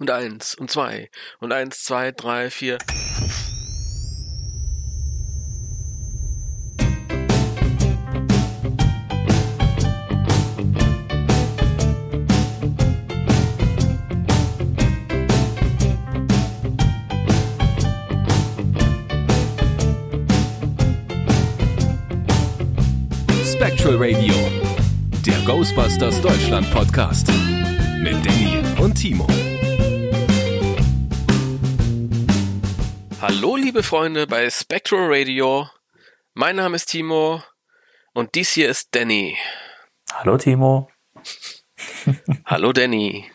Und eins und zwei und eins, zwei, drei, vier. Spectral Radio, der Ghostbusters Deutschland Podcast mit Danny und Timo. Hallo liebe Freunde bei Spectral Radio. Mein Name ist Timo und dies hier ist Danny. Hallo Timo. Hallo Danny.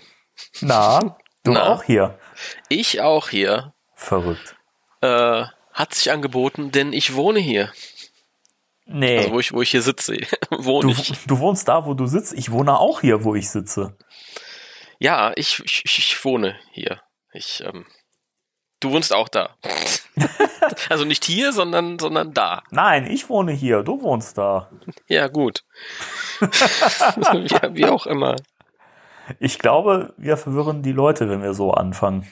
Na, du Na? auch hier. Ich auch hier. Verrückt. Äh, hat sich angeboten, denn ich wohne hier. Nee, Also wo ich, wo ich hier sitze, wohne du, ich. du wohnst da, wo du sitzt. Ich wohne auch hier, wo ich sitze. Ja, ich, ich, ich wohne hier. Ich, ähm, du wohnst auch da. also nicht hier, sondern, sondern da. Nein, ich wohne hier. Du wohnst da. Ja, gut. ja, wie auch immer. Ich glaube, wir verwirren die Leute, wenn wir so anfangen.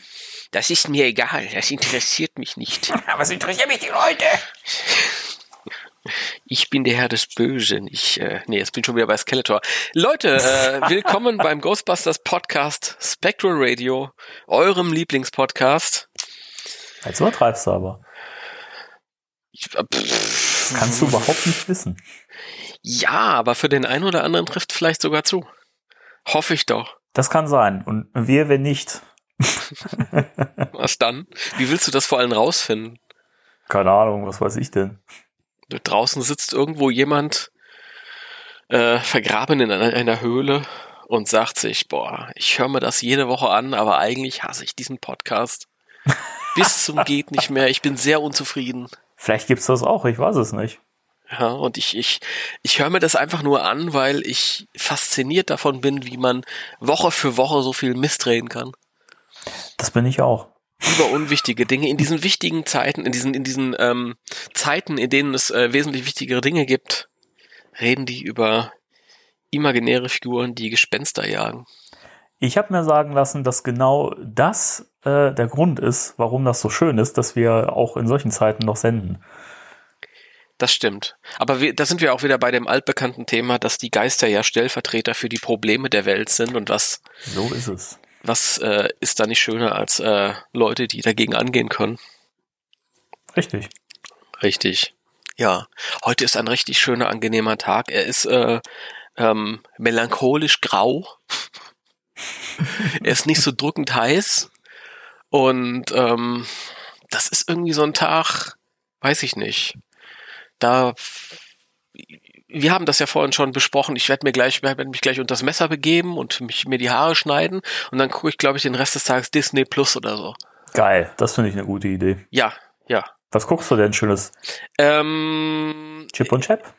Das ist mir egal. Das interessiert mich nicht. Aber es interessiert mich die Leute. Ich bin der Herr des Bösen. Ich, äh, nee, jetzt bin ich schon wieder bei Skeletor. Leute, äh, willkommen beim Ghostbusters Podcast Spectral Radio, eurem Lieblingspodcast. Jetzt übertreibst du aber. Ich, äh, pff, Das kannst du überhaupt nicht wissen. ja, aber für den einen oder anderen trifft vielleicht sogar zu. Hoffe ich doch. Das kann sein. Und wir, wenn nicht. Was dann? Wie willst du das vor allem rausfinden? Keine Ahnung, was weiß ich denn. Draußen sitzt irgendwo jemand äh, vergraben in einer, einer Höhle und sagt sich, boah, ich höre mir das jede Woche an, aber eigentlich hasse ich diesen Podcast. Bis zum geht nicht mehr. Ich bin sehr unzufrieden. Vielleicht gibt's das auch, ich weiß es nicht. Ja, und ich, ich, ich höre mir das einfach nur an, weil ich fasziniert davon bin, wie man Woche für Woche so viel Mist reden kann. Das bin ich auch. über unwichtige Dinge in diesen wichtigen Zeiten, in diesen in diesen ähm, Zeiten, in denen es äh, wesentlich wichtigere Dinge gibt, reden die über imaginäre Figuren, die Gespenster jagen. Ich habe mir sagen lassen, dass genau das äh, der Grund ist, warum das so schön ist, dass wir auch in solchen Zeiten noch senden. Das stimmt. Aber wir, da sind wir auch wieder bei dem altbekannten Thema, dass die Geister ja Stellvertreter für die Probleme der Welt sind und was So ist es. was äh, ist da nicht schöner als äh, Leute, die dagegen angehen können. Richtig. Richtig. Ja, heute ist ein richtig schöner, angenehmer Tag. Er ist äh, ähm, melancholisch grau. er ist nicht so drückend heiß. Und ähm, das ist irgendwie so ein Tag, weiß ich nicht. Da wir haben das ja vorhin schon besprochen. Ich werde mir gleich, werde mich gleich unter das Messer begeben und mich mir die Haare schneiden und dann gucke ich, glaube ich, den Rest des Tages Disney Plus oder so. Geil, das finde ich eine gute Idee. Ja, ja. Was guckst du denn schönes? Ähm, Chip und Chap?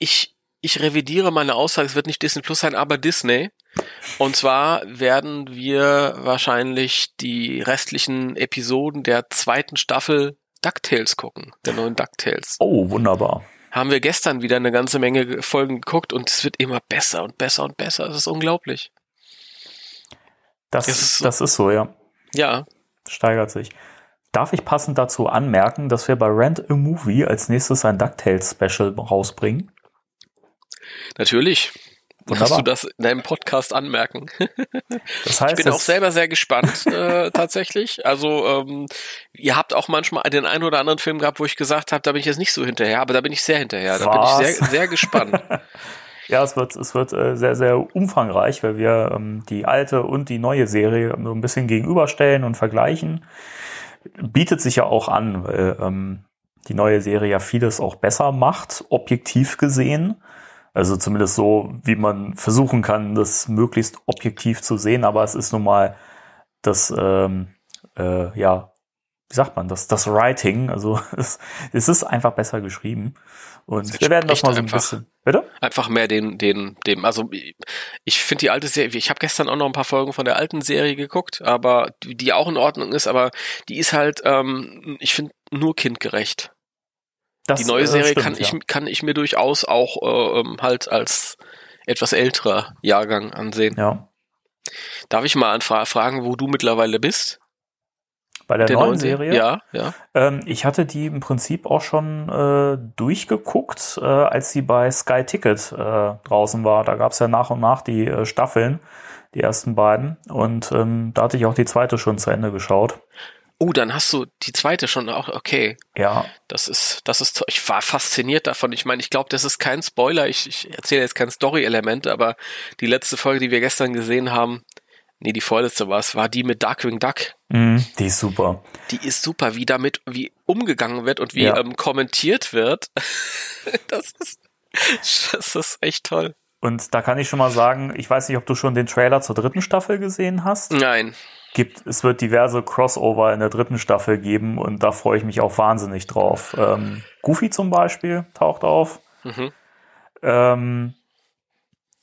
ich, ich revidiere meine Aussage, es wird nicht Disney Plus sein, aber Disney. Und zwar werden wir wahrscheinlich die restlichen Episoden der zweiten Staffel DuckTales gucken, der neuen DuckTales. Oh, wunderbar. Haben wir gestern wieder eine ganze Menge Folgen geguckt und es wird immer besser und besser und besser. Das ist unglaublich. Das, Es ist so- das ist so, ja. Ja, Steigert sich. Darf ich passend dazu anmerken, dass wir bei Rent a Movie als nächstes ein DuckTales Special rausbringen? natürlich. Wunderbar. Darfst du das in deinem Podcast anmerken? Das heißt, Ich bin auch selber sehr gespannt, äh, tatsächlich. Also, ähm, ihr habt auch manchmal den einen oder anderen Film gehabt, wo ich gesagt habe, da bin ich jetzt nicht so hinterher, aber da bin ich sehr hinterher. Da bin Was? ich sehr, sehr gespannt. Ja, es wird, es wird äh, sehr, sehr umfangreich, weil wir ähm, die alte und die neue Serie so ein bisschen gegenüberstellen und vergleichen. Bietet sich ja auch an, weil ähm, die neue Serie ja vieles auch besser macht, objektiv gesehen. Also zumindest so, wie man versuchen kann, das möglichst objektiv zu sehen. Aber es ist nun mal das, ähm, äh, ja, wie sagt man, das, das Writing. Also es, es ist einfach besser geschrieben. Und wir werden das mal so ein einfach. bisschen. Bitte? Einfach mehr den, den, dem, also ich finde die alte Serie, ich habe gestern auch noch ein paar Folgen von der alten Serie geguckt, aber die, die auch in Ordnung ist, aber die ist halt, ähm, ich finde, nur kindgerecht. Das, Die neue äh, Serie stimmt, kann, ja. ich, kann ich mir durchaus auch äh, ähm, halt als etwas älterer Jahrgang ansehen. Ja. Darf ich mal fragen, wo du mittlerweile bist? Bei der, der neuen, neuen Serie? Ja, ja. Ähm, ich hatte die im Prinzip auch schon äh, durchgeguckt, äh, als sie bei Sky Ticket äh, draußen war. Da gab es ja nach und nach die äh, Staffeln, die ersten beiden. Und ähm, da hatte ich auch die zweite schon zu Ende geschaut. Oh, dann hast du die zweite schon auch, okay. Ja. Das ist, das ist, ich war fasziniert davon. Ich meine, ich glaube, das ist kein Spoiler. Ich, ich erzähle jetzt kein Story-Element, aber die letzte Folge, die wir gestern gesehen haben, nee, die vorletzte war es, war die mit Darkwing Duck. Mm, die ist super. Die ist super, wie damit, wie umgegangen wird und wie ja. ähm, kommentiert wird. das ist, das ist echt toll. Und da kann ich schon mal sagen, ich weiß nicht, ob du schon den Trailer zur dritten Staffel gesehen hast. Nein gibt, es wird diverse Crossover in der dritten Staffel geben und da freue ich mich auch wahnsinnig drauf. Ähm, Goofy zum Beispiel taucht auf. Mhm. Ähm,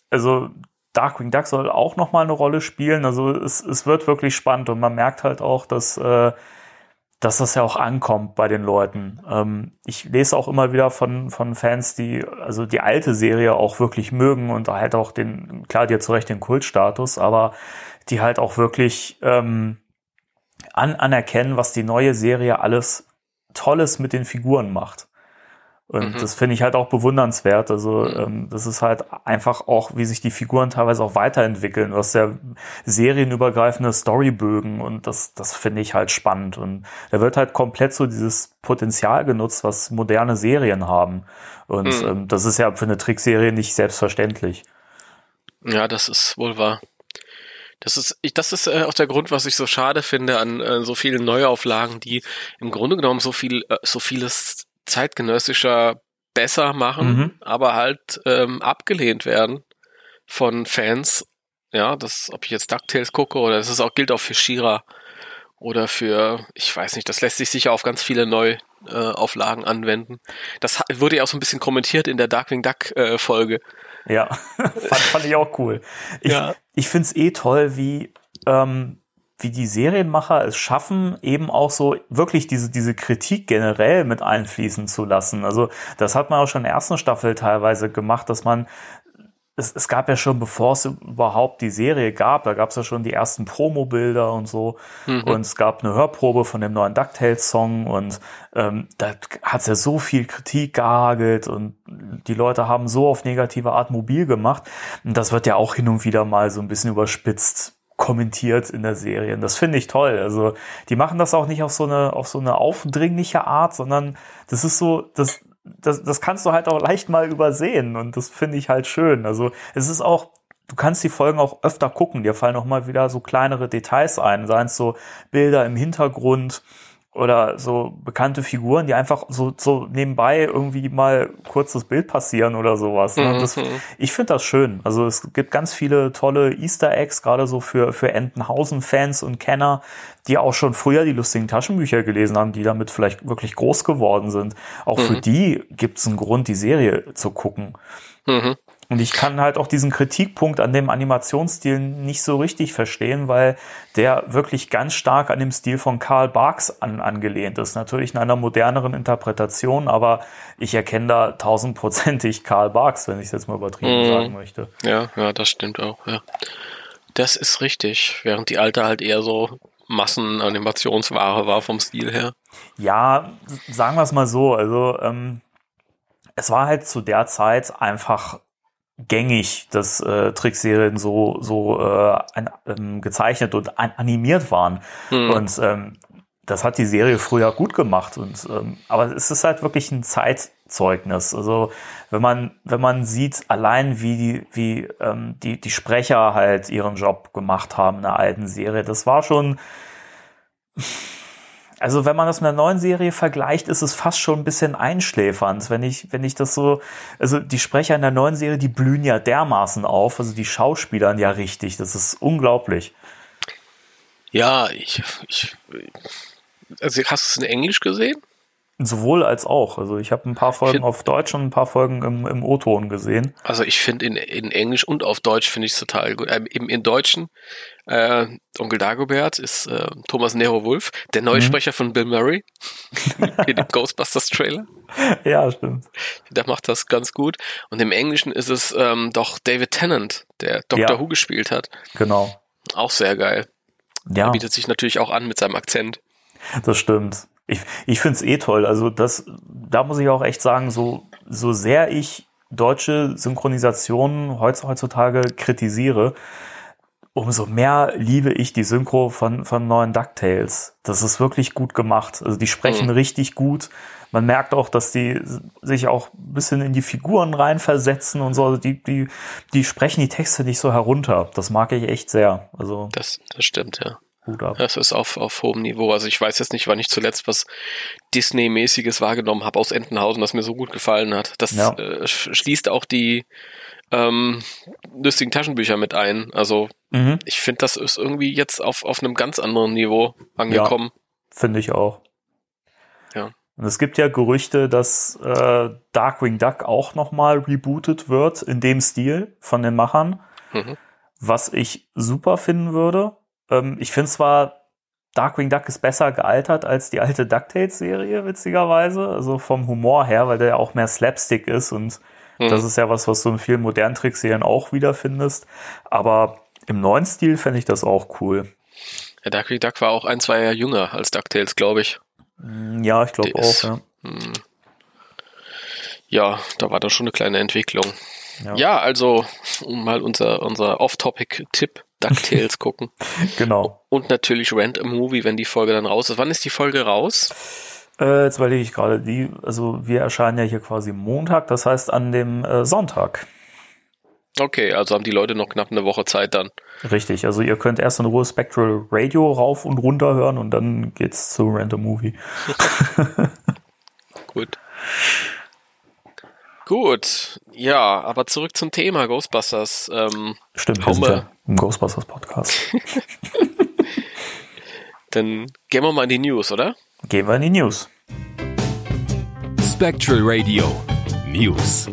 also Darkwing Duck soll auch noch mal eine Rolle spielen. Also es, es wird wirklich spannend und man merkt halt auch, dass äh, dass das ja auch ankommt bei den Leuten. Ähm, ich lese auch immer wieder von, von Fans, die also die alte Serie auch wirklich mögen und halt auch den, klar, die hat zu Recht den Kultstatus, aber die halt auch wirklich ähm, an, anerkennen, was die neue Serie alles Tolles mit den Figuren macht. Und mhm. das finde ich halt auch bewundernswert. Also mhm. ähm, das ist halt einfach auch, wie sich die Figuren teilweise auch weiterentwickeln. Du hast ja serienübergreifende Storybögen und das, das finde ich halt spannend. Und da wird halt komplett so dieses Potenzial genutzt, was moderne Serien haben. Und mhm. ähm, das ist ja für eine Trickserie nicht selbstverständlich. Ja, das ist wohl wahr. Das ist, ich, das ist äh, auch der Grund, was ich so schade finde an äh, so vielen Neuauflagen, die im Grunde genommen so viel, äh, so vieles zeitgenössischer besser machen, mhm. aber halt ähm, abgelehnt werden von Fans. Ja, das, ob ich jetzt DuckTales gucke oder das ist auch gilt auch für Shira oder für, ich weiß nicht, das lässt sich sicher auf ganz viele Neuauflagen äh, anwenden. Das wurde ja auch so ein bisschen kommentiert in der Darkwing Duck äh, Folge. Ja, fand, fand ich auch cool. Ich, ja. ich finde es eh toll, wie, ähm, wie die Serienmacher es schaffen, eben auch so wirklich diese, diese Kritik generell mit einfließen zu lassen. Also das hat man auch schon in der ersten Staffel teilweise gemacht, dass man es, es gab ja schon, bevor es überhaupt die Serie gab, da gab es ja schon die ersten Promo-Bilder und so. Mhm. Und es gab eine Hörprobe von dem neuen DuckTales-Song und ähm, da hat es ja so viel Kritik gehagelt und die Leute haben so auf negative Art mobil gemacht. Und das wird ja auch hin und wieder mal so ein bisschen überspitzt kommentiert in der Serie. Und das finde ich toll. Also die machen das auch nicht auf so eine auf so eine aufdringliche Art, sondern das ist so, das das, das kannst du halt auch leicht mal übersehen und das finde ich halt schön. Also es ist auch, du kannst die Folgen auch öfter gucken, dir fallen auch mal wieder so kleinere Details ein, seien es so Bilder im Hintergrund oder so bekannte Figuren, die einfach so, so nebenbei irgendwie mal kurzes Bild passieren oder sowas. Ne? Das, mhm. ich finde das schön. Also es gibt ganz viele tolle Easter Eggs, gerade so für, für Entenhausen-Fans und Kenner, die auch schon früher die lustigen Taschenbücher gelesen haben, die damit vielleicht wirklich groß geworden sind. Auch mhm. für die gibt es einen Grund, die Serie zu gucken. Mhm. Und ich kann halt auch diesen Kritikpunkt an dem Animationsstil nicht so richtig verstehen, weil der wirklich ganz stark an dem Stil von Karl Barks an, angelehnt ist. Natürlich in einer moderneren Interpretation, aber ich erkenne da tausendprozentig Karl Barks, wenn ich es jetzt mal übertrieben mhm. sagen möchte. Ja, ja, das stimmt auch, ja. Das ist richtig, während die alte halt eher so Massenanimationsware war vom Stil her. Ja, sagen wir es mal so, also ähm, es war halt zu der Zeit einfach gängig, dass äh, Trickserien so so äh, ein, ähm, gezeichnet und an, animiert waren. Mhm. Und ähm, das hat die Serie früher gut gemacht. Und ähm, aber es ist halt wirklich ein Zeitzeugnis. Also wenn man wenn man sieht, allein wie die wie ähm, die die Sprecher halt ihren Job gemacht haben in der alten Serie, das war schon also wenn man das mit einer neuen Serie vergleicht, ist es fast schon ein bisschen einschläfernd, wenn ich, wenn ich das so, also die Sprecher in der neuen Serie, die blühen ja dermaßen auf, also die Schauspielern ja richtig, das ist unglaublich. Ja, ich, ich also hast du es in Englisch gesehen? Sowohl als auch. Also ich habe ein paar Folgen find, auf Deutsch und ein paar Folgen im, im O-Ton gesehen. Also ich finde in, in Englisch und auf Deutsch finde ich es total gut. Ähm, im, in Deutschen äh, Onkel Dagobert ist äh, Thomas Nero Wolf, der neue mhm. Sprecher von Bill Murray in dem Ghostbusters Trailer. Ja, stimmt. Der macht das ganz gut. Und im Englischen ist es ähm, doch David Tennant, der Doctor ja. Who gespielt hat. Genau. Auch sehr geil. Ja, Er bietet sich natürlich auch an mit seinem Akzent. das stimmt. Ich, ich finde es eh toll. Also das, da muss ich auch echt sagen, so, so sehr ich deutsche Synchronisationen heutz- heutzutage kritisiere, umso mehr liebe ich die Synchro von, von neuen DuckTales. Das ist wirklich gut gemacht. Also die sprechen Mhm. richtig gut. Man merkt auch, dass die sich auch ein bisschen in die Figuren reinversetzen und so. Also die, die, die sprechen die Texte nicht so herunter. Das mag ich echt sehr. Also Das, das stimmt, ja. Hut ab. Das ist auf, auf hohem Niveau. Also ich weiß jetzt nicht, wann ich zuletzt was Disney-mäßiges wahrgenommen habe aus Entenhausen, das mir so gut gefallen hat. Das Ja. äh, sch- schließt auch die ähm, lustigen Taschenbücher mit ein. Also Mhm, ich finde, das ist irgendwie jetzt auf, auf einem ganz anderen Niveau angekommen. Finde ich auch. Ja. Und es gibt ja Gerüchte, dass äh, Darkwing Duck auch nochmal rebootet wird in dem Stil von den Machern, Mhm. was ich super finden würde. Ähm, ich finde zwar, Darkwing Duck ist besser gealtert als die alte DuckTales-Serie, witzigerweise. Also vom Humor her, weil der ja auch mehr Slapstick ist und Mhm. das ist ja was, was du in vielen modernen Trickserien auch wiederfindest. Aber im neuen Stil fände ich das auch cool. Ja, Darkwing Duck war auch ein, zwei Jahre jünger als DuckTales, glaube ich. Mm, Ja, ich glaube auch. Ja. Hm. Ja, da war doch schon eine kleine Entwicklung. Ja. Ja, also um mal unser, unser Off-Topic-Tipp, DuckTales gucken. Genau. Und natürlich Rent a Movie, wenn die Folge dann raus ist. Wann ist die Folge raus? Äh, jetzt überlege ich gerade, die, also wir erscheinen ja hier quasi Montag, das heißt an dem äh, Sonntag. Okay, also haben die Leute noch knapp eine Woche Zeit dann. Richtig, also ihr könnt erst in Ruhe Spectral Radio rauf und runter hören und dann geht's zu Random Movie. Gut. Gut, ja, aber zurück zum Thema Ghostbusters. Ähm, Stimmt, wir sind ja im Ghostbusters Podcast. dann gehen wir mal in die News, oder? Gehen wir in die News. Spectral Radio News.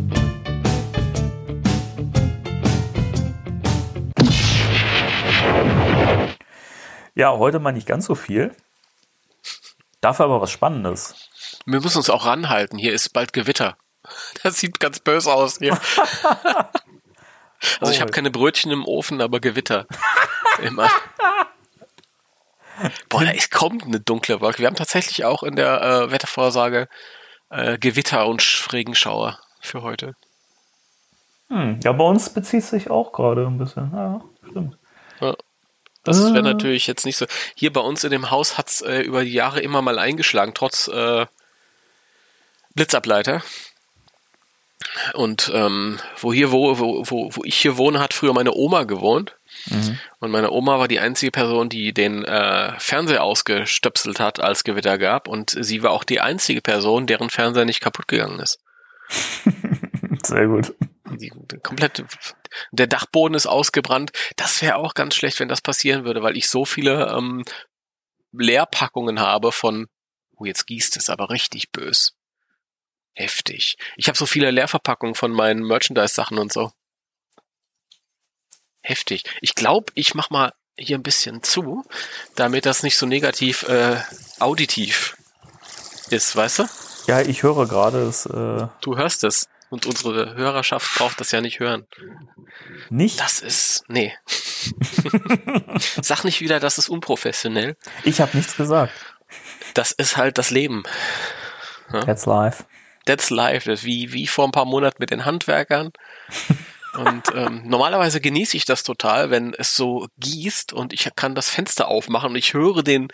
Ja, heute mal nicht ganz so viel. Dafür aber was Spannendes. Wir müssen uns auch ranhalten. Hier ist bald Gewitter. Das sieht ganz böse aus hier. Also ich Oh. habe keine Brötchen im Ofen, aber Gewitter. Immer. Boah, da ist, kommt eine dunkle Wolke. Wir haben tatsächlich auch in der äh, Wettervorsage äh, Gewitter und Sch- Regenschauer für heute. Hm, ja, bei uns bezieht sich auch gerade ein bisschen. Ja, stimmt. Ja. Das wäre Ah. natürlich jetzt nicht so. Hier bei uns in dem Haus hat's äh, über die Jahre immer mal eingeschlagen, trotz äh, Blitzableiter. Und ähm, wo hier, wo, wo, wo, ich hier wohne, hat früher meine Oma gewohnt. Und meine Oma war die einzige Person, die den äh, Fernseher ausgestöpselt hat, als Gewitter gab. Und sie war auch die einzige Person, deren Fernseher nicht kaputt gegangen ist. Sehr gut. Die, komplett, der Dachboden ist ausgebrannt. Das wäre auch ganz schlecht, wenn das passieren würde, weil ich so viele ähm, Leerpackungen habe von, oh, jetzt gießt es aber richtig bös. Heftig. Ich habe so viele Leerverpackungen von meinen Merchandise-Sachen und so. Heftig. Ich glaube, ich mach mal hier ein bisschen zu, damit das nicht so negativ äh, auditiv ist, weißt du? Ja, ich höre gerade, es äh, Du hörst es. Und unsere Hörerschaft braucht das ja nicht hören. nicht. Das ist, nee. Sag nicht wieder, das ist unprofessionell. Ich habe nichts gesagt. Das ist halt das Leben. That's live. That's life. Das ist wie, wie vor ein paar Monaten mit den Handwerkern. Und ähm, normalerweise genieße ich das total, wenn es so gießt und ich kann das Fenster aufmachen und ich höre den,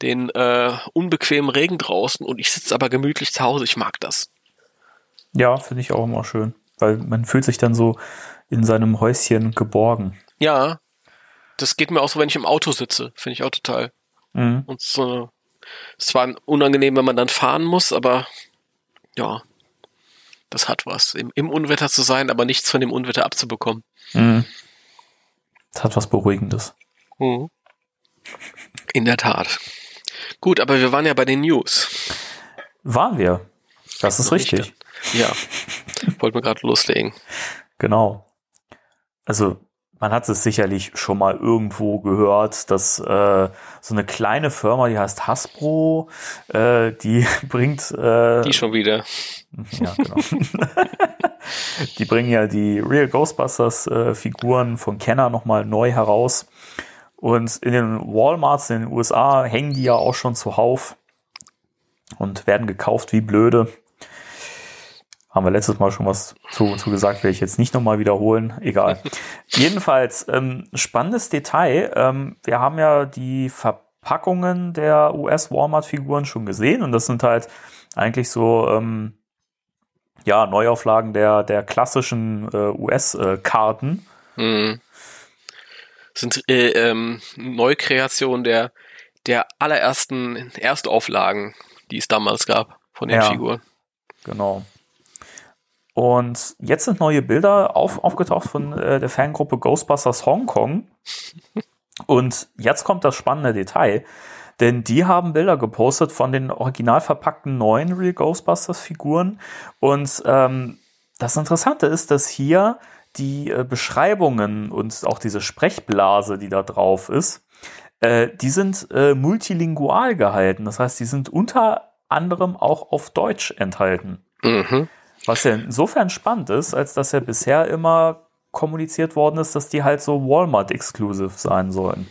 den äh, unbequemen Regen draußen und ich sitze aber gemütlich zu Hause. Ich mag das. Ja, finde ich auch immer schön. Weil man fühlt sich dann so in seinem Häuschen geborgen. Ja, das geht mir auch so, wenn ich im Auto sitze. Finde ich auch total. Mhm. Und so, es war unangenehm, wenn man dann fahren muss, aber ja, das hat was. Im, Im Unwetter zu sein, aber nichts von dem Unwetter abzubekommen. Mhm. Das hat was Beruhigendes. Mhm. In der Tat. Gut, aber wir waren ja bei den News. Waren wir. Das ist richtig. Ja. Wollten wir gerade loslegen. Genau. Also, man hat es sicherlich schon mal irgendwo gehört, dass äh, so eine kleine Firma, die heißt Hasbro, äh, die bringt äh, Die schon wieder. Ja, genau. die bringen ja die Real Ghostbusters äh, Figuren von Kenner nochmal neu heraus. Und in den Walmarts in den USA hängen die ja auch schon zuhauf und werden gekauft wie blöde. Haben wir letztes Mal schon was zu, zu gesagt, werde ich jetzt nicht nochmal wiederholen. Egal. Jedenfalls, ähm, spannendes Detail. Ähm, wir haben ja die Verpackungen der US-Walmart-Figuren schon gesehen und das sind halt eigentlich so ähm, ja, Neuauflagen der, der klassischen äh, US-Karten. Mhm. Sind äh, ähm, Neukreationen der, der allerersten Erstauflagen, die es damals gab von den Ja. Figuren. Genau. Und jetzt sind neue Bilder auf, aufgetaucht von äh, der Fangruppe Ghostbusters Hong Kong. Und jetzt kommt das spannende Detail, denn die haben Bilder gepostet von den original verpackten neuen Real Ghostbusters Figuren. Und ähm, das Interessante ist, dass hier die äh, Beschreibungen und auch diese Sprechblase, die da drauf ist, äh, die sind äh, multilingual gehalten. Das heißt, die sind unter anderem auch auf Deutsch enthalten. Mhm. Was ja insofern spannend ist, als dass ja bisher immer kommuniziert worden ist, dass die halt so Walmart-exclusive sein sollen.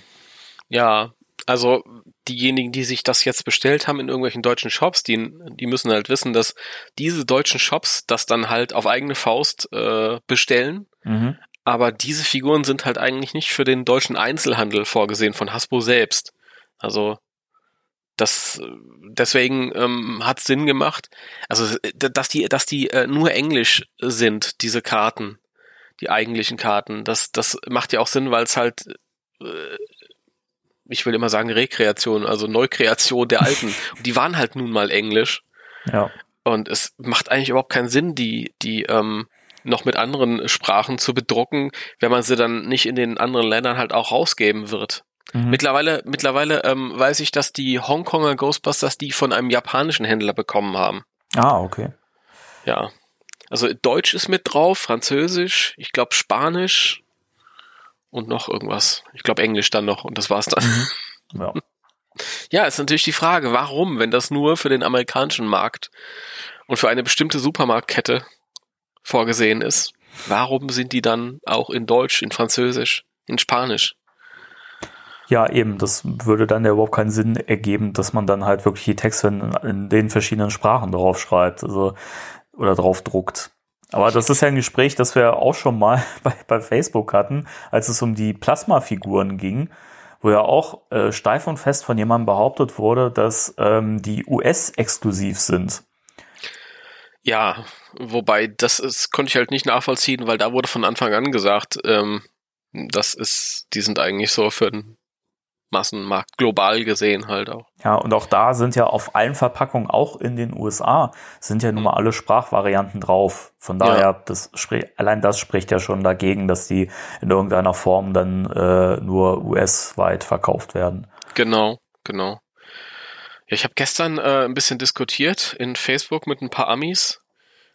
Ja, also diejenigen, die sich das jetzt bestellt haben in irgendwelchen deutschen Shops, die, die müssen halt wissen, dass diese deutschen Shops das dann halt auf eigene Faust äh, bestellen. Mhm. Aber diese Figuren sind halt eigentlich nicht für den deutschen Einzelhandel vorgesehen von Hasbro selbst. Also das deswegen ähm, hat Sinn gemacht. Also äh, dass die, dass die äh, nur Englisch sind, diese Karten, die eigentlichen Karten. Das, das macht ja auch Sinn, weil es halt äh, ich will immer sagen Rekreation, also Neukreation der alten. Und die waren halt nun mal Englisch. Ja. Und es macht eigentlich überhaupt keinen Sinn, die, die ähm, noch mit anderen Sprachen zu bedrucken, wenn man sie dann nicht in den anderen Ländern halt auch rausgeben wird. Mhm. Mittlerweile, mittlerweile ähm, weiß ich, dass die Hongkonger Ghostbusters die von einem japanischen Händler bekommen haben. Ah, okay. Ja. Also Deutsch ist mit drauf, Französisch, ich glaube Spanisch und noch irgendwas. Ich glaube Englisch dann noch und das war's dann. Ja. Ja, ist natürlich die Frage, warum, wenn das nur für den amerikanischen Markt und für eine bestimmte Supermarktkette vorgesehen ist, warum sind die dann auch in Deutsch, in Französisch, in Spanisch? Ja, eben, das würde dann ja überhaupt keinen Sinn ergeben, dass man dann halt wirklich die Texte in, in den verschiedenen Sprachen draufschreibt, also oder drauf druckt. Aber das ist ja ein Gespräch, das wir auch schon mal bei, bei Facebook hatten, als es um die Plasmafiguren ging, wo ja auch äh, steif und fest von jemandem behauptet wurde, dass ähm, die US-exklusiv sind. Ja, wobei das ist, konnte ich halt nicht nachvollziehen, weil da wurde von Anfang an gesagt, ähm, das ist, die sind eigentlich so für den Massenmarkt global gesehen halt auch. Ja, und auch da sind ja auf allen Verpackungen, auch in den USA, sind ja nun mal alle Sprachvarianten drauf. Von daher, Ja. das allein das spricht ja schon dagegen, dass die in irgendeiner Form dann äh, nur US-weit verkauft werden. Genau, genau. Ja, ich habe gestern äh, ein bisschen diskutiert in Facebook mit ein paar Amis,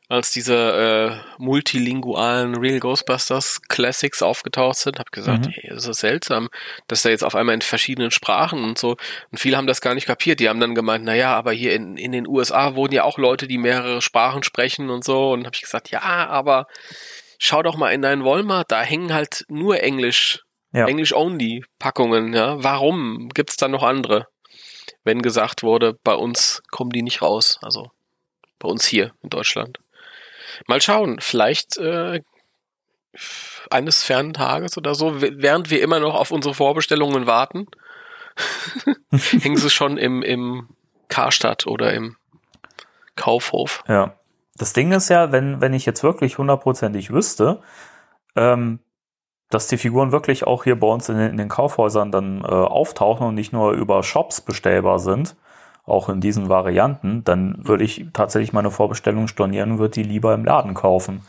als diese äh, multilingualen Real Ghostbusters Classics aufgetaucht sind. Hab gesagt, Mhm. hey, das ist seltsam, dass da jetzt auf einmal in verschiedenen Sprachen und so. Und viele haben das gar nicht kapiert. Die haben dann gemeint, na ja, aber hier in, in den USA wohnen ja auch Leute, die mehrere Sprachen sprechen und so. Und habe ich gesagt, ja, aber schau doch mal in deinen Walmart, da hängen halt nur Englisch Ja. English-Only-Packungen, ja. Warum gibt's da noch andere? Wenn gesagt wurde, bei uns kommen die nicht raus, also bei uns hier in Deutschland. Mal schauen, vielleicht äh, eines fernen Tages oder so, während wir immer noch auf unsere Vorbestellungen warten, hängen sie schon im, im Karstadt oder im Kaufhof. Ja. Das Ding ist ja, wenn, wenn ich jetzt wirklich hundertprozentig wüsste, ähm, dass die Figuren wirklich auch hier bei uns in den, in den Kaufhäusern dann äh, auftauchen und nicht nur über Shops bestellbar sind, auch in diesen Varianten, dann würde ich tatsächlich meine Vorbestellung stornieren und würde die lieber im Laden kaufen.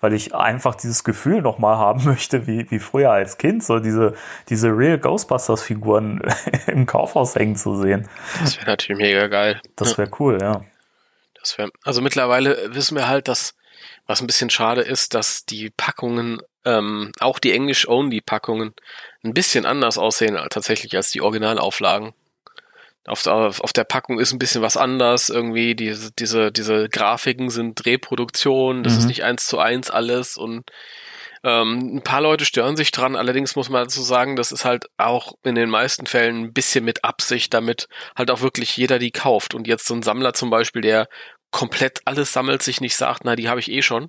Weil ich einfach dieses Gefühl nochmal haben möchte, wie, wie früher als Kind, so diese, diese Real Ghostbusters-Figuren im Kaufhaus hängen zu sehen. Das wäre natürlich mega geil. Das wäre cool, ja. Das wär, also mittlerweile wissen wir halt, dass, was ein bisschen schade ist, dass die Packungen, ähm, auch die English-Only-Packungen, ein bisschen anders aussehen als- tatsächlich als die Originalauflagen. Auf, der- auf der Packung ist ein bisschen was anders irgendwie. Diese, diese, diese Grafiken sind Reproduktion, das Mhm. ist nicht eins zu eins alles und Ähm, ein paar Leute stören sich dran, allerdings muss man dazu sagen, das ist halt auch in den meisten Fällen ein bisschen mit Absicht, damit halt auch wirklich jeder die kauft. Und jetzt so ein Sammler zum Beispiel, der komplett alles sammelt, sich nicht sagt, na, die habe ich eh schon.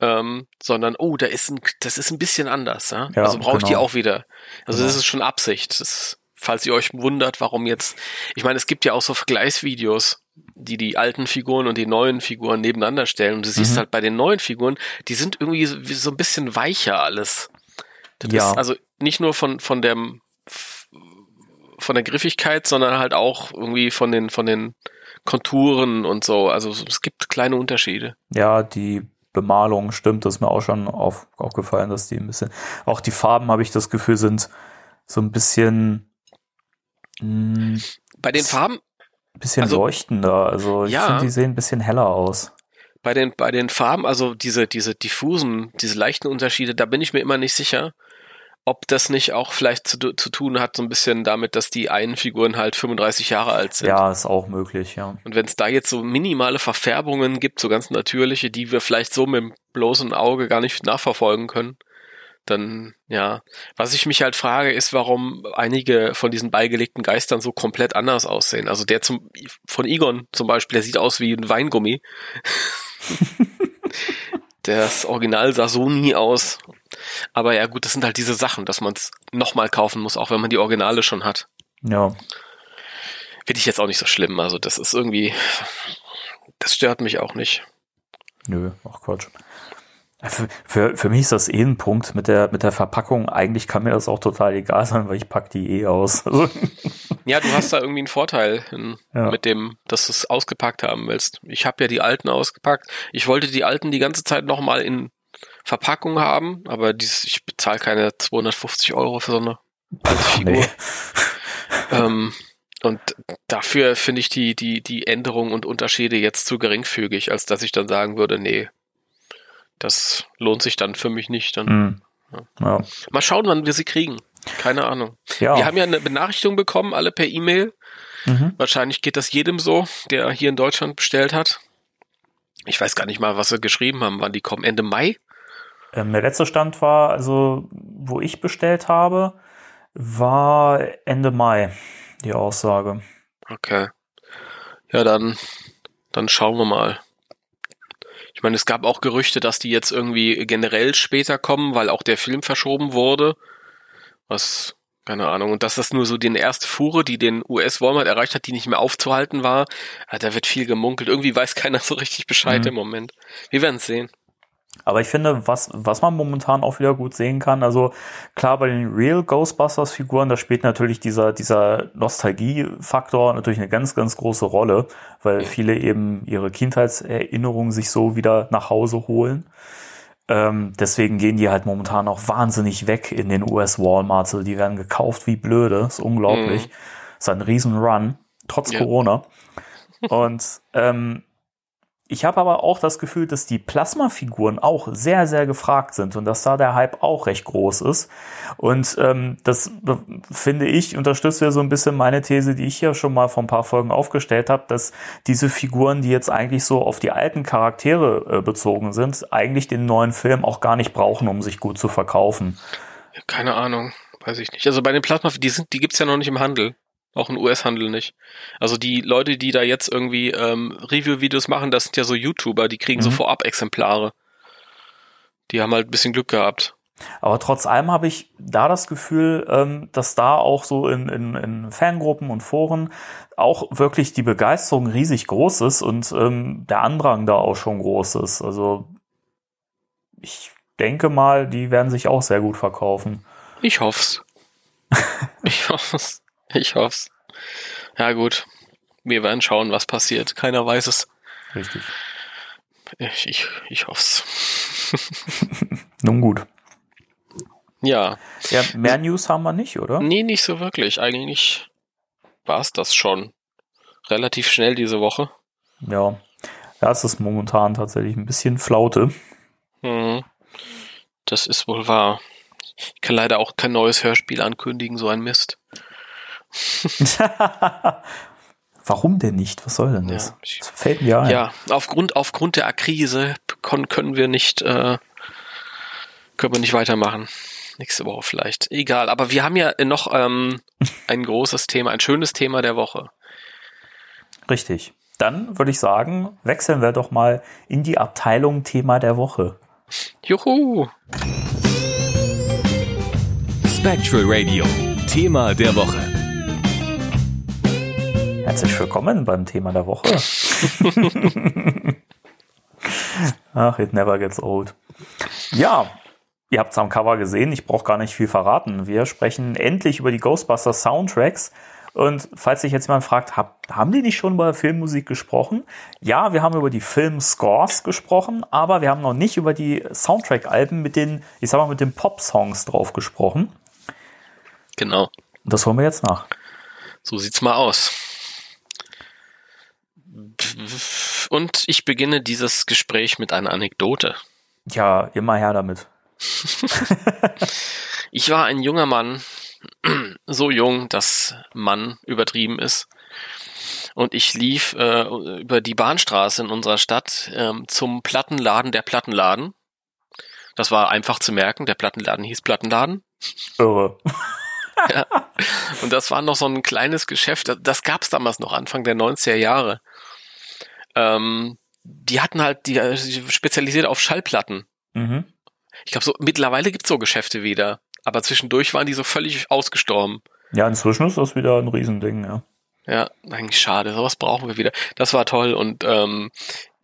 Ähm, sondern, oh, da ist ein, das ist ein bisschen anders, ja. Ja, also brauche ich die genau. auch wieder. Also Genau. das ist schon Absicht. Das, falls ihr euch wundert, warum jetzt, ich meine, es gibt ja auch so Vergleichsvideos, die die alten Figuren und die neuen Figuren nebeneinander stellen. Und du siehst Mhm. halt bei den neuen Figuren, die sind irgendwie so, so ein bisschen weicher alles. Das Ja. ist also nicht nur von, von dem, von der Griffigkeit, sondern halt auch irgendwie von den, von den Konturen und so. Also es gibt kleine Unterschiede. Ja, die Bemalung stimmt, das ist mir auch schon auf, aufgefallen, dass die ein bisschen, auch die Farben habe ich das Gefühl sind so ein bisschen, mh, Bei den Farben, bisschen Also- leuchtender. Also ich Ja. finde, die sehen ein bisschen heller aus. bei den, bei den Farben, also diese, diese diffusen, diese leichten Unterschiede, da bin ich mir immer nicht sicher, ob das nicht auch vielleicht zu, zu tun hat, so ein bisschen damit, dass die einen Figuren halt 35 Jahre alt sind. Ja, ist auch möglich, ja. Und wenn es da jetzt so minimale Verfärbungen gibt, so ganz natürliche, die wir vielleicht so mit dem bloßen Auge gar nicht nachverfolgen können, dann, ja. Was ich mich halt frage, ist, warum einige von diesen beigelegten Geistern so komplett anders aussehen. Also der zum, von Egon zum Beispiel, der sieht aus wie ein Weingummi. das Original sah so nie aus. Aber ja gut, das sind halt diese Sachen, dass man es nochmal kaufen muss, auch wenn man die Originale schon hat. Ja, Finde ich jetzt auch nicht so schlimm. Also das ist irgendwie, das stört mich auch nicht. nö, ach Quatsch. Für, für, für mich ist das eh ein Punkt mit der, mit der Verpackung. Eigentlich kann mir das auch total egal sein, weil ich pack die eh aus. Also, Ja, du hast da irgendwie einen Vorteil in, Ja. mit dem, dass du es ausgepackt haben willst. Ich habe ja die alten ausgepackt. Ich wollte die alten die ganze Zeit nochmal in Verpackung haben, aber dies, ich bezahle keine 250 Euro für so eine alte Figur. nee. Ähm, und dafür finde ich die, die, die Änderungen und Unterschiede jetzt zu geringfügig, als dass ich dann sagen würde, nee, das lohnt sich dann für mich nicht. Dann Hm. Ja. mal schauen, wann wir sie kriegen. Keine Ahnung. ja. Wir haben ja eine Benachrichtigung bekommen, alle per E-Mail. Mhm. Wahrscheinlich geht das jedem so, der hier in Deutschland bestellt hat. Ich weiß gar nicht mal, was sie geschrieben haben, wann die kommen. Ende Mai? Ähm, der letzte Stand war, also, wo ich bestellt habe, war Ende Mai, die Aussage. Okay. Ja, dann, dann schauen wir mal. Ich meine, es gab auch Gerüchte, dass die jetzt irgendwie generell später kommen, weil auch der Film verschoben wurde. Was, keine Ahnung. Und dass das nur so die erste Fuhre, die den US-Walmart erreicht hat, die nicht mehr aufzuhalten war. Ja, da wird viel gemunkelt. Irgendwie weiß keiner so richtig Bescheid Mhm. im Moment. Wir werden sehen. Aber ich finde, was, was man momentan auch wieder gut sehen kann, also klar, bei den Real Ghostbusters Figuren, da spielt natürlich dieser, dieser Nostalgie-Faktor natürlich eine ganz, ganz große Rolle, weil viele eben ihre Kindheitserinnerungen sich so wieder nach Hause holen. Ähm, deswegen gehen die halt momentan auch wahnsinnig weg in den US Walmarts. Also die werden gekauft wie blöde. ist unglaublich. Mhm. Ist ein riesen Run, trotz Ja. Corona. Und ähm, ich habe aber auch das Gefühl, dass die Plasmafiguren auch sehr, sehr gefragt sind und dass da der Hype auch recht groß ist. Und ähm, das finde ich, unterstützt ja so ein bisschen meine These, die ich ja schon mal vor ein paar Folgen aufgestellt habe, dass diese Figuren, die jetzt eigentlich so auf die alten Charaktere äh, bezogen sind, eigentlich den neuen Film auch gar nicht brauchen, um sich gut zu verkaufen. Keine Ahnung, weiß ich nicht. Also bei den Plasma, die sind, die gibt's ja noch nicht im Handel. Auch im US-Handel nicht. Also die Leute, die da jetzt irgendwie ähm, Review-Videos machen, das sind ja so YouTuber, die kriegen so Mhm. Vorab-Exemplare. Die haben halt ein bisschen Glück gehabt. Aber trotz allem habe ich da das Gefühl, ähm, dass da auch so in, in, in Fangruppen und Foren auch wirklich die Begeisterung riesig groß ist und ähm, der Andrang da auch schon groß ist. Also ich denke mal, die werden sich auch sehr gut verkaufen. Ich hoff's. ich hoff's. Ich hoff's. Ja gut. Wir werden schauen, was passiert. Keiner weiß es. Richtig. Ich, ich, ich hoff's. Nun gut. Ja. Ja, mehr News haben wir nicht, oder? Nee, nicht so wirklich. Eigentlich war's das schon. Relativ schnell diese Woche. Ja. Ja, es ist momentan tatsächlich ein bisschen Flaute. Mhm. Das ist wohl wahr. Ich kann leider auch kein neues Hörspiel ankündigen, so ein Mist. Warum denn nicht? Was soll denn das? Ja, ich- das fällt mir ein. Ja, aufgrund, aufgrund der Akrise können wir nicht, äh, Können wir nicht weitermachen. Nächste Woche vielleicht. Egal, aber wir haben ja noch ähm, ein großes Thema, ein schönes Thema der Woche. Richtig. Dann würde ich sagen, wechseln wir doch mal in die Abteilung Thema der Woche. Juhu! Spectral Radio, Thema der Woche. Herzlich willkommen beim Thema der Woche. Ach, it never gets old. Ja, ihr habt es am Cover gesehen, ich brauche gar nicht viel verraten. Wir sprechen endlich über die Ghostbusters Soundtracks. Und falls sich jetzt jemand fragt, hab, haben die nicht schon über Filmmusik gesprochen? Ja, wir haben über die Filmscores gesprochen, aber wir haben noch nicht über die Soundtrack-Alben mit den, ich sag mal, mit den Pop-Songs drauf gesprochen. Genau. Das holen wir jetzt nach. So sieht's mal aus. Und ich beginne dieses Gespräch mit einer Anekdote. Ja, immer her damit. ich war ein junger Mann, so jung, dass Mann übertrieben ist. Und ich lief äh, über die Bahnstraße in unserer Stadt äh, zum Plattenladen der Plattenladen. Das war einfach zu merken, der Plattenladen hieß Plattenladen. Irre. ja. Und das war noch so ein kleines Geschäft, das gab es damals noch, Anfang der 90er Jahre. Ähm, die hatten halt die, die spezialisiert auf Schallplatten. Mhm. Ich glaube, so mittlerweile gibt's so Geschäfte wieder. Aber zwischendurch waren die so völlig ausgestorben. Ja, inzwischen ist das wieder ein Riesending, ja. Ja, eigentlich schade. Sowas brauchen wir wieder. Das war toll. Und ähm,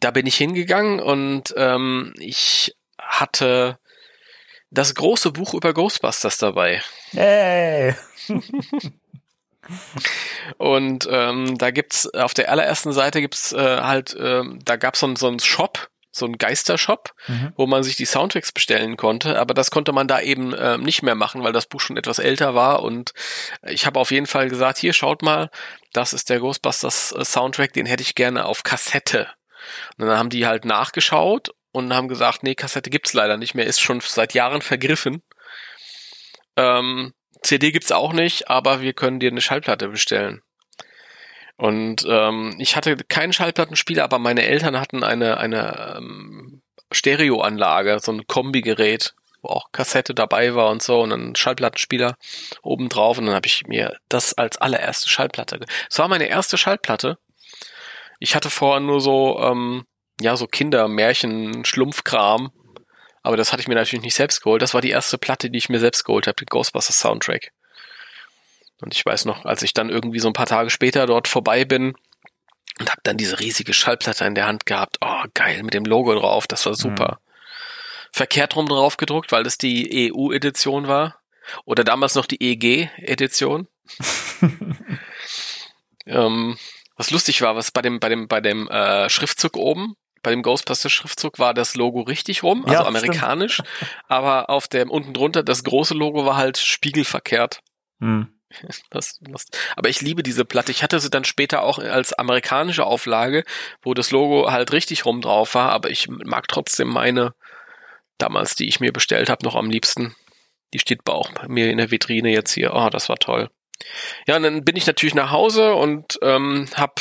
da bin ich hingegangen und ähm, ich hatte das große Buch über Ghostbusters dabei. Hey! und ähm, da gibt's auf der allerersten Seite gibt's äh, halt, ähm, da gab's so, so einen Shop, so ein Geistershop, mhm. wo man sich die Soundtracks bestellen konnte, aber das konnte man da eben äh, nicht mehr machen, weil das Buch schon etwas älter war und ich habe auf jeden Fall gesagt, hier schaut mal, das ist der Ghostbusters äh, Soundtrack, den hätte ich gerne auf Kassette. Und dann haben die halt nachgeschaut und haben gesagt, nee, Kassette gibt's leider nicht mehr, ist schon seit Jahren vergriffen. Ähm, CD gibt's auch nicht, aber wir können dir eine Schallplatte bestellen. Und ähm, ich hatte keinen Schallplattenspieler, aber meine Eltern hatten eine, eine ähm, Stereoanlage, so ein Kombigerät, wo auch Kassette dabei war und so und ein Schallplattenspieler obendrauf. Und dann habe ich mir das als allererste Schallplatte. Es war meine erste Schallplatte. Ich hatte vorher nur so, ähm, ja, so Kindermärchen, Schlumpfkram. Aber das hatte ich mir natürlich nicht selbst geholt. Das war die erste Platte, die ich mir selbst geholt habe, den Ghostbusters Soundtrack. Und ich weiß noch, als ich dann irgendwie so ein paar Tage später dort vorbei bin und habe dann diese riesige Schallplatte in der Hand gehabt. Oh, geil, mit dem Logo drauf, das war super. Mhm. Verkehrt rum drauf gedruckt, weil das die EU-Edition war. Oder damals noch die EG-Edition. ähm, was lustig war, was bei dem, bei dem, bei dem äh, Schriftzug oben, bei dem Ghostbusters-Schriftzug war das Logo richtig rum, also ja, amerikanisch, aber auf dem unten drunter das große Logo war halt spiegelverkehrt. Hm. Das, das, aber ich liebe diese Platte. Ich hatte sie dann später auch als amerikanische Auflage, wo das Logo halt richtig rum drauf war, aber ich mag trotzdem meine damals, die ich mir bestellt habe, noch am liebsten. Die steht auch bei mir in der Vitrine jetzt hier. Oh, das war toll. Ja, und dann bin ich natürlich nach Hause und ähm, habe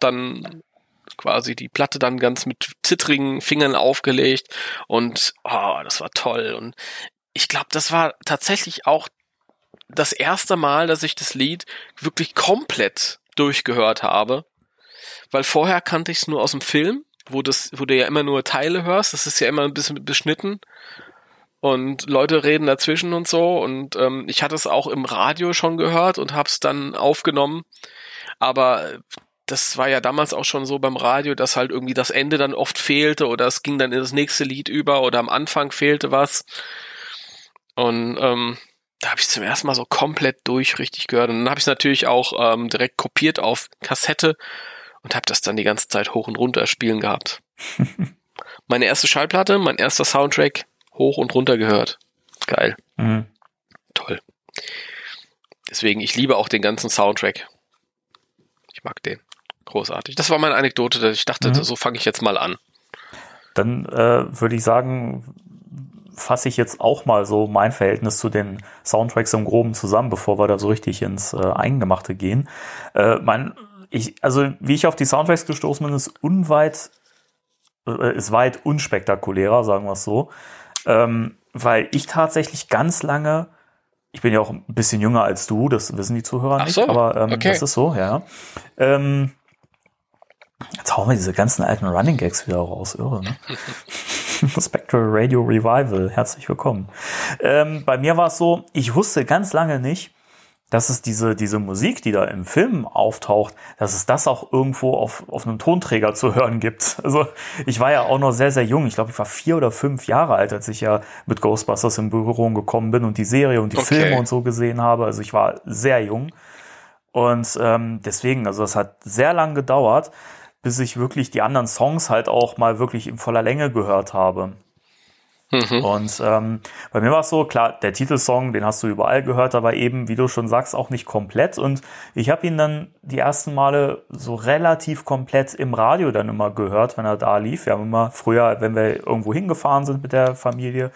dann quasi die Platte dann ganz mit zittrigen Fingern aufgelegt und oh, das war toll. Und ich glaube, das war tatsächlich auch das erste Mal, dass ich das Lied wirklich komplett durchgehört habe. Weil vorher kannte ich es nur aus dem Film, wo das, wo du ja immer nur Teile hörst. Das ist ja immer ein bisschen beschnitten. Und Leute reden dazwischen und so. Und ähm, ich hatte es auch im Radio schon gehört und habe es dann aufgenommen. Aber das war ja damals auch schon so beim Radio, dass halt irgendwie das Ende dann oft fehlte oder es ging dann in das nächste Lied über oder am Anfang fehlte was. Und ähm, da habe ich zum ersten Mal so komplett durch richtig gehört. Und dann habe ich es natürlich auch ähm, direkt kopiert auf Kassette und habe das dann die ganze Zeit hoch und runter spielen gehabt. Meine erste Schallplatte, mein erster Soundtrack, hoch und runter gehört. Geil. Mhm. Toll. Deswegen, ich liebe auch den ganzen Soundtrack. Ich mag den. Großartig. Das war meine Anekdote, dass ich dachte, mhm. so fange ich jetzt mal an. Dann äh, würde ich sagen, fasse ich jetzt auch mal so mein Verhältnis zu den Soundtracks im Groben zusammen, bevor wir da so richtig ins äh, Eingemachte gehen. Äh, mein, ich, also wie ich auf die Soundtracks gestoßen bin, ist unweit, äh, ist weit unspektakulärer, sagen wir es so. Ähm, weil ich tatsächlich ganz lange, ich bin ja auch ein bisschen jünger als du, das wissen die Zuhörer Ach nicht, so, aber ähm, okay. das ist so, ja. Ähm, jetzt hauen wir diese ganzen alten Running Gags wieder raus, irre, ne? Spectral Radio Revival, herzlich willkommen. Ähm, bei mir war es so, ich wusste ganz lange nicht, dass es diese, diese Musik, die da im Film auftaucht, dass es das auch irgendwo auf, auf einem Tonträger zu hören gibt. Also ich war ja auch noch sehr, sehr jung. Ich glaube, ich war vier oder fünf Jahre alt, als ich ja mit Ghostbusters in Berührung gekommen bin und die Serie und die Okay. Filme und so gesehen habe. Also ich war sehr jung. Und ähm, deswegen, also es hat sehr lang gedauert, bis ich wirklich die anderen Songs halt auch mal wirklich in voller Länge gehört habe. Mhm. Und ähm, bei mir war es so, klar, der Titelsong, den hast du überall gehört, aber eben, wie du schon sagst, auch nicht komplett. Und ich habe ihn dann die ersten Male so relativ komplett im Radio dann immer gehört, wenn er da lief. Wir haben immer früher, wenn wir irgendwo hingefahren sind mit der Familie,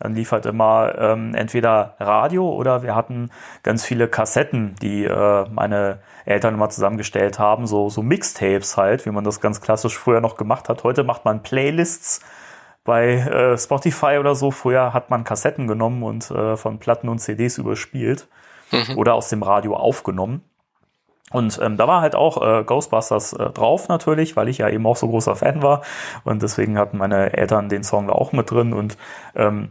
dann lief halt immer ähm, entweder Radio oder wir hatten ganz viele Kassetten, die äh, meine Eltern immer zusammengestellt haben, so, so Mixtapes halt, wie man das ganz klassisch früher noch gemacht hat. Heute macht man Playlists bei äh, Spotify oder so. Früher hat man Kassetten genommen und äh, von Platten und CDs überspielt oder aus dem Radio aufgenommen. Und ähm, da war halt auch äh, Ghostbusters äh, drauf natürlich, weil ich ja eben auch so großer Fan war. Und deswegen hatten meine Eltern den Song da auch mit drin. Und ähm,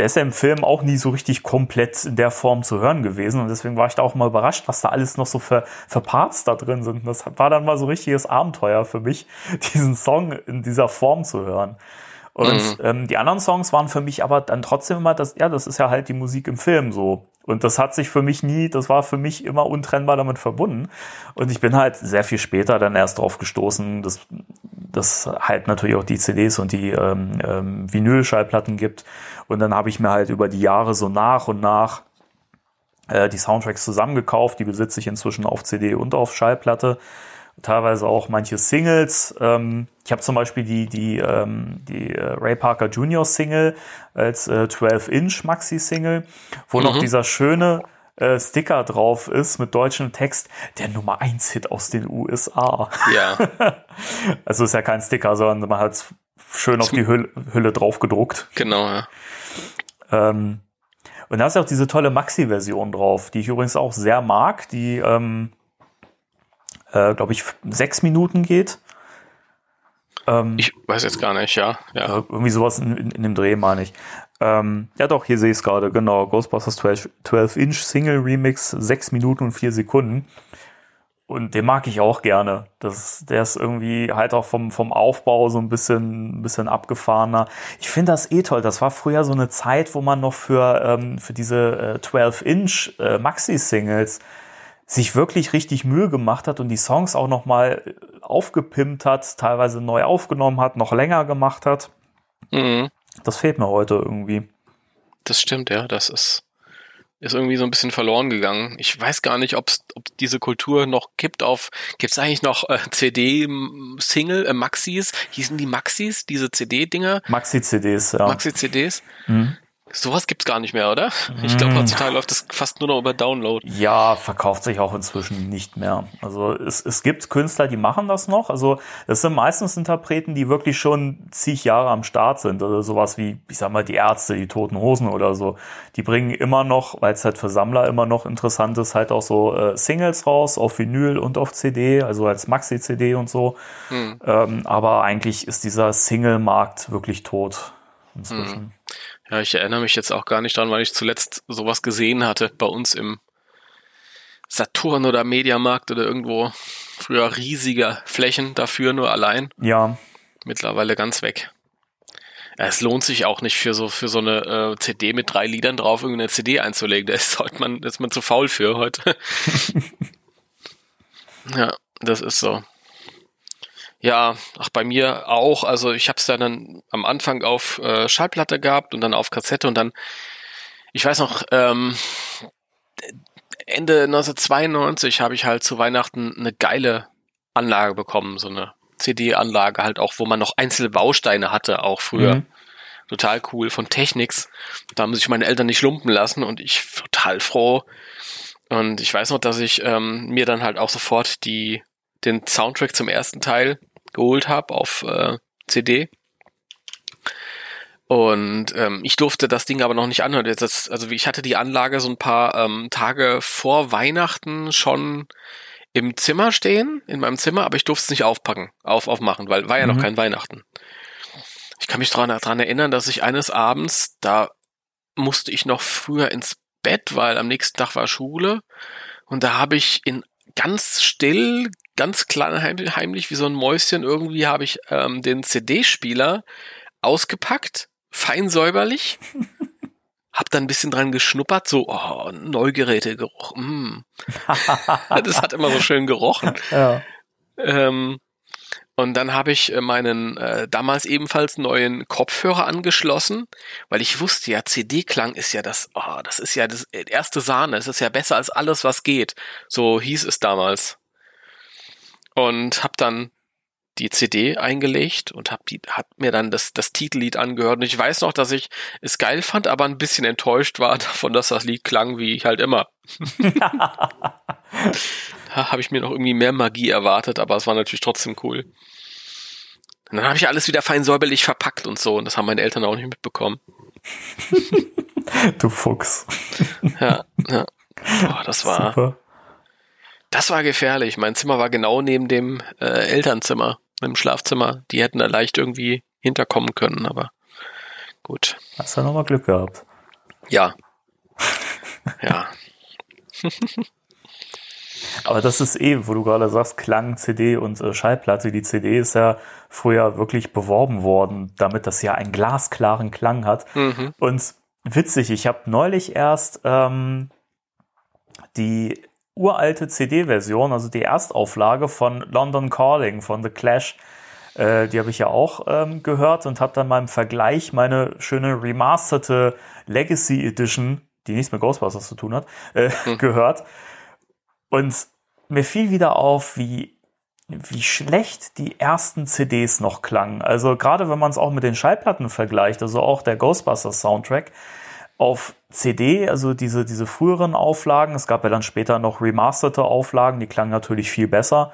der ist ja im Film auch nie so richtig komplett in der Form zu hören gewesen. Und deswegen war ich da auch mal überrascht, was da alles noch so für, für Parts da drin sind. Und das war dann mal so richtiges Abenteuer für mich, diesen Song in dieser Form zu hören. Und ähm, die anderen Songs waren für mich aber dann trotzdem immer das, ja, das ist ja halt die Musik im Film so. Und das hat sich für mich nie, das war für mich immer untrennbar damit verbunden. Und ich bin halt sehr viel später dann erst drauf gestoßen, dass dass halt natürlich auch die CDs und die ähm, ähm, Vinylschallplatten gibt. Und dann habe ich mir halt über die Jahre so nach und nach äh, die Soundtracks zusammengekauft. Die besitze ich inzwischen auf CD und auf Schallplatte. Teilweise auch manche Singles. Ähm, ich habe zum Beispiel die, die, ähm, die äh, Ray Parker Jr. Single als äh, 12-Inch Maxi-Single, wo noch dieser schöne äh, Sticker drauf ist mit deutschem Text, der Nummer 1 Hit aus den USA. Ja. Also ist ja kein Sticker, sondern man hat es schön auf die Hülle, Hülle drauf gedruckt. Genau, ja. Ähm, und da ist ja auch diese tolle Maxi-Version drauf, die ich übrigens auch sehr mag, die, ähm, äh, glaube ich, sechs Minuten geht. Ähm, Ich weiß jetzt gar nicht, ja. Ja. Ja, irgendwie sowas in, in, in dem Dreh, meine ich. Ähm, ja doch, hier sehe ich es gerade, genau. Ghostbusters 12, 12-Inch Single Remix, 6 Minuten und 4 Sekunden. Und den mag ich auch gerne. Das, der ist irgendwie halt auch vom, vom Aufbau so ein bisschen, ein bisschen abgefahrener. Ich finde das eh toll. Das war früher so eine Zeit, wo man noch für, ähm, für diese äh, 12-Inch äh, Maxi-Singles sich wirklich richtig Mühe gemacht hat und die Songs auch noch mal aufgepimpt hat, teilweise neu aufgenommen hat, noch länger gemacht hat. Mhm. Das fehlt mir heute irgendwie. Das stimmt, ja. Das ist, ist irgendwie so ein bisschen verloren gegangen. Ich weiß gar nicht, ob's, ob diese Kultur noch gibt auf, gibt's eigentlich noch äh, CD-Single, äh, Maxis? Hießen die Maxis, diese CD-Dinger? Maxi-CDs, ja. Maxi-CDs? Mhm. Sowas gibt's gar nicht mehr, oder? Ich glaube, heutzutage läuft das fast nur noch über Download. Ja, verkauft sich auch inzwischen nicht mehr. Also es, es gibt Künstler, die machen das noch. Also das sind meistens Interpreten, die wirklich schon zig Jahre am Start sind. Also sowas wie, ich sag mal, die Ärzte, die Toten Hosen oder so. Die bringen immer noch, weil es halt für Sammler immer noch interessant ist, halt auch so äh, Singles raus, auf Vinyl und auf CD, also als Maxi-CD und so. Ähm, aber eigentlich ist dieser Single-Markt wirklich tot inzwischen. Ja, ich erinnere mich jetzt auch gar nicht dran, weil ich zuletzt sowas gesehen hatte bei uns im Saturn oder Mediamarkt oder irgendwo. Früher riesige Flächen dafür nur allein. Ja, Mittlerweile ganz weg. Ja, es lohnt sich auch nicht für so für so eine äh, CD mit drei Liedern drauf irgendeine CD einzulegen. Da ist, man, da ist man zu faul für heute. ja, das ist so. Ja, ach bei mir auch. Also ich habe es dann am Anfang auf äh, Schallplatte gehabt und dann auf Kassette und dann, ich weiß noch, ähm, Ende 1992 habe ich halt zu Weihnachten eine geile Anlage bekommen, so eine CD-Anlage halt auch, wo man noch einzelne Bausteine hatte, auch früher. Mhm. Total cool von Technics. Da haben sich meine Eltern nicht lumpen lassen und ich total froh. Und ich weiß noch, dass ich ähm, mir dann halt auch sofort die den Soundtrack zum ersten Teil geholt habe auf äh, CD. Und ähm, ich durfte das Ding aber noch nicht anhören. Das, also ich hatte die Anlage so ein paar ähm, Tage vor Weihnachten schon im Zimmer stehen, in meinem Zimmer, aber ich durfte es nicht aufpacken, auf, aufmachen, weil war ja mhm. noch kein Weihnachten. Ich kann mich daran, daran erinnern, dass ich eines Abends, da musste ich noch früher ins Bett, weil am nächsten Tag war Schule. Und da habe ich in ganz still, ganz klein heimlich wie so ein Mäuschen irgendwie habe ich ähm, den CD-Spieler ausgepackt, fein säuberlich, hab dann ein bisschen dran geschnuppert, so oh, Neugerätegeruch. Mm. das hat immer so schön gerochen. Ja. Ähm, und dann habe ich äh, meinen äh, damals ebenfalls neuen Kopfhörer angeschlossen, weil ich wusste ja, CD-Klang ist ja das, oh, das ist ja das erste Sahne, es ist ja besser als alles, was geht. So hieß es damals. Und habe dann die CD eingelegt und hab die hab mir dann das das Titellied angehört und ich weiß noch, dass ich es geil fand, aber ein bisschen enttäuscht war davon, dass das Lied klang wie ich halt immer. da habe ich mir noch irgendwie mehr Magie erwartet, aber es war natürlich trotzdem cool. Und dann habe ich alles wieder fein säuberlich verpackt und so und das haben meine Eltern auch nicht mitbekommen. du Fuchs. ja, ja. Boah, das war Super. Das war gefährlich. Mein Zimmer war genau neben dem äh, Elternzimmer, im Schlafzimmer. Die hätten da leicht irgendwie hinterkommen können, aber gut. Hast du nochmal Glück gehabt? Ja. ja. Aber das ist eh, wo du gerade sagst, Klang, CD und äh, Schallplatte. Die CD ist ja früher wirklich beworben worden, damit das ja einen glasklaren Klang hat. Mhm. Und witzig, ich habe neulich erst ähm, die uralte CD-Version, also die Erstauflage von London Calling von The Clash. Äh, die habe ich ja auch ähm, gehört und habe dann mal im Vergleich meine schöne remasterte Legacy Edition, die nichts mit Ghostbusters zu tun hat, äh, hm. gehört. Und mir fiel wieder auf, wie wie schlecht die ersten CDs noch klangen. Also gerade wenn man es auch mit den Schallplatten vergleicht, also auch der Ghostbusters Soundtrack, auf CD, also diese, diese früheren Auflagen, es gab ja dann später noch remasterte Auflagen, die klangen natürlich viel besser.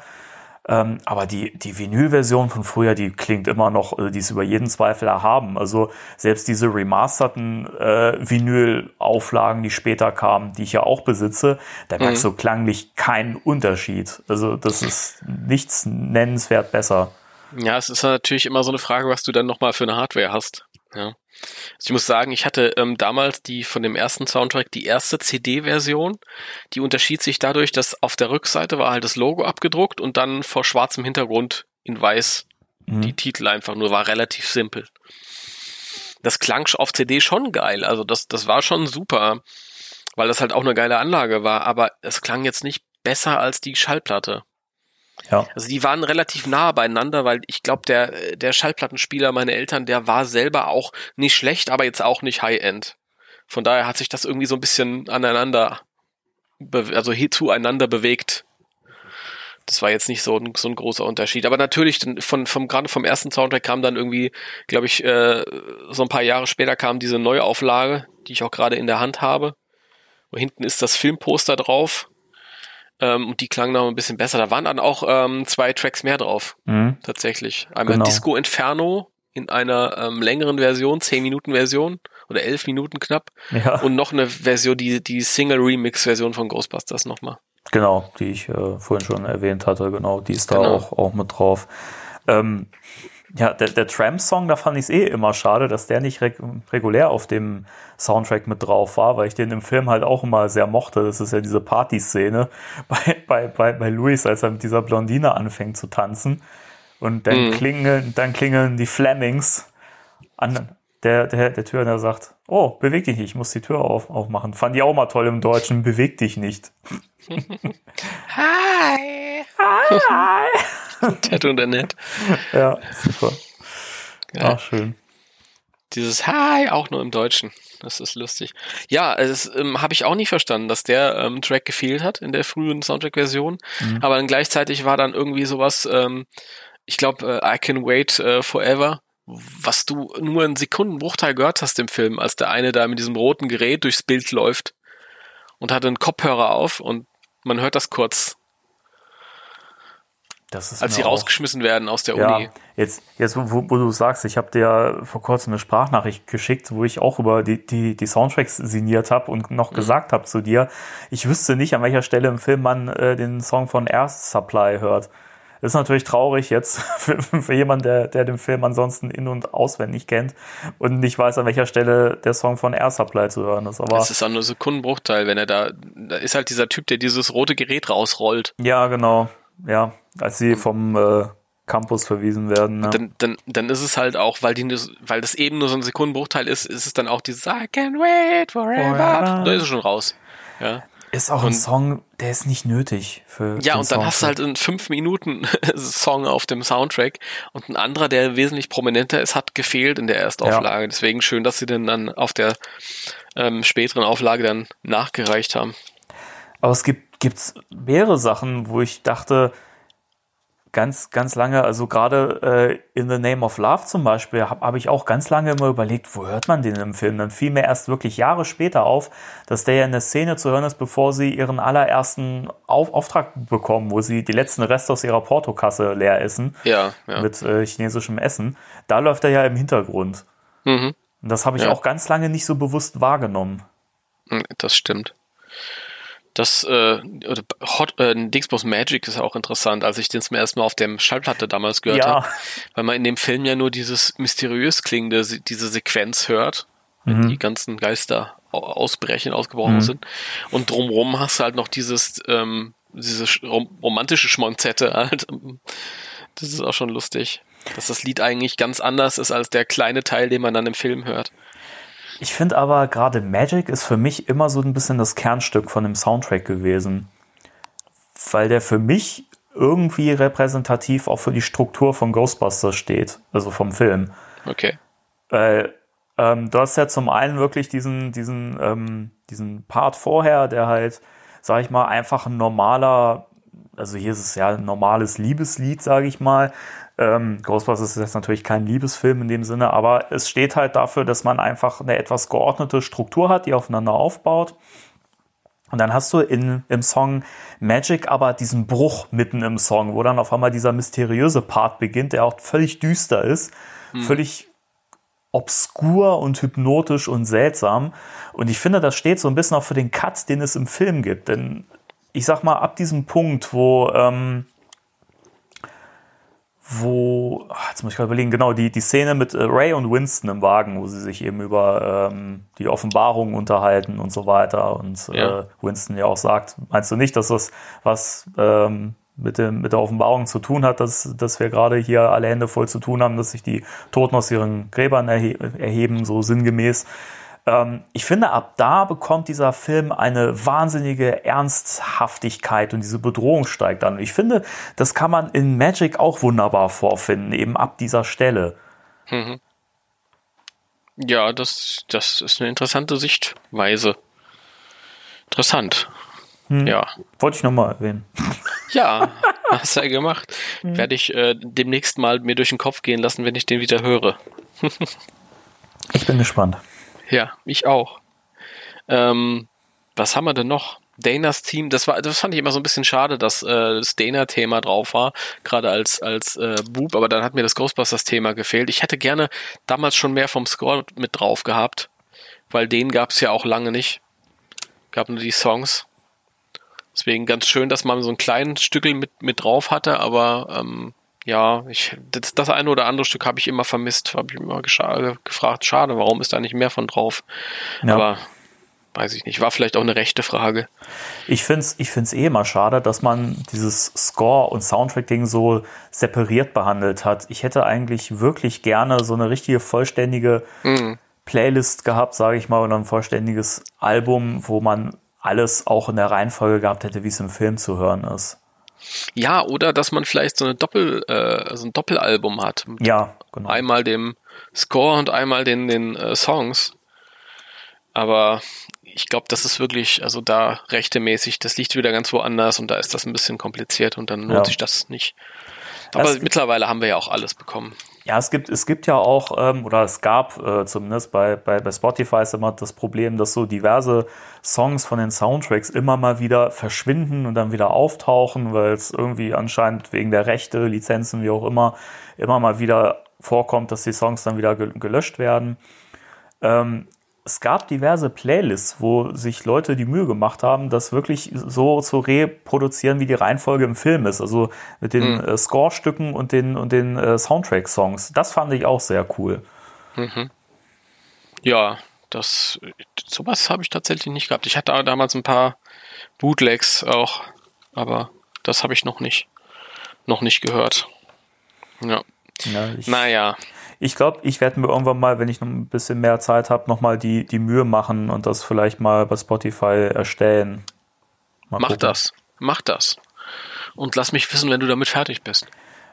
Ähm, aber die, die Vinyl-Version von früher, die klingt immer noch, äh, die ist über jeden Zweifel erhaben. Also selbst diese remasterten äh, Vinyl-Auflagen, die später kamen, die ich ja auch besitze, da merkst mhm. du klanglich keinen Unterschied. Also das ist nichts nennenswert besser. Ja, es ist natürlich immer so eine Frage, was du dann nochmal für eine Hardware hast. Ja. Also ich muss sagen, ich hatte ähm, damals die von dem ersten Soundtrack die erste CD-Version. Die unterschied sich dadurch, dass auf der Rückseite war halt das Logo abgedruckt und dann vor schwarzem Hintergrund in weiß mhm. die Titel einfach nur war relativ simpel. Das klang auf CD schon geil, also das das war schon super, weil das halt auch eine geile Anlage war, aber es klang jetzt nicht besser als die Schallplatte. Ja. Also die waren relativ nah beieinander, weil ich glaube, der, der Schallplattenspieler, meine Eltern, der war selber auch nicht schlecht, aber jetzt auch nicht High-End. Von daher hat sich das irgendwie so ein bisschen aneinander, also zueinander bewegt. Das war jetzt nicht so ein, so ein großer Unterschied. Aber natürlich, von, vom, gerade vom ersten Soundtrack kam dann irgendwie, glaube ich, äh, so ein paar Jahre später kam diese neue Auflage, die ich auch gerade in der Hand habe. Und hinten ist das Filmposter drauf ähm, und die klangen noch ein bisschen besser. Da waren dann auch ähm, zwei Tracks mehr drauf. Mhm. Tatsächlich. Einmal genau. Disco Inferno in einer ähm, längeren Version, 10 Minuten Version oder 11 Minuten knapp. Ja. Und noch eine Version, die, die Single Remix Version von Ghostbusters nochmal. Genau, die ich äh, vorhin schon erwähnt hatte, genau, die ist da genau. auch, auch mit drauf. Ähm, ja, der, der Tramp-Song, da fand ich es eh immer schade, dass der nicht reg regulär auf dem Soundtrack mit drauf war, weil ich den im Film halt auch immer sehr mochte. Das ist ja diese Party-Szene bei, bei, bei, bei Louis, als er mit dieser Blondine anfängt zu tanzen. Und dann, mhm. klingeln, dann klingeln die Flemings an der, der, der Tür und er sagt, oh, beweg dich nicht, ich muss die Tür auf, aufmachen. Fand ich auch mal toll im Deutschen, beweg dich nicht. Hi! Hi! Tattoo und nett. Ja, super. Ja. Ach, schön. Dieses Hi auch nur im Deutschen. Das ist lustig. Ja, das ähm, habe ich auch nicht verstanden, dass der ähm, Track gefehlt hat in der frühen Soundtrack-Version. Mhm. Aber dann gleichzeitig war dann irgendwie sowas, ähm, ich glaube, äh, I Can Wait äh, Forever, was du nur einen Sekundenbruchteil gehört hast im Film, als der eine da mit diesem roten Gerät durchs Bild läuft und hat einen Kopfhörer auf und man hört das kurz Das als sie rausgeschmissen werden aus der Ja, Uni. jetzt, jetzt wo, wo du sagst, ich habe dir ja vor kurzem eine Sprachnachricht geschickt, wo ich auch über die, die, die Soundtracks signiert habe und noch gesagt habe zu dir, ich wüsste nicht, an welcher Stelle im Film man äh, den Song von Air Supply hört. Ist natürlich traurig jetzt für, für jemanden, der, der den Film ansonsten in- und auswendig kennt und nicht weiß, an welcher Stelle der Song von Air Supply zu hören ist. Aber Das ist auch nur Sekundenbruchteil, wenn er da, da ist halt dieser Typ, der dieses rote Gerät rausrollt. ja, genau. Ja, als sie vom äh, Campus verwiesen werden. Ne? Dann, dann, dann ist es halt auch, weil die, weil das eben nur so ein Sekundenbruchteil ist, ist es dann auch dieses I can wait forever. Forever. Da ist es schon raus. Ja, Ist auch ein Song, der ist nicht nötig für. ja und dann hast du Soundtrack. halt einen 5 Minuten Song auf dem Soundtrack und ein anderer, der wesentlich prominenter ist, hat gefehlt in der Erstauflage. Deswegen schön, dass sie den dann auf der ähm, späteren Auflage dann nachgereicht haben. Aber es gibt gibt's mehrere Sachen, wo ich dachte, ganz, ganz lange, also gerade äh, In the Name of Love zum Beispiel, habe hab ich auch ganz lange immer überlegt, wo hört man den im Film? Dann fiel mir erst wirklich Jahre später auf, dass der ja in der Szene zu hören ist, bevor sie ihren allerersten auf Auftrag bekommen, wo sie die letzten Reste aus ihrer Portokasse leer essen Ja, ja. mit äh, chinesischem Essen. Da läuft er ja im Hintergrund. Mhm. Und das habe ich Ja. auch ganz lange nicht so bewusst wahrgenommen. Mm, Das stimmt. Das äh, oder Hot, äh, Dingsbus Magic ist auch interessant, als ich den zum ersten Mal auf dem Schallplatte damals gehört Ja. habe, weil man in dem Film ja nur dieses mysteriös klingende, se- diese Sequenz hört, wenn die ganzen Geister au- ausbrechen, ausgebrochen sind. Und drumrum hast du halt noch dieses, ähm, diese rom romantische Schmonzette halt. Das ist auch schon lustig. Dass das Lied eigentlich ganz anders ist als der kleine Teil, den man dann im Film hört. Ich finde aber gerade Magic ist für mich immer so ein bisschen das Kernstück von dem Soundtrack gewesen. Weil der für mich irgendwie repräsentativ auch für die Struktur von Ghostbusters steht, also vom Film. Okay. Weil ähm, du hast ja zum einen wirklich diesen, diesen, ähm, diesen Part vorher, der halt, sag ich mal, einfach ein normaler, also hier ist es ja ein normales Liebeslied, sage ich mal. Ähm, Ghostbusters ist jetzt natürlich kein Liebesfilm in dem Sinne, aber es steht halt dafür, dass man einfach eine etwas geordnete Struktur hat, die aufeinander aufbaut. Und dann hast du in, im Song Magic aber diesen Bruch mitten im Song, wo dann auf einmal dieser mysteriöse Part beginnt, der auch völlig düster ist, völlig obskur und hypnotisch und seltsam. Und ich finde, das steht so ein bisschen auch für den Cut, den es im Film gibt. Denn ich sag mal, ab diesem Punkt, wo, ähm, wo, ach, jetzt muss ich gerade überlegen, genau, die, die Szene mit äh, Ray und Winston im Wagen, wo sie sich eben über ähm, die Offenbarung unterhalten und so weiter. Und Ja. äh, Winston ja auch sagt, meinst du nicht, dass das was ähm, mit, dem, mit der Offenbarung zu tun hat, dass, dass wir gerade hier alle Hände voll zu tun haben, dass sich die Toten aus ihren Gräbern erhe erheben, so sinngemäß. Ähm, ich finde, ab da bekommt dieser Film eine wahnsinnige Ernsthaftigkeit und diese Bedrohung steigt an. Und ich finde, das kann man in Magic auch wunderbar vorfinden, eben ab dieser Stelle. Ja, das, das ist eine interessante Sichtweise. Interessant. Ja. Wollte ich nochmal erwähnen. Ja, hast du ja gemacht. Werde ich äh, demnächst mal mir durch den Kopf gehen lassen, wenn ich den wieder höre. Ich bin gespannt. Ja, ich auch. Ähm, was haben wir denn noch? Danas Team, das war, das fand ich immer so ein bisschen schade, dass äh, das Dana-Thema drauf war, gerade als als äh, Bub, aber dann hat mir das Ghostbusters-Thema gefehlt. Ich hätte gerne damals schon mehr vom Score mit drauf gehabt, weil den gab es ja auch lange nicht. Gab nur die Songs. Deswegen ganz schön, dass man so ein kleines Stückel mit mit drauf hatte, aber ähm, ja, ich, das, das eine oder andere Stück habe ich immer vermisst, habe ich immer gescha- gefragt, schade, warum ist da nicht mehr von drauf? Ja. Aber weiß ich nicht, war vielleicht auch eine rechte Frage. Ich finde es ich find's eh immer schade, dass man dieses Score- und Soundtrack-Ding so separiert behandelt hat. Ich hätte eigentlich wirklich gerne so eine richtige vollständige Playlist gehabt, sage ich mal, oder ein vollständiges Album, wo man alles auch in der Reihenfolge gehabt hätte, wie es im Film zu hören ist. Ja, oder dass man vielleicht so eine Doppel, äh, so ein Doppelalbum hat. Ja, genau. Einmal dem Score und einmal den, den äh, Songs. Aber ich glaube, das ist wirklich, also da rechtemäßig, das liegt wieder ganz woanders und da ist das ein bisschen kompliziert und dann lohnt Ja. sich das nicht. Aber Das- mittlerweile haben wir ja auch alles bekommen. Ja, es gibt, es gibt ja auch, ähm, oder es gab äh, zumindest bei, bei, bei Spotify ist immer das Problem, dass so diverse Songs von den Soundtracks immer mal wieder verschwinden und dann wieder auftauchen, weil es irgendwie anscheinend wegen der Rechte, Lizenzen, wie auch immer, immer mal wieder vorkommt, dass die Songs dann wieder gel- gelöscht werden. Ähm, es gab diverse Playlists, wo sich Leute die Mühe gemacht haben, das wirklich so zu reproduzieren, wie die Reihenfolge im Film ist. Also mit den äh, Score-Stücken und den, und den äh, Soundtrack-Songs. Das fand ich auch sehr cool. Ja, das sowas habe ich tatsächlich nicht gehabt. Ich hatte damals ein paar Bootlegs auch, aber das habe ich noch nicht noch nicht gehört. Ja. Ja, Naja, ich glaube, ich werde mir irgendwann mal, wenn ich noch ein bisschen mehr Zeit habe, nochmal die, die Mühe machen und das vielleicht mal bei Spotify erstellen. Mal mach gucken. das. Mach das. Und lass mich wissen, wenn du damit fertig bist.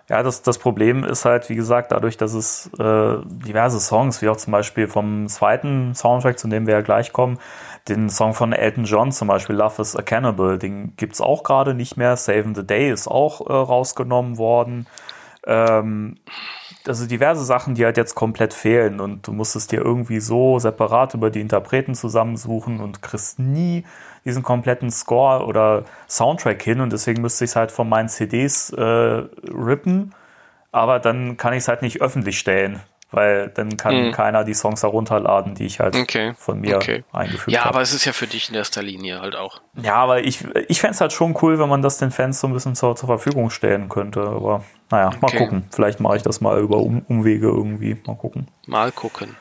Ja, das, das Problem ist halt, wie gesagt, dadurch, dass es äh, diverse Songs, wie auch zum Beispiel vom zweiten Soundtrack, zu dem wir ja gleich kommen, den Song von Elton John zum Beispiel, Love is a Cannibal, den gibt's auch gerade nicht mehr. Saving the Day ist auch äh, rausgenommen worden. Ähm, also diverse Sachen, die halt jetzt komplett fehlen und du musst es dir irgendwie so separat über die Interpreten zusammensuchen und kriegst nie diesen kompletten Score oder Soundtrack hin und deswegen müsste ich es halt von meinen CDs äh, rippen, aber dann kann ich es halt nicht öffentlich stellen, weil dann kann Mhm. keiner die Songs herunterladen, die ich halt Okay. von mir Okay. eingefügt Ja, habe. aber es ist ja für dich in erster Linie halt auch. Ja, aber ich, ich fände es halt schon cool, wenn man das den Fans so ein bisschen zur, zur Verfügung stellen könnte. Aber naja, mal Okay. gucken. Vielleicht mache ich das mal über um, Umwege irgendwie. Mal gucken. Mal gucken.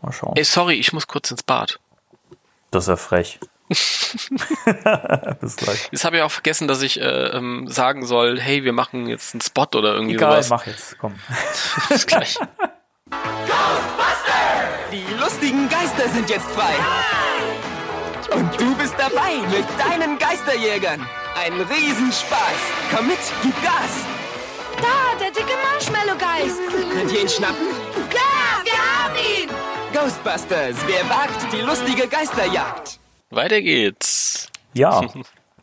Mal schauen. Ey, sorry, ich muss kurz ins Bad. Das ist ja frech. Bis gleich. Jetzt habe ich auch vergessen, dass ich äh, ähm, sagen soll, hey, wir machen jetzt einen Spot oder irgendwie Egal, sowas. mach jetzt. Komm. Bis gleich. Die lustigen Geister sind jetzt frei. Und du bist dabei mit deinen Geisterjägern. Ein Riesenspaß. Komm mit, gib Gas. Da, der dicke Marshmallow-Geist. Könnt ihr ihn schnappen? Ja, wir haben ihn. Ghostbusters, wer wagt die lustige Geisterjagd? Weiter geht's. Ja.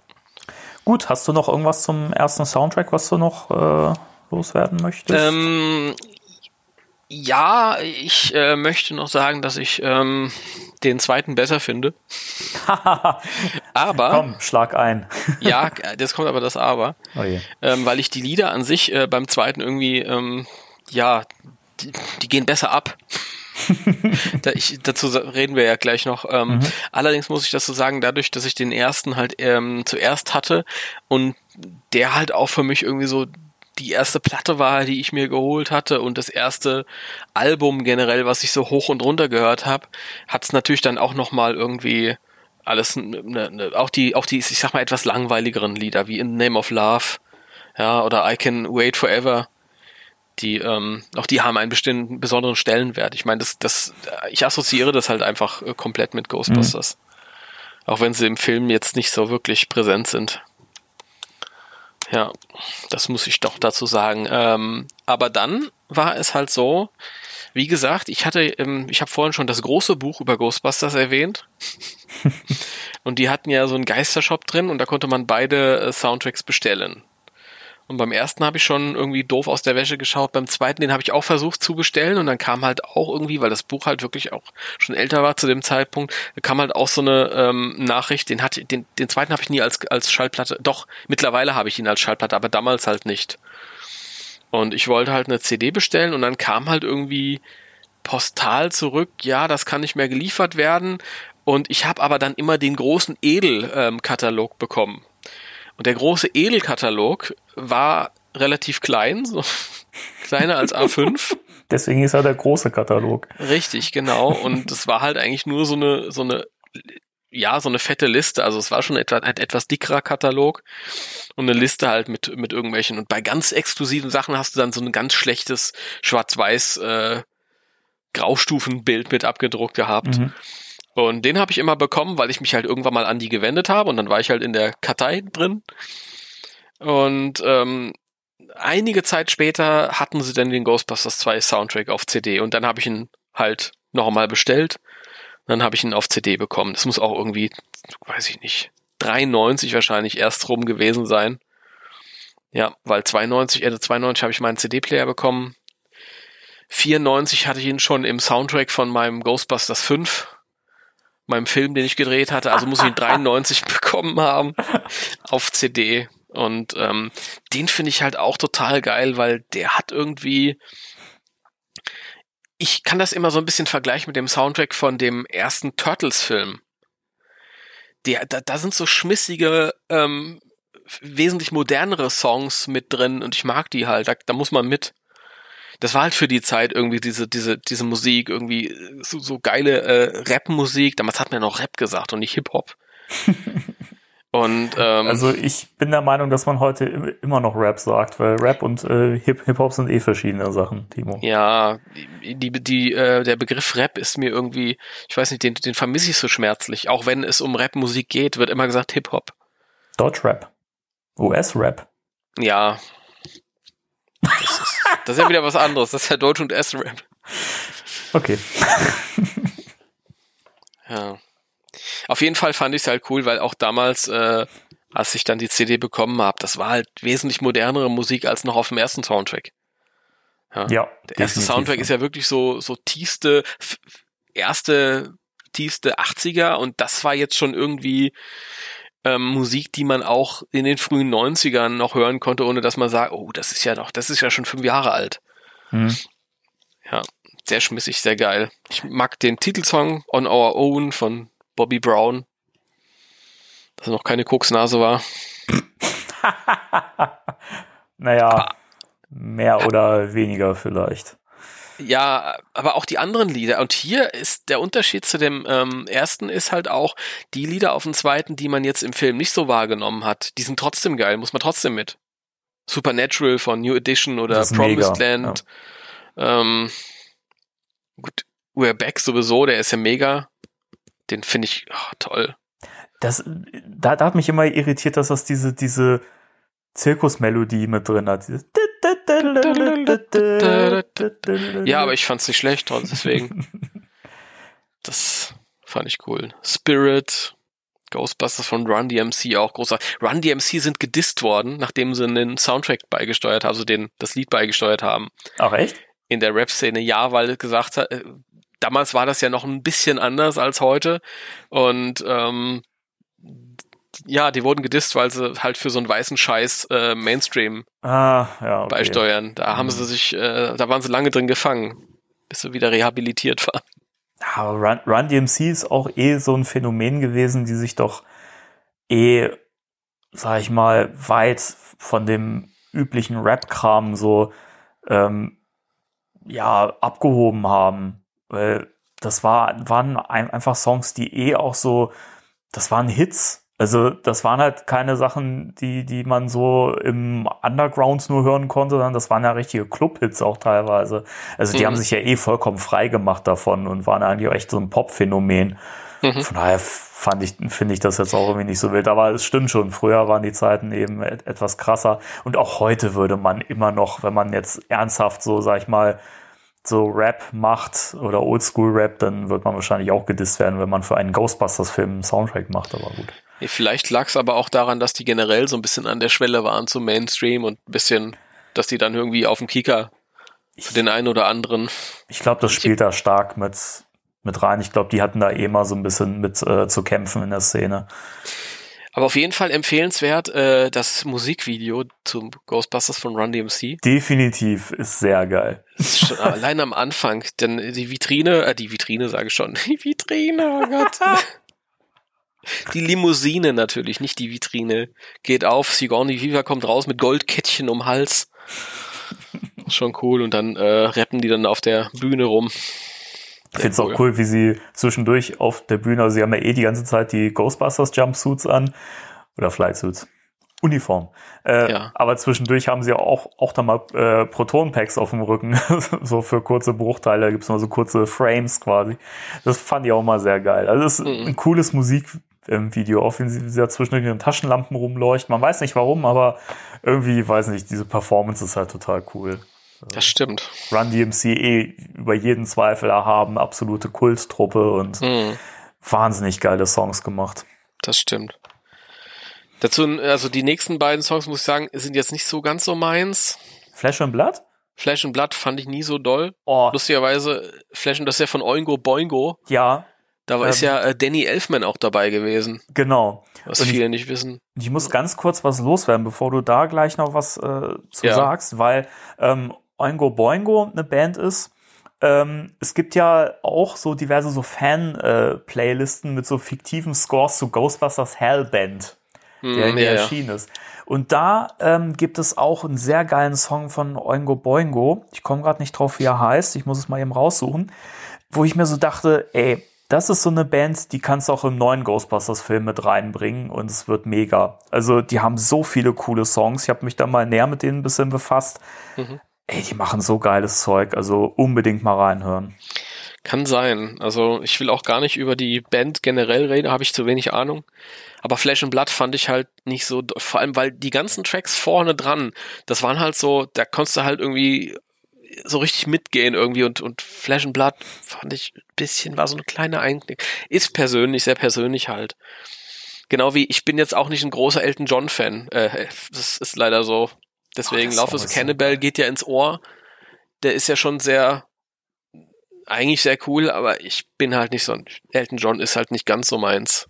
Gut, hast du noch irgendwas zum ersten Soundtrack, was du noch äh, loswerden möchtest? Ähm, ja, ich äh, möchte noch sagen, dass ich ähm, den zweiten besser finde. aber, Komm, schlag ein. ja, jetzt kommt aber das Aber, Oh ähm, weil ich die Lieder an sich äh, beim zweiten irgendwie, ähm, ja, die, die gehen besser ab. da ich, dazu reden wir ja gleich noch. Ähm, Allerdings muss ich das so sagen, dadurch, dass ich den ersten halt ähm, zuerst hatte und der halt auch für mich irgendwie so die erste Platte war, die ich mir geholt hatte und das erste Album generell, was ich so hoch und runter gehört habe, hat es natürlich dann auch noch mal irgendwie alles, ne, ne, auch die, auch die, ich sag mal etwas langweiligeren Lieder wie In the Name of Love, ja oder I Can Wait Forever die ähm, auch die haben einen bestimmten besonderen Stellenwert. Ich meine, das, das, ich assoziiere das halt einfach äh, komplett mit Ghostbusters. Auch wenn sie im Film jetzt nicht so wirklich präsent sind. Ja, das muss ich doch dazu sagen. Ähm, aber dann war es halt so, wie gesagt, ich hatte, ähm, ich habe vorhin schon das große Buch über Ghostbusters erwähnt. und die hatten ja so einen Geistershop drin und da konnte man beide äh, Soundtracks bestellen. Und beim ersten habe ich schon irgendwie doof aus der Wäsche geschaut. Beim zweiten, den habe ich auch versucht zu bestellen. Und dann kam halt auch irgendwie, weil das Buch halt wirklich auch schon älter war zu dem Zeitpunkt, kam halt auch so eine ähm, Nachricht, den hat, den, den zweiten habe ich nie als, als Schallplatte, doch, mittlerweile habe ich ihn als Schallplatte, aber damals halt nicht. Und ich wollte halt eine CD bestellen und dann kam halt irgendwie postal zurück, ja, das kann nicht mehr geliefert werden. Und ich habe aber dann immer den großen Edel-Katalog bekommen. Und der große Edelkatalog war relativ klein, so kleiner als A5. Deswegen ist ja der große Katalog. Richtig, genau. Und es war halt eigentlich nur so eine, so eine, ja, so eine fette Liste. Also es war schon etwa, ein etwas dickerer Katalog und eine Liste halt mit, mit irgendwelchen. Und bei ganz exklusiven Sachen hast du dann so ein ganz schlechtes Schwarz-Weiß äh, Graustufenbild mit abgedruckt gehabt. Mhm. Und den habe ich immer bekommen, weil ich mich halt irgendwann mal an die gewendet habe und dann war ich halt in der Kartei drin. Und ähm, einige Zeit später hatten sie dann den Ghostbusters 2 Soundtrack auf CD und dann habe ich ihn halt noch einmal bestellt. Dann habe ich ihn auf CD bekommen. Das muss auch irgendwie, weiß ich nicht, 93 wahrscheinlich erst rum gewesen sein. Ja, weil 92, Ende 92 habe ich meinen CD-Player bekommen. 94 hatte ich ihn schon im Soundtrack von meinem Ghostbusters 5, meinem Film, den ich gedreht hatte. Also muss ich ihn 93 bekommen haben auf CD. Und ähm, den finde ich halt auch total geil, weil der hat irgendwie. Ich kann das immer so ein bisschen vergleichen mit dem Soundtrack von dem ersten Turtles-Film. Der, da, da sind so schmissige, ähm, wesentlich modernere Songs mit drin und ich mag die halt. Da, da muss man mit das war halt für die Zeit irgendwie diese, diese, diese Musik, irgendwie so, so geile äh, Rap-Musik. Damals hat man ja noch Rap gesagt und nicht Hip-Hop. und ähm, Also ich bin der Meinung, dass man heute immer noch Rap sagt, weil Rap und äh, Hip- Hip-Hop sind eh verschiedene Sachen, Timo. Ja, die, die, äh, der Begriff Rap ist mir irgendwie, ich weiß nicht, den, den vermisse ich so schmerzlich. Auch wenn es um Rap-Musik geht, wird immer gesagt Hip-Hop. Deutsch-Rap. US-Rap. Ja. Das das ist ja wieder was anderes. Das ist ja Deutsch und S-Rap. Okay. Ja. Auf jeden Fall fand ich es halt cool, weil auch damals, äh, als ich dann die CD bekommen habe, das war halt wesentlich modernere Musik als noch auf dem ersten Soundtrack. Ja. Der erste Soundtrack ja. ist ja wirklich so, so tiefste, erste, tiefste 80er und das war jetzt schon irgendwie ähm, Musik, die man auch in den frühen 90ern noch hören konnte, ohne dass man sagt, oh, das ist ja doch, das ist ja schon fünf Jahre alt. Hm. Ja, sehr schmissig, sehr geil. Ich mag den Titelsong On Our Own von Bobby Brown. Dass er noch keine Koksnase war. Naja, mehr oder weniger vielleicht. Ja, aber auch die anderen Lieder. Und hier ist der Unterschied zu dem ähm, ersten ist halt auch, die Lieder auf dem zweiten, die man jetzt im Film nicht so wahrgenommen hat, die sind trotzdem geil, muss man trotzdem mit. Supernatural von New Edition oder Promised mega, Land. Ähm, gut, We're Back sowieso, der ist ja mega. Den finde ich oh, toll. Das, da, da hat mich immer irritiert, dass das diese, diese Zirkusmelodie mit drin hat. Dieses Ja, aber ich fand's nicht schlecht, trotz- deswegen. Das fand ich cool. Spirit, Ghostbusters von Run DMC auch großartig. Run DMC sind gedisst worden, nachdem sie einen Soundtrack beigesteuert haben, also den, das Lied beigesteuert haben. Ach echt? In der Rap-Szene, ja, weil gesagt hat, äh, damals war das ja noch ein bisschen anders als heute. Und ähm, ja, die wurden gedisst, weil sie halt für so einen weißen Scheiß äh, Mainstream Ah, ja. Okay. beisteuern. Da haben sie sich, äh, da waren sie lange drin gefangen, bis sie wieder rehabilitiert waren. Aber Run, Run DMC ist auch eh so ein Phänomen gewesen, die sich doch eh, sag ich mal, weit von dem üblichen Rap-Kram so ähm, ja abgehoben haben. Weil das war, waren ein, einfach Songs, die eh auch so, das waren Hits. Also das waren halt keine Sachen, die, die man so im Underground nur hören konnte, sondern das waren ja richtige Club-Hits auch teilweise. Also die Mhm. haben sich ja eh vollkommen frei gemacht davon und waren eigentlich auch echt so ein Pop-Phänomen. Mhm. Von daher fand ich, finde ich das jetzt auch irgendwie nicht so wild. Aber es stimmt schon, früher waren die Zeiten eben et etwas krasser. Und auch heute würde man immer noch, wenn man jetzt ernsthaft so, sag ich mal, so Rap macht oder Oldschool-Rap, dann wird man wahrscheinlich auch gedisst werden, wenn man für einen Ghostbusters-Film einen Soundtrack macht, aber gut. Vielleicht lag es aber auch daran, dass die generell so ein bisschen an der Schwelle waren zum Mainstream und ein bisschen, dass die dann irgendwie auf dem Kieker für den einen oder anderen. Ich glaube, das spielt da stark mit, mit rein. Ich glaube, die hatten da eh mal so ein bisschen mit äh, zu kämpfen in der Szene. Aber auf jeden Fall empfehlenswert äh, das Musikvideo zum Ghostbusters von Run DMC. Definitiv ist sehr geil. Schon allein am Anfang, denn die Vitrine, äh, die Vitrine sage ich schon, die Vitrine, oh Gott. Die Limousine natürlich, nicht die Vitrine. Geht auf, Sigourney Viva kommt raus mit Goldkettchen um Hals. Schon cool. Und dann äh, rappen die dann auf der Bühne rum. Ich finde es auch cool, wie sie zwischendurch auf der Bühne, also sie haben ja eh die ganze Zeit die Ghostbusters Jumpsuits an oder Flightsuits. Uniform. Äh, Ja. Aber zwischendurch haben sie auch, auch da mal äh, Proton-Packs auf dem Rücken, so für kurze Bruchteile, da gibt's mal so kurze Frames quasi. Das fand ich auch mal sehr geil. Also das ist Mhm. ein cooles Musikvideo, auch wenn sie, da zwischen den Taschenlampen rumleuchten. Man weiß nicht warum, aber irgendwie, weiß nicht, diese Performance ist halt total cool. Das stimmt. Run DMC eh über jeden Zweifel erhaben, absolute Kulttruppe und Mhm, wahnsinnig geile Songs gemacht. das stimmt. Dazu, also die nächsten beiden Songs, muss ich sagen, sind jetzt nicht so ganz so meins. Flash and Blood? Flash and Blood fand ich nie so doll. Oh, Lustigerweise, Flash and das ist ja von Oingo Boingo. ja, Da war ist Ähm. ja äh, Danny Elfman auch dabei gewesen, genau. was Und ich- viele nicht wissen. Ich muss ganz kurz was loswerden, bevor du da gleich noch was äh, zu Ja. sagst, weil ähm, Oingo Boingo eine Band ist. Ähm, es gibt ja auch so diverse so Fan-Playlisten mit so fiktiven Scores zu Ghostbusters Hellband, der, Hm, der ja, ja. erschienen ist. Und da ähm, gibt es auch einen sehr geilen Song von Oingo Boingo. Ich komme gerade nicht drauf, wie er heißt. Ich muss es mal eben raussuchen. Wo ich mir so dachte, ey, das ist so eine Band, die kannst du auch im neuen Ghostbusters-Film mit reinbringen und es wird mega. Also die haben so viele coole Songs. Ich habe mich da mal näher mit denen ein bisschen befasst. Mhm. Ey, die machen so geiles Zeug. Also unbedingt mal reinhören. Kann sein. Also ich will auch gar nicht über die Band generell reden, habe ich zu wenig Ahnung. Aber Flash and Blood fand ich halt nicht so, vor allem weil die ganzen Tracks vorne dran, das waren halt so, da konntest du halt irgendwie so richtig mitgehen irgendwie und, und Flash and Blood fand ich ein bisschen, war so eine kleine Einknick. Ist persönlich, sehr persönlich halt. Genau wie, ich bin jetzt auch nicht ein großer Elton John Fan. Äh, das ist leider so. Deswegen Oh, Love is Cannibal geht ja ins Ohr. Der ist ja schon sehr, eigentlich sehr cool, aber ich bin halt nicht so, ein- Elton John ist halt nicht ganz so meins.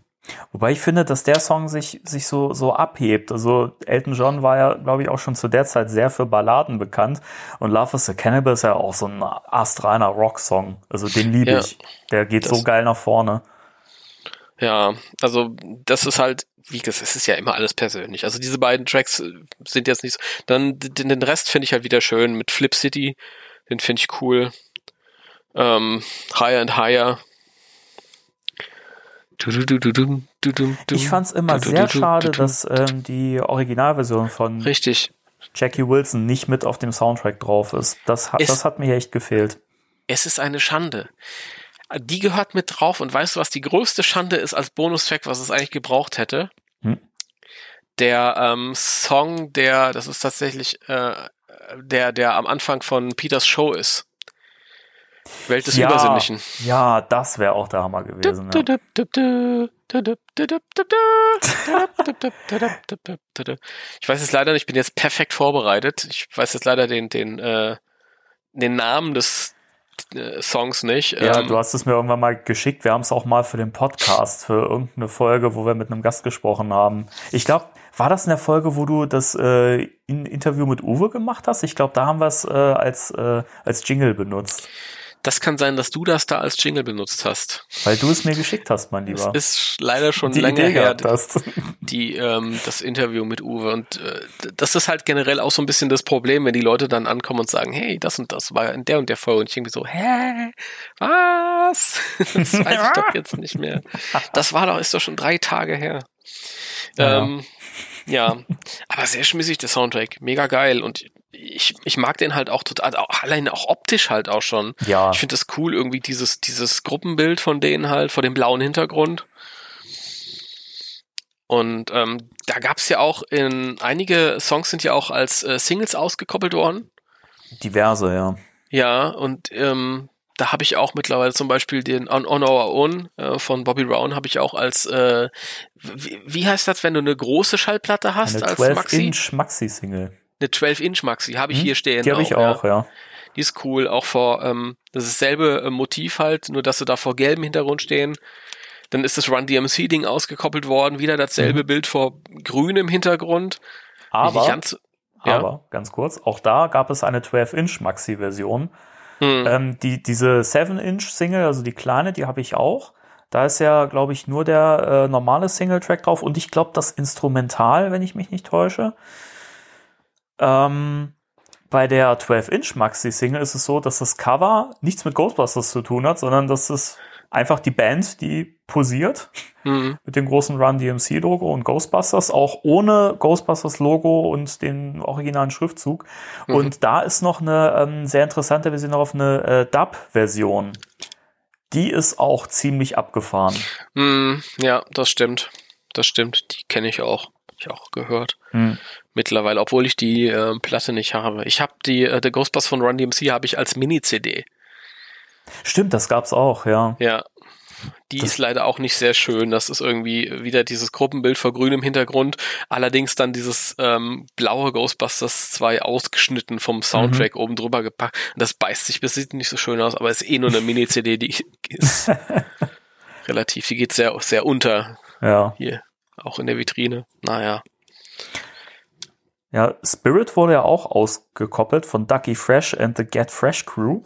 Wobei ich finde, dass der Song sich, sich so, so abhebt. Also Elton John war ja, glaube ich, auch schon zu der Zeit sehr für Balladen bekannt. Und Love is a Cannibal ist ja auch so ein astreiner Rock-Song. Also den liebe Ja. ich. Der geht so geil nach vorne. Ja, also das ist halt, wie gesagt, es ist ja immer alles persönlich. Also diese beiden Tracks äh, sind jetzt nicht so. Dann den, den Rest finde ich halt wieder schön mit Flip City, den finde ich cool. Ähm, Higher and Higher. Ich fand es immer sehr schade, dass ähm, die Originalversion von Richtig. Jackie Wilson nicht mit auf dem Soundtrack drauf ist. Das hat, Ist- das hat mir echt gefehlt. Es ist eine Schande. Die gehört mit drauf und weißt du, was die größte Schande ist als Bonustrack, was es eigentlich gebraucht hätte? Hm? Der ähm, Song, der, das ist tatsächlich äh, der, der am Anfang von Peters Show ist. Welt des Übersinnlichen. ja, das wäre auch der Hammer gewesen. Ja. Ich weiß jetzt leider nicht, ich bin jetzt perfekt vorbereitet. Ich weiß jetzt leider den, den, äh, den Namen des äh, Songs nicht. Ja, Ähm, du hast es mir irgendwann mal geschickt. Wir haben es auch mal für den Podcast, für irgendeine Folge, wo wir mit einem Gast gesprochen haben. Ich glaube, war das in der Folge, wo du das äh, in Interview mit Uwe gemacht hast? Ich glaube, da haben wir es äh, als, äh, als Jingle benutzt. Das kann sein, dass du das da als Jingle benutzt hast. Weil du es mir geschickt hast, mein Das Lieber. ist leider schon die lange Idee her, hast. die, ähm, das Interview mit Uwe. Und äh, das ist halt generell auch so ein bisschen das Problem, wenn die Leute dann ankommen und sagen, hey, das und das war in der und der Folge. Und ich irgendwie so, hä? Was? Das weiß ich doch jetzt nicht mehr. Das war doch, ist doch schon drei Tage her. Ja. Ähm, ja, aber sehr schmissig der Soundtrack, mega geil und ich, ich mag den halt auch total, auch allein auch optisch halt auch schon. Ja, Ich finde das cool, irgendwie dieses, dieses Gruppenbild von denen halt, vor dem blauen Hintergrund. Und ähm, da gab's ja auch in einige Songs sind ja auch als äh, Singles ausgekoppelt worden. diverse, ja. Ja, und ähm, da habe ich auch mittlerweile zum Beispiel den On, On Our Own äh, von Bobby Brown habe ich auch als äh, wie, wie heißt das, wenn du eine große Schallplatte hast Eine als Maxi? 12-Inch Maxi-Single. Eine 12-Inch Maxi habe ich Hm? hier stehen. Die habe ich ja. auch, ja. Die ist cool, auch vor, ähm, das ist dasselbe äh, Motiv halt, nur dass sie da vor gelbem Hintergrund stehen. Dann ist das Run DMC-Ding ausgekoppelt worden, wieder dasselbe Bild vor grünem Hintergrund. Mhm. Aber, ganz, ja. aber, ganz kurz, auch da gab es eine 12-Inch Maxi-Version. hm, Ähm, die, diese 7-Inch-Single, also die kleine, die habe ich auch. Da ist ja, glaube ich, nur der äh, normale Single-Track drauf und ich glaube, das Instrumental, wenn ich mich nicht täusche. Ähm, bei der 12-Inch Maxi-Single ist es so, dass das Cover nichts mit Ghostbusters zu tun hat, sondern dass es einfach die Band, die posiert hm, mit dem großen Run DMC Logo und Ghostbusters, auch ohne Ghostbusters Logo und den originalen Schriftzug. Mhm. Und da ist noch eine ähm, sehr interessante, wir noch auf eine äh, Dub-Version. Die ist auch ziemlich abgefahren. hm, ja, das stimmt. Das stimmt. Die kenne ich auch. Ich auch gehört. Hm. Mittlerweile, obwohl ich die ähm, Platte nicht habe. Ich habe die, äh, The Ghostbusters von Run DMC habe ich als Mini-CD. Stimmt, das gab's auch, ja. Ja. die Das- ist leider auch nicht sehr schön. Das ist irgendwie wieder dieses Gruppenbild vor grün im Hintergrund. Allerdings dann dieses ähm, blaue Ghostbusters 2 ausgeschnitten vom Soundtrack Mhm. oben drüber gepackt. Das beißt sich, das sieht nicht so schön aus, aber ist eh nur eine Mini-CD, die ist relativ, die geht sehr, sehr unter Ja. hier, auch in der Vitrine. Naja. Ja, Spirit wurde ja auch ausgekoppelt von Ducky Fresh and the Get Fresh Crew.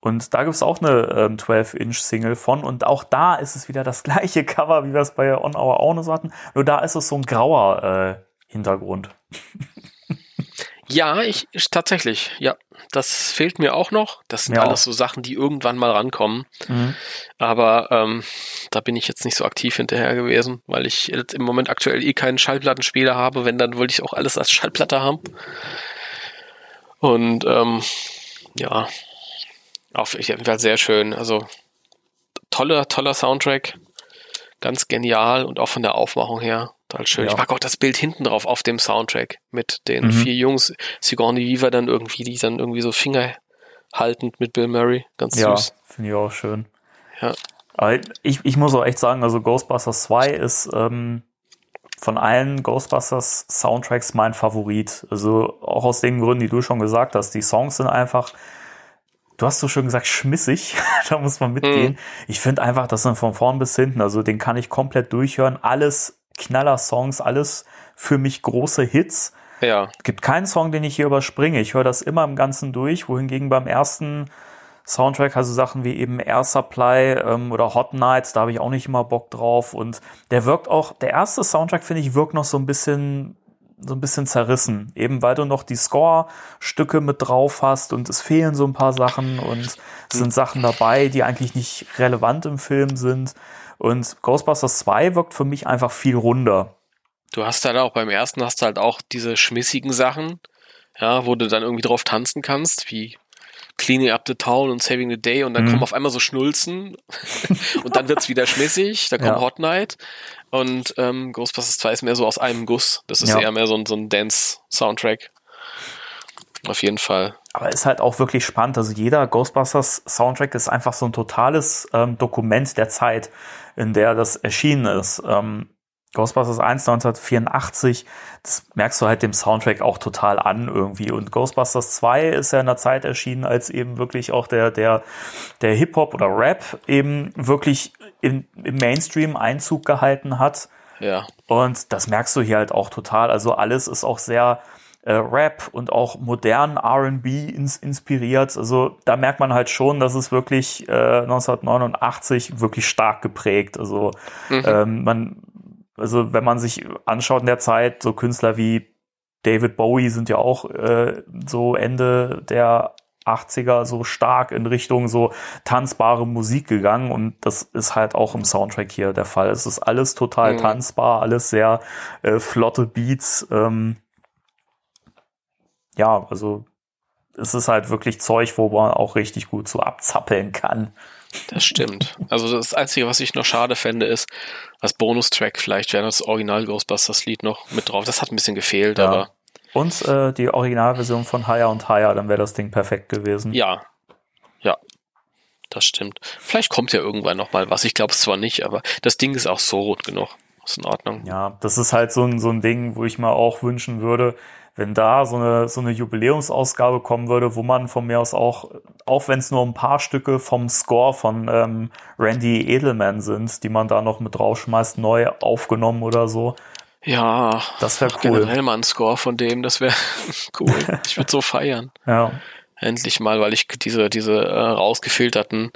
Und da gibt's auch eine ähm, 12-Inch-Single von. Und auch da ist es wieder das gleiche Cover, wie wir es bei On Our Own hatten. Nur da ist es so ein grauer äh, Hintergrund. Ja, ich, ich tatsächlich, ja. Das fehlt mir auch noch. Das sind Mir alles auch. so Sachen, die irgendwann mal rankommen. Mhm. Aber ähm, da bin ich jetzt nicht so aktiv hinterher gewesen, weil ich jetzt im Moment aktuell eh keinen Schallplattenspieler habe. Wenn, dann wollte ich auch alles als Schallplatte haben. Und ähm, ja, auf jeden Fall sehr schön. Also toller, toller Soundtrack. Ganz genial und auch von der Aufmachung her. Total schön. Ja. Ich mag auch das Bild hinten drauf auf dem Soundtrack mit den Mhm. vier Jungs. Sigourney Weaver dann irgendwie, die dann irgendwie so Finger haltend mit Bill Murray. Ganz Ja, süß. finde ich auch schön. Ja. Aber ich, ich muss auch echt sagen, also Ghostbusters 2 ist ähm, von allen Ghostbusters Soundtracks mein Favorit. Also auch aus den Gründen, die du schon gesagt hast. Die Songs sind einfach, du hast so schön gesagt, schmissig. da muss man mitgehen. Ich finde einfach, das sind von vorn bis hinten, also den kann ich komplett durchhören. Alles Knaller-Songs, alles für mich große Hits. Ja. gibt keinen Song, den ich hier überspringe. Ich höre das immer im Ganzen durch, wohingegen beim ersten Soundtrack, also Sachen wie eben Air Supply ähm, oder Hot Nights, da habe ich auch nicht immer Bock drauf. Und der wirkt auch, der erste Soundtrack, finde ich, wirkt noch so ein bisschen so ein bisschen zerrissen, eben weil du noch die Score-Stücke mit drauf hast und es fehlen so ein paar Sachen und es sind Sachen dabei, die eigentlich nicht relevant im Film sind. Und Ghostbusters 2 wirkt für mich einfach viel runder. Du hast halt auch beim ersten hast du halt auch diese schmissigen Sachen, ja, wo du dann irgendwie drauf tanzen kannst, wie Cleaning Up the Town und Saving the Day und dann Mhm. kommen auf einmal so Schnulzen und dann wird's wieder schmissig, da kommt Ja. Hot Night und ähm, Ghostbusters 2 ist mehr so aus einem Guss. Das ist Ja. eher mehr so ein, so ein Dance-Soundtrack. Auf jeden Fall. Aber ist halt auch wirklich spannend. Also jeder Ghostbusters Soundtrack ist einfach so ein totales ähm, Dokument der Zeit, in der das erschienen ist. Ähm, Ghostbusters 1 1984, das merkst du halt dem Soundtrack auch total an irgendwie. Und Ghostbusters 2 ist ja in der Zeit erschienen, als eben wirklich auch der, der, der Hip-Hop oder Rap eben wirklich im, im Mainstream Einzug gehalten hat. Ja. Und das merkst du hier halt auch total. Also alles ist auch sehr äh, Rap und auch modern RB ins, inspiriert. Also da merkt man halt schon, dass es wirklich äh, 1989 wirklich stark geprägt. Also ähm, man, also wenn man sich anschaut in der Zeit, so Künstler wie David Bowie sind ja auch äh, so Ende der 80er so stark in Richtung so tanzbare Musik gegangen und das ist halt auch im Soundtrack hier der Fall. Es ist alles total Mhm. tanzbar, alles sehr äh, flotte Beats. Ähm, ja, also es ist halt wirklich Zeug, wo man auch richtig gut so abzappeln kann. Das stimmt. Also das Einzige, was ich noch schade fände, ist, als Bonustrack vielleicht wäre das Original Ghostbusters Lied noch mit drauf. Das hat ein bisschen gefehlt, Ja. aber Und äh, die Originalversion von Higher und Higher, dann wäre das Ding perfekt gewesen. ja. Ja. Das stimmt. Vielleicht kommt ja irgendwann noch mal was. Ich glaube es zwar nicht, aber das Ding ist auch so rot genug. Ist in Ordnung. Ja, das ist halt so ein, so ein Ding, wo ich mir auch wünschen würde, wenn da so eine, so eine Jubiläumsausgabe kommen würde, wo man von mir aus auch, auch wenn es nur ein paar Stücke vom Score von ähm, Randy Edelman sind, die man da noch mit draufschmeißt, neu aufgenommen oder so. Ja. Das wäre cool. Generell mal ein Score von dem, das wäre cool. Ich würde so feiern. Ja, Endlich mal, weil ich diese, diese äh, rausgefilterten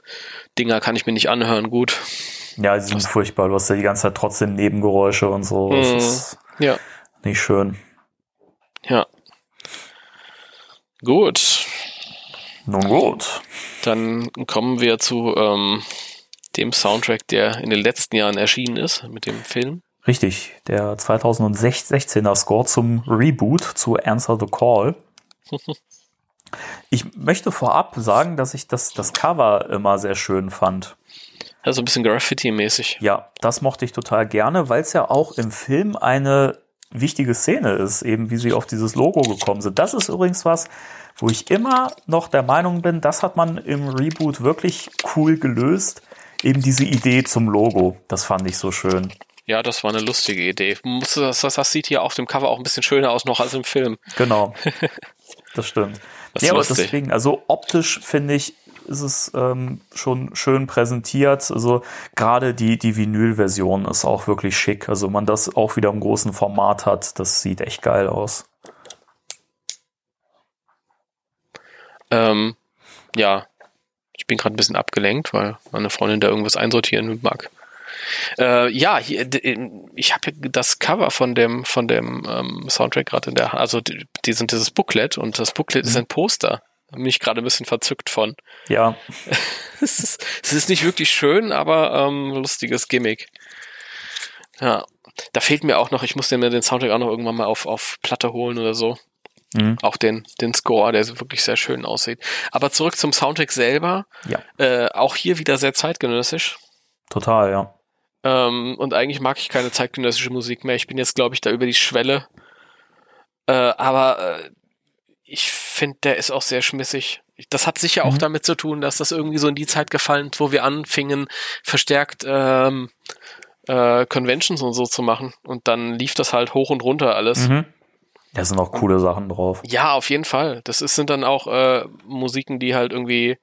Dinger kann ich mir nicht anhören, gut. ja, die sind furchtbar. Du hast ja die ganze Zeit trotzdem Nebengeräusche und so. Das Mhm. ist Ja. nicht schön. Ja. Gut. Nun gut. Dann kommen wir zu ähm, dem Soundtrack, der in den letzten Jahren erschienen ist, mit dem Film. Richtig, der 2016er Score zum Reboot zu Answer the Call. Ich möchte vorab sagen, dass ich das, das Cover immer sehr schön fand. Also ein bisschen Graffiti-mäßig. Ja, das mochte ich total gerne, weil es ja auch im Film eine wichtige Szene ist, eben wie sie auf dieses Logo gekommen sind. Das ist übrigens was, wo ich immer noch der Meinung bin, das hat man im Reboot wirklich cool gelöst. eben diese Idee zum Logo, das fand ich so schön. Ja, das war eine lustige Idee. Das, das, das sieht hier auf dem Cover auch ein bisschen schöner aus noch als im Film. Genau. Das stimmt. Das ja, aber deswegen, also optisch finde ich, ist es ähm, schon schön präsentiert. Also gerade die, die Vinyl-Version ist auch wirklich schick. Also man das auch wieder im großen Format hat, das sieht echt geil aus. Ähm, ja, ich bin gerade ein bisschen abgelenkt, weil meine Freundin da irgendwas einsortieren mag. Äh, ja, hier, d- ich habe das Cover von dem von dem ähm, Soundtrack gerade in der Hand, also die, die sind dieses Booklet und das Booklet ist ein Poster. Da bin ich gerade ein bisschen verzückt von. Ja, es, ist, es ist nicht wirklich schön, aber ähm, lustiges Gimmick. Ja, da fehlt mir auch noch, ich muss mir den Soundtrack auch noch irgendwann mal auf, auf Platte holen oder so. Mhm. Auch den, den Score, der so wirklich sehr schön aussieht. Aber zurück zum Soundtrack selber. ja, Äh, auch hier wieder sehr zeitgenössisch. total, ja. Ähm, und eigentlich mag ich keine zeitgenössische Musik mehr. Ich bin jetzt, glaube ich, da über die Schwelle. Äh, aber äh, ich finde, der ist auch sehr schmissig. Das hat sicher auch Mhm. damit zu tun, dass das irgendwie so in die Zeit gefallen ist, wo wir anfingen, verstärkt ähm, äh, Conventions und so zu machen. Und dann lief das halt hoch und runter alles. Mhm. Da sind auch coole Sachen drauf. Ja, auf jeden Fall. Das ist, sind dann auch äh, Musiken, die halt irgendwie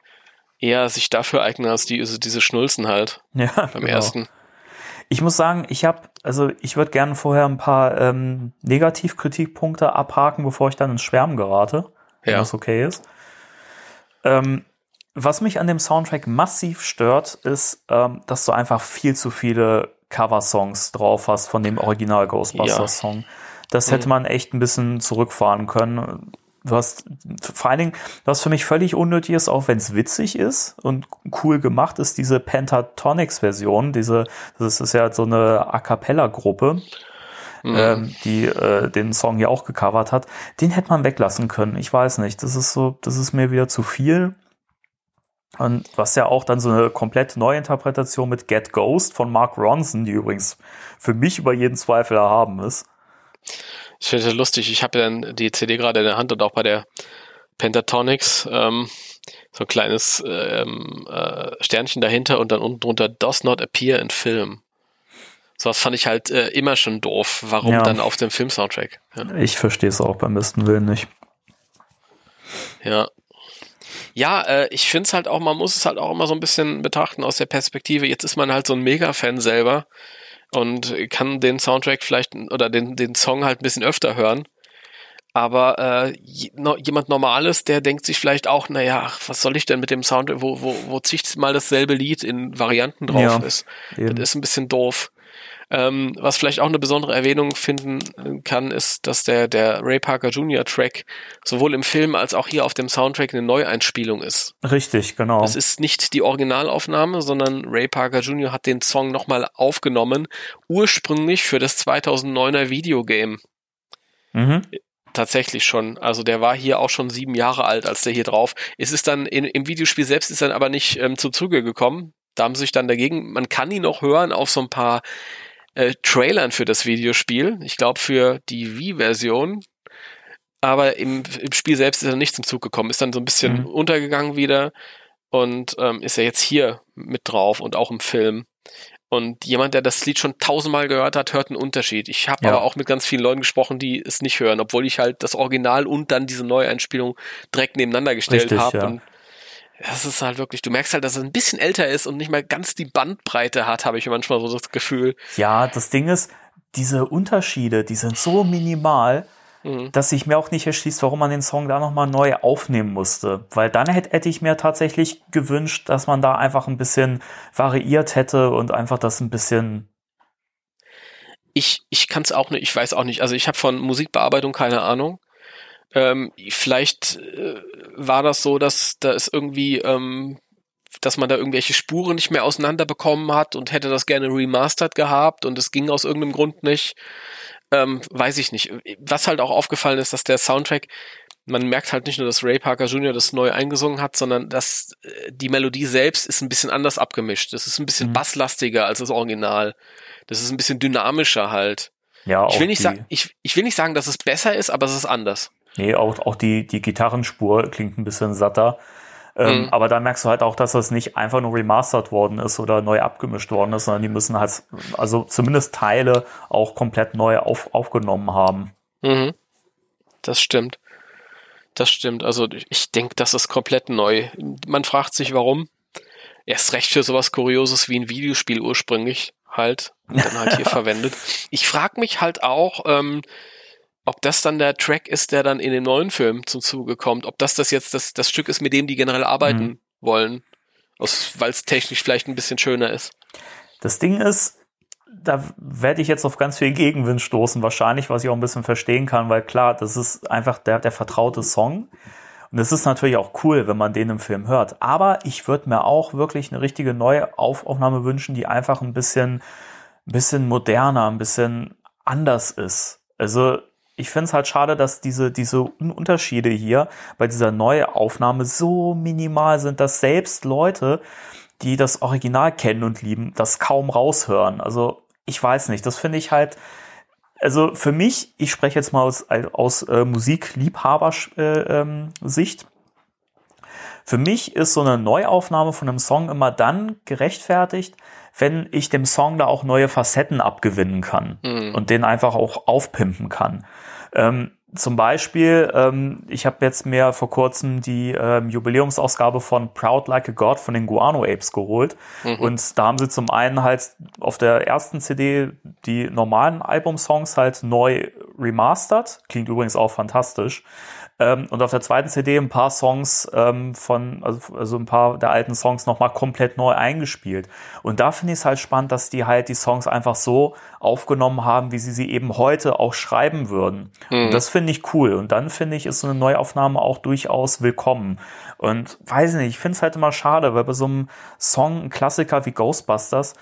eher sich dafür eignen als die, also diese Schnulzen halt Ja, beim genau. ersten. Ich muss sagen, ich habe, also ich würde gerne vorher ein paar ähm, Negativkritikpunkte abhaken, bevor ich dann ins Schwärmen gerate, wenn Ja. das okay ist. Ähm, was mich an dem Soundtrack massiv stört, ist, ähm, dass du einfach viel zu viele Coversongs drauf hast von dem Original Ghostbusters-Song. Das hätte man echt ein bisschen zurückfahren können. Du hast vor allen Dingen, was für mich völlig unnötig ist, auch wenn es witzig ist und cool gemacht ist, diese Pentatonics-Version, diese, das ist ja so eine A cappella-Gruppe, ähm, die äh, den Song ja auch gecovert hat, den hätte man weglassen können. Ich weiß nicht, das ist so, das ist mir wieder zu viel. Und was ja auch dann so eine komplett Neuinterpretation mit Get Ghost von Mark Ronson, die übrigens für mich über jeden Zweifel erhaben ist. Ich finde das lustig. Ich habe ja dann die CD gerade in der Hand und auch bei der Pentatonics ähm, so ein kleines ähm, äh, Sternchen dahinter und dann unten drunter Does not appear in film. Sowas fand ich halt äh, immer schon doof. Warum Ja. dann auf dem Film-Soundtrack? Ja. Ich verstehe es auch beim besten Willen nicht. Ja, ja äh, ich finde es halt auch, man muss es halt auch immer so ein bisschen betrachten aus der Perspektive. Jetzt ist man halt so ein Mega-Fan selber und kann den Soundtrack vielleicht oder den, den Song halt ein bisschen öfter hören. Aber äh, jemand Normales, der denkt sich vielleicht auch, naja, was soll ich denn mit dem Sound, wo, wo, wo zig mal dasselbe Lied in Varianten drauf Ja, ist. eben. Das ist ein bisschen doof. Ähm, was vielleicht auch eine besondere Erwähnung finden kann, ist, dass der, der Ray Parker Jr. Track sowohl im Film als auch hier auf dem Soundtrack eine Neueinspielung ist. Richtig, genau. Das ist nicht die Originalaufnahme, sondern Ray Parker Jr. hat den Song nochmal aufgenommen, ursprünglich für das 2009er Videogame. mhm. Tatsächlich schon. Also der war hier auch schon sieben Jahre alt, als der hier drauf. Es ist dann in, im Videospiel selbst ist dann aber nicht ähm, zu Zuge gekommen. Da haben sie sich dann dagegen, man kann ihn noch hören auf so ein paar äh, Trailern für das Videospiel. Ich glaube für die Wii-Version. Aber im, im Spiel selbst ist er nicht zum Zug gekommen, ist dann so ein bisschen Mhm. untergegangen wieder und ähm, ist er jetzt hier mit drauf und auch im Film. Und jemand, der das Lied schon tausendmal gehört hat, hört einen Unterschied. Ich habe Ja. aber auch mit ganz vielen Leuten gesprochen, die es nicht hören, obwohl ich halt das Original und dann diese Neueinspielung direkt nebeneinander gestellt habe. ja. Und das ist halt wirklich, du merkst halt, dass es ein bisschen älter ist und nicht mal ganz die Bandbreite hat, habe ich manchmal so das Gefühl. Ja, das Ding ist, diese Unterschiede, die sind so minimal, Mhm. dass sich mir auch nicht erschließt, warum man den Song da nochmal neu aufnehmen musste. Weil dann hätte, hätte ich mir tatsächlich gewünscht, dass man da einfach ein bisschen variiert hätte und einfach das ein bisschen. Ich, ich kann es auch nicht, ich weiß auch nicht. Also ich habe von Musikbearbeitung keine Ahnung. Ähm, vielleicht äh, war das so, dass da ist irgendwie, ähm, dass man da irgendwelche Spuren nicht mehr auseinanderbekommen hat und hätte das gerne remastered gehabt und es ging aus irgendeinem Grund nicht. Ähm, weiß ich nicht. Was halt auch aufgefallen ist, dass der Soundtrack, man merkt halt nicht nur, dass Ray Parker Jr. das neu eingesungen hat, sondern dass äh, die Melodie selbst ist ein bisschen anders abgemischt. Das ist ein bisschen Mhm. basslastiger als das Original. Das ist ein bisschen dynamischer halt. Ja, Ich will nicht sagen, ich, ich will nicht sagen, dass es besser ist, aber es ist anders. Nee, auch, auch die, die Gitarrenspur klingt ein bisschen satter. Ähm, Mhm. Aber da merkst du halt auch, dass das nicht einfach nur remastered worden ist oder neu abgemischt worden ist, sondern die müssen halt, also zumindest Teile auch komplett neu auf, aufgenommen haben. Mhm. Das stimmt. Das stimmt. Also ich denke, das ist komplett neu. Man fragt sich, warum. Erst recht für sowas Kurioses wie ein Videospiel ursprünglich halt. Dann halt hier verwendet. Ich frage mich halt auch, ähm, ob das dann der Track ist, der dann in den neuen Film zum Zuge kommt. Ob das das jetzt das, das Stück ist, mit dem die generell arbeiten Mhm. wollen. Weil es technisch vielleicht ein bisschen schöner ist. Das Ding ist, da werde ich jetzt auf ganz viel Gegenwind stoßen, wahrscheinlich, was ich auch ein bisschen verstehen kann, weil klar, das ist einfach der, der vertraute Song. Und es ist natürlich auch cool, wenn man den im Film hört. Aber ich würde mir auch wirklich eine richtige neue Aufnahme wünschen, die einfach ein bisschen, ein bisschen moderner, ein bisschen anders ist. Also ich finde es halt schade, dass diese, diese Un- Unterschiede hier bei dieser Neuaufnahme so minimal sind, dass selbst Leute, die das Original kennen und lieben, das kaum raushören. Also ich weiß nicht, das finde ich halt, also für mich, ich spreche jetzt mal aus, aus äh, Musikliebhaber-Sicht, äh, ähm, für mich ist so eine Neuaufnahme von einem Song immer dann gerechtfertigt, wenn ich dem Song da auch neue Facetten abgewinnen kann Mhm. und den einfach auch aufpimpen kann. Ähm, zum Beispiel, ähm, ich habe jetzt mir vor kurzem die ähm, Jubiläumsausgabe von Proud Like a God von den Guano Apes geholt. Und da haben sie zum einen halt auf der ersten CD die normalen Albumsongs halt neu remastered. Klingt übrigens auch fantastisch. Ähm, und auf der zweiten CD ein paar Songs ähm, von, also, also ein paar der alten Songs nochmal komplett neu eingespielt. Und da finde ich es halt spannend, dass die halt die Songs einfach so aufgenommen haben, wie sie sie eben heute auch schreiben würden. Und das finde ich cool. Und dann finde ich, ist so eine Neuaufnahme auch durchaus willkommen. Und weiß nicht, ich finde es halt immer schade, weil bei so einem Song, ein Klassiker wie Ghostbusters,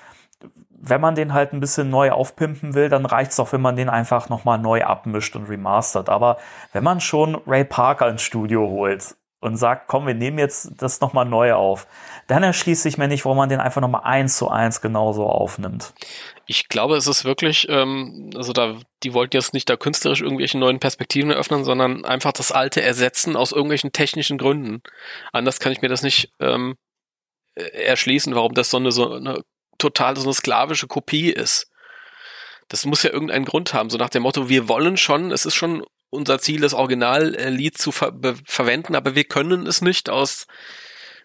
wenn man den halt ein bisschen neu aufpimpen will, dann reicht's auch, wenn man den einfach nochmal neu abmischt und remastert. Aber wenn man schon Ray Parker ins Studio holt und sagt, komm, wir nehmen jetzt das nochmal neu auf, dann erschließt sich mir nicht, warum man den einfach nochmal eins zu eins genauso aufnimmt. Ich glaube, es ist wirklich, ähm, also da, die wollten jetzt nicht da künstlerisch irgendwelche neuen Perspektiven eröffnen, sondern einfach das Alte ersetzen aus irgendwelchen technischen Gründen. Anders kann ich mir das nicht ähm, äh, erschließen, warum das so eine, so eine total so eine sklavische Kopie ist. Das muss ja irgendeinen Grund haben, so nach dem Motto, wir wollen schon, es ist schon unser Ziel, das Originallied zu ver verwenden, aber wir können es nicht aus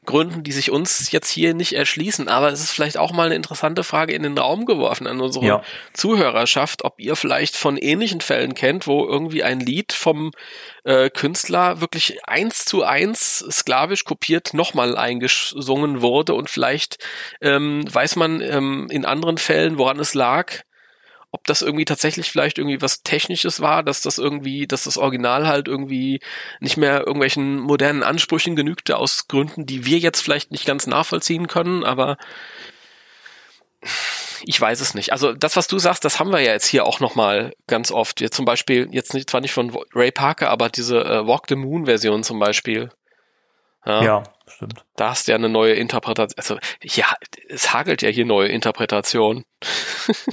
Gründen, die sich uns jetzt hier nicht erschließen. Aber es ist vielleicht auch mal eine interessante Frage in den Raum geworfen an unsere Ja. Zuhörerschaft, ob ihr vielleicht von ähnlichen Fällen kennt, wo irgendwie ein Lied vom äh, Künstler wirklich eins zu eins sklavisch kopiert nochmal eingesungen wurde und vielleicht ähm, weiß man ähm, in anderen Fällen, woran es lag, ob das irgendwie tatsächlich vielleicht irgendwie was Technisches war, dass das irgendwie, dass das Original halt irgendwie nicht mehr irgendwelchen modernen Ansprüchen genügte aus Gründen, die wir jetzt vielleicht nicht ganz nachvollziehen können, aber ich weiß es nicht. Also das, was du sagst, das haben wir ja jetzt hier auch nochmal ganz oft. Jetzt zum Beispiel, jetzt nicht, zwar nicht von Ray Parker, aber diese äh, Walk the Moon Version zum Beispiel. Ja, stimmt. Da hast du ja eine neue Interpretation. Also ja, es hagelt ja hier neue Interpretationen.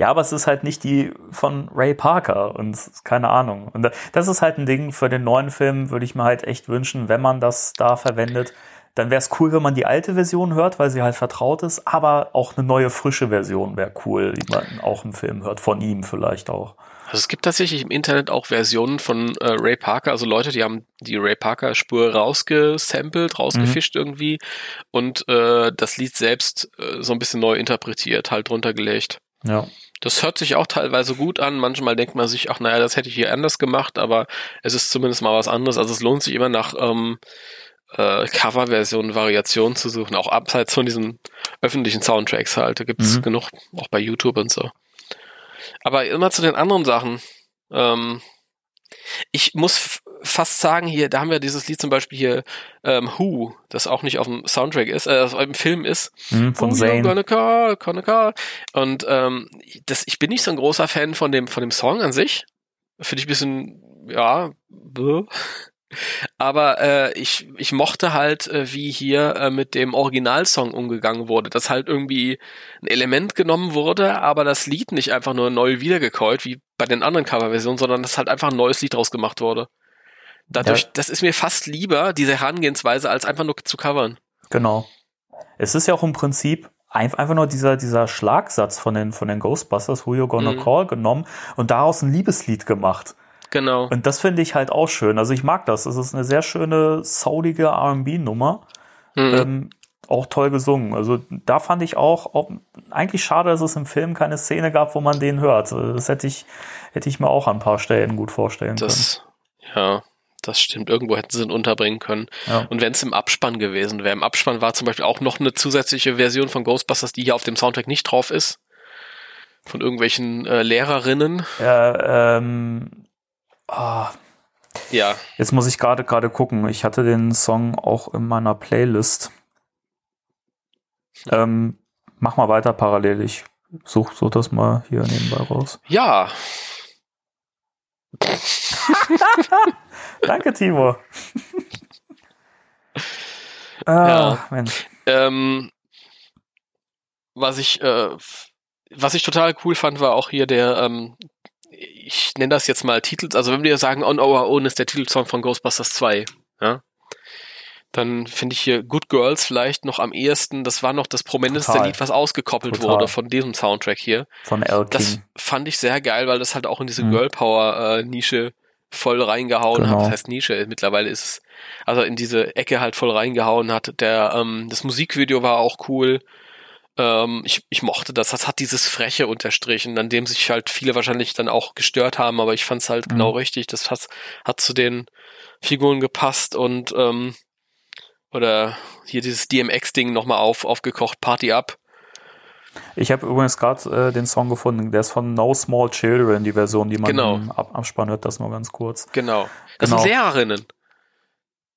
Ja, aber es ist halt nicht die von Ray Parker und keine Ahnung. Und das ist halt ein Ding für den neuen Film, würde ich mir halt echt wünschen, wenn man das da verwendet. Dann wäre es cool, wenn man die alte Version hört, weil sie halt vertraut ist, aber auch eine neue, frische Version wäre cool, die man auch im Film hört, von ihm vielleicht auch. Also es gibt tatsächlich im Internet auch Versionen von äh, Ray Parker, also Leute, die haben die Ray Parker Spur rausgesampelt, rausgefischt irgendwie und äh, das Lied selbst äh, so ein bisschen neu interpretiert, halt drunter gelegt. Ja. Das hört sich auch teilweise gut an. Manchmal denkt man sich, ach naja, das hätte ich hier anders gemacht, aber es ist zumindest mal was anderes. Also es lohnt sich immer nach ähm, äh, Coverversionen, Variationen zu suchen, auch abseits von diesen öffentlichen Soundtracks halt. Da gibt's Mhm. genug, auch bei YouTube und so. Aber immer zu den anderen Sachen. Ähm, ich muss fast sagen, hier, da haben wir dieses Lied zum Beispiel hier, ähm, Who, das auch nicht auf dem Soundtrack ist, äh, das im Film ist. Hm, von you Zane. gonna call, gonna call. Und ähm, das, ich bin nicht so ein großer Fan von dem, von dem Song an sich. Finde ich ein bisschen, ja, bäh. Aber äh, ich, ich mochte halt, äh, wie hier äh, mit dem Originalsong umgegangen wurde, dass halt irgendwie ein Element genommen wurde, aber das Lied nicht einfach nur neu wiedergekäut, wie bei den anderen Coverversionen, sondern dass halt einfach ein neues Lied draus gemacht wurde. Dadurch, Ja. das ist mir fast lieber, diese Herangehensweise, als einfach nur zu covern. Genau. Es ist ja auch im Prinzip ein- einfach nur dieser, dieser Schlagsatz von den, von den Ghostbusters, Who You Gonna Mhm. Call, genommen und daraus ein Liebeslied gemacht. Genau. Und das finde ich halt auch schön. Also ich mag das. Es ist eine sehr schöne, soulige R&B-Nummer. Mhm. Ähm, auch toll gesungen. Also da fand ich auch, auch eigentlich schade, dass es im Film keine Szene gab, wo man den hört. Das hätte ich, hätte ich mir auch an ein paar Stellen gut vorstellen Das, ja, das stimmt. Irgendwo hätten sie ihn unterbringen können. können. Ja. Und wenn es im Abspann gewesen wäre, im Abspann war zum Beispiel auch noch eine zusätzliche Version von Ghostbusters, die hier auf dem Soundtrack nicht drauf ist. Von irgendwelchen äh, Lehrerinnen. Ja, ähm, ah, Ja, Jetzt muss ich gerade gerade gucken. Ich hatte den Song auch in meiner Playlist. Ähm, mach mal weiter parallel. Ich such, such das mal hier nebenbei raus. ja, Danke, Timo. ah, Ja. Mensch. Ähm, was ich, äh, was ich total cool fand, war auch hier der, ähm, ich nenne das jetzt mal Titel, also wenn wir sagen On Our Own ist der Titelsong von Ghostbusters 2, ja, dann finde ich hier Good Girls vielleicht noch am ehesten, das war noch das prominenteste Total. Lied, was ausgekoppelt Total. wurde von diesem Soundtrack hier. Von L. Das fand ich sehr geil, weil das halt auch in diese Mhm. Girl Power äh, Nische voll reingehauen Genau. hat. Das heißt Nische, mittlerweile ist es, also in diese Ecke halt voll reingehauen hat. Der, ähm, das Musikvideo war auch cool. Ähm, ich, ich mochte das. Das hat dieses Freche unterstrichen, an dem sich halt viele wahrscheinlich dann auch gestört haben, aber ich fand es halt Mhm. genau richtig. Das hat, hat zu den Figuren gepasst und ähm, oder hier dieses DMX-Ding nochmal auf, aufgekocht, Party Up. Ich habe übrigens gerade äh, den Song gefunden. Der ist von No Small Children, die Version, die man Genau. im Ab Abspann hört. Das nur ganz kurz. Genau. Das Genau. sind Lehrerinnen.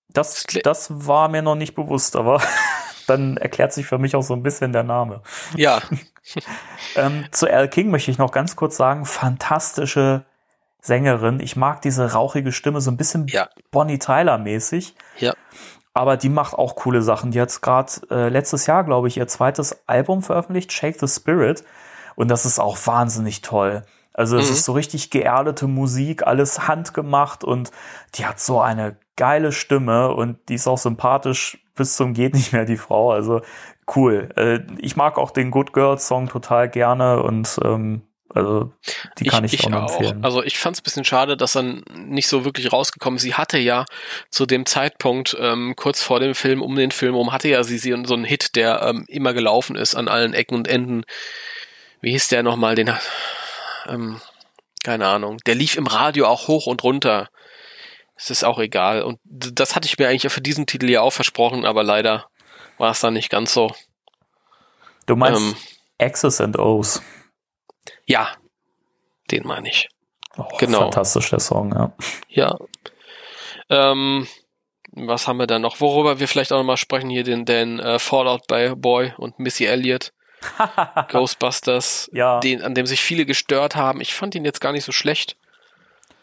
Das, das war mir noch nicht bewusst, aber dann erklärt sich für mich auch so ein bisschen der Name. Ja, Ähm, zu Al King möchte ich noch ganz kurz sagen, fantastische Sängerin. Ich mag diese rauchige Stimme, so ein bisschen Ja. Bonnie Tyler mäßig. Ja. Aber die macht auch coole Sachen. Die hat gerade äh, letztes Jahr, glaube ich, ihr zweites Album veröffentlicht, Shake the Spirit. Und das ist auch wahnsinnig toll. Also es Mhm. ist so richtig geerdete Musik, alles handgemacht und die hat so eine geile Stimme und die ist auch sympathisch bis zum geht nicht mehr, die Frau. Also cool. Äh, ich mag auch den Good Girls Song total gerne und ähm, also die kann ich, auch nur empfehlen. Also ich fand es ein bisschen schade, dass dann nicht so wirklich rausgekommen ist. Sie hatte ja zu dem Zeitpunkt, ähm, kurz vor dem Film, um den Film rum, hatte ja sie sie so einen Hit, der ähm, immer gelaufen ist an allen Ecken und Enden. Wie hieß der nochmal? Den, ähm, keine Ahnung. Der lief im Radio auch hoch und runter. Es ist auch egal. Und das hatte ich mir eigentlich für diesen Titel ja auch versprochen, aber leider war es dann nicht ganz so. du meinst ähm, X's and O's. Ja, den meine ich. Oh, genau. Fantastisch, der Song, ja. Ja. Ähm, was haben wir da noch? Worüber wir vielleicht auch noch mal sprechen hier, den, den äh, Fallout Boy und Missy Elliott, Ghostbusters, Ja. den, an dem sich viele gestört haben. Ich fand ihn jetzt gar nicht so schlecht.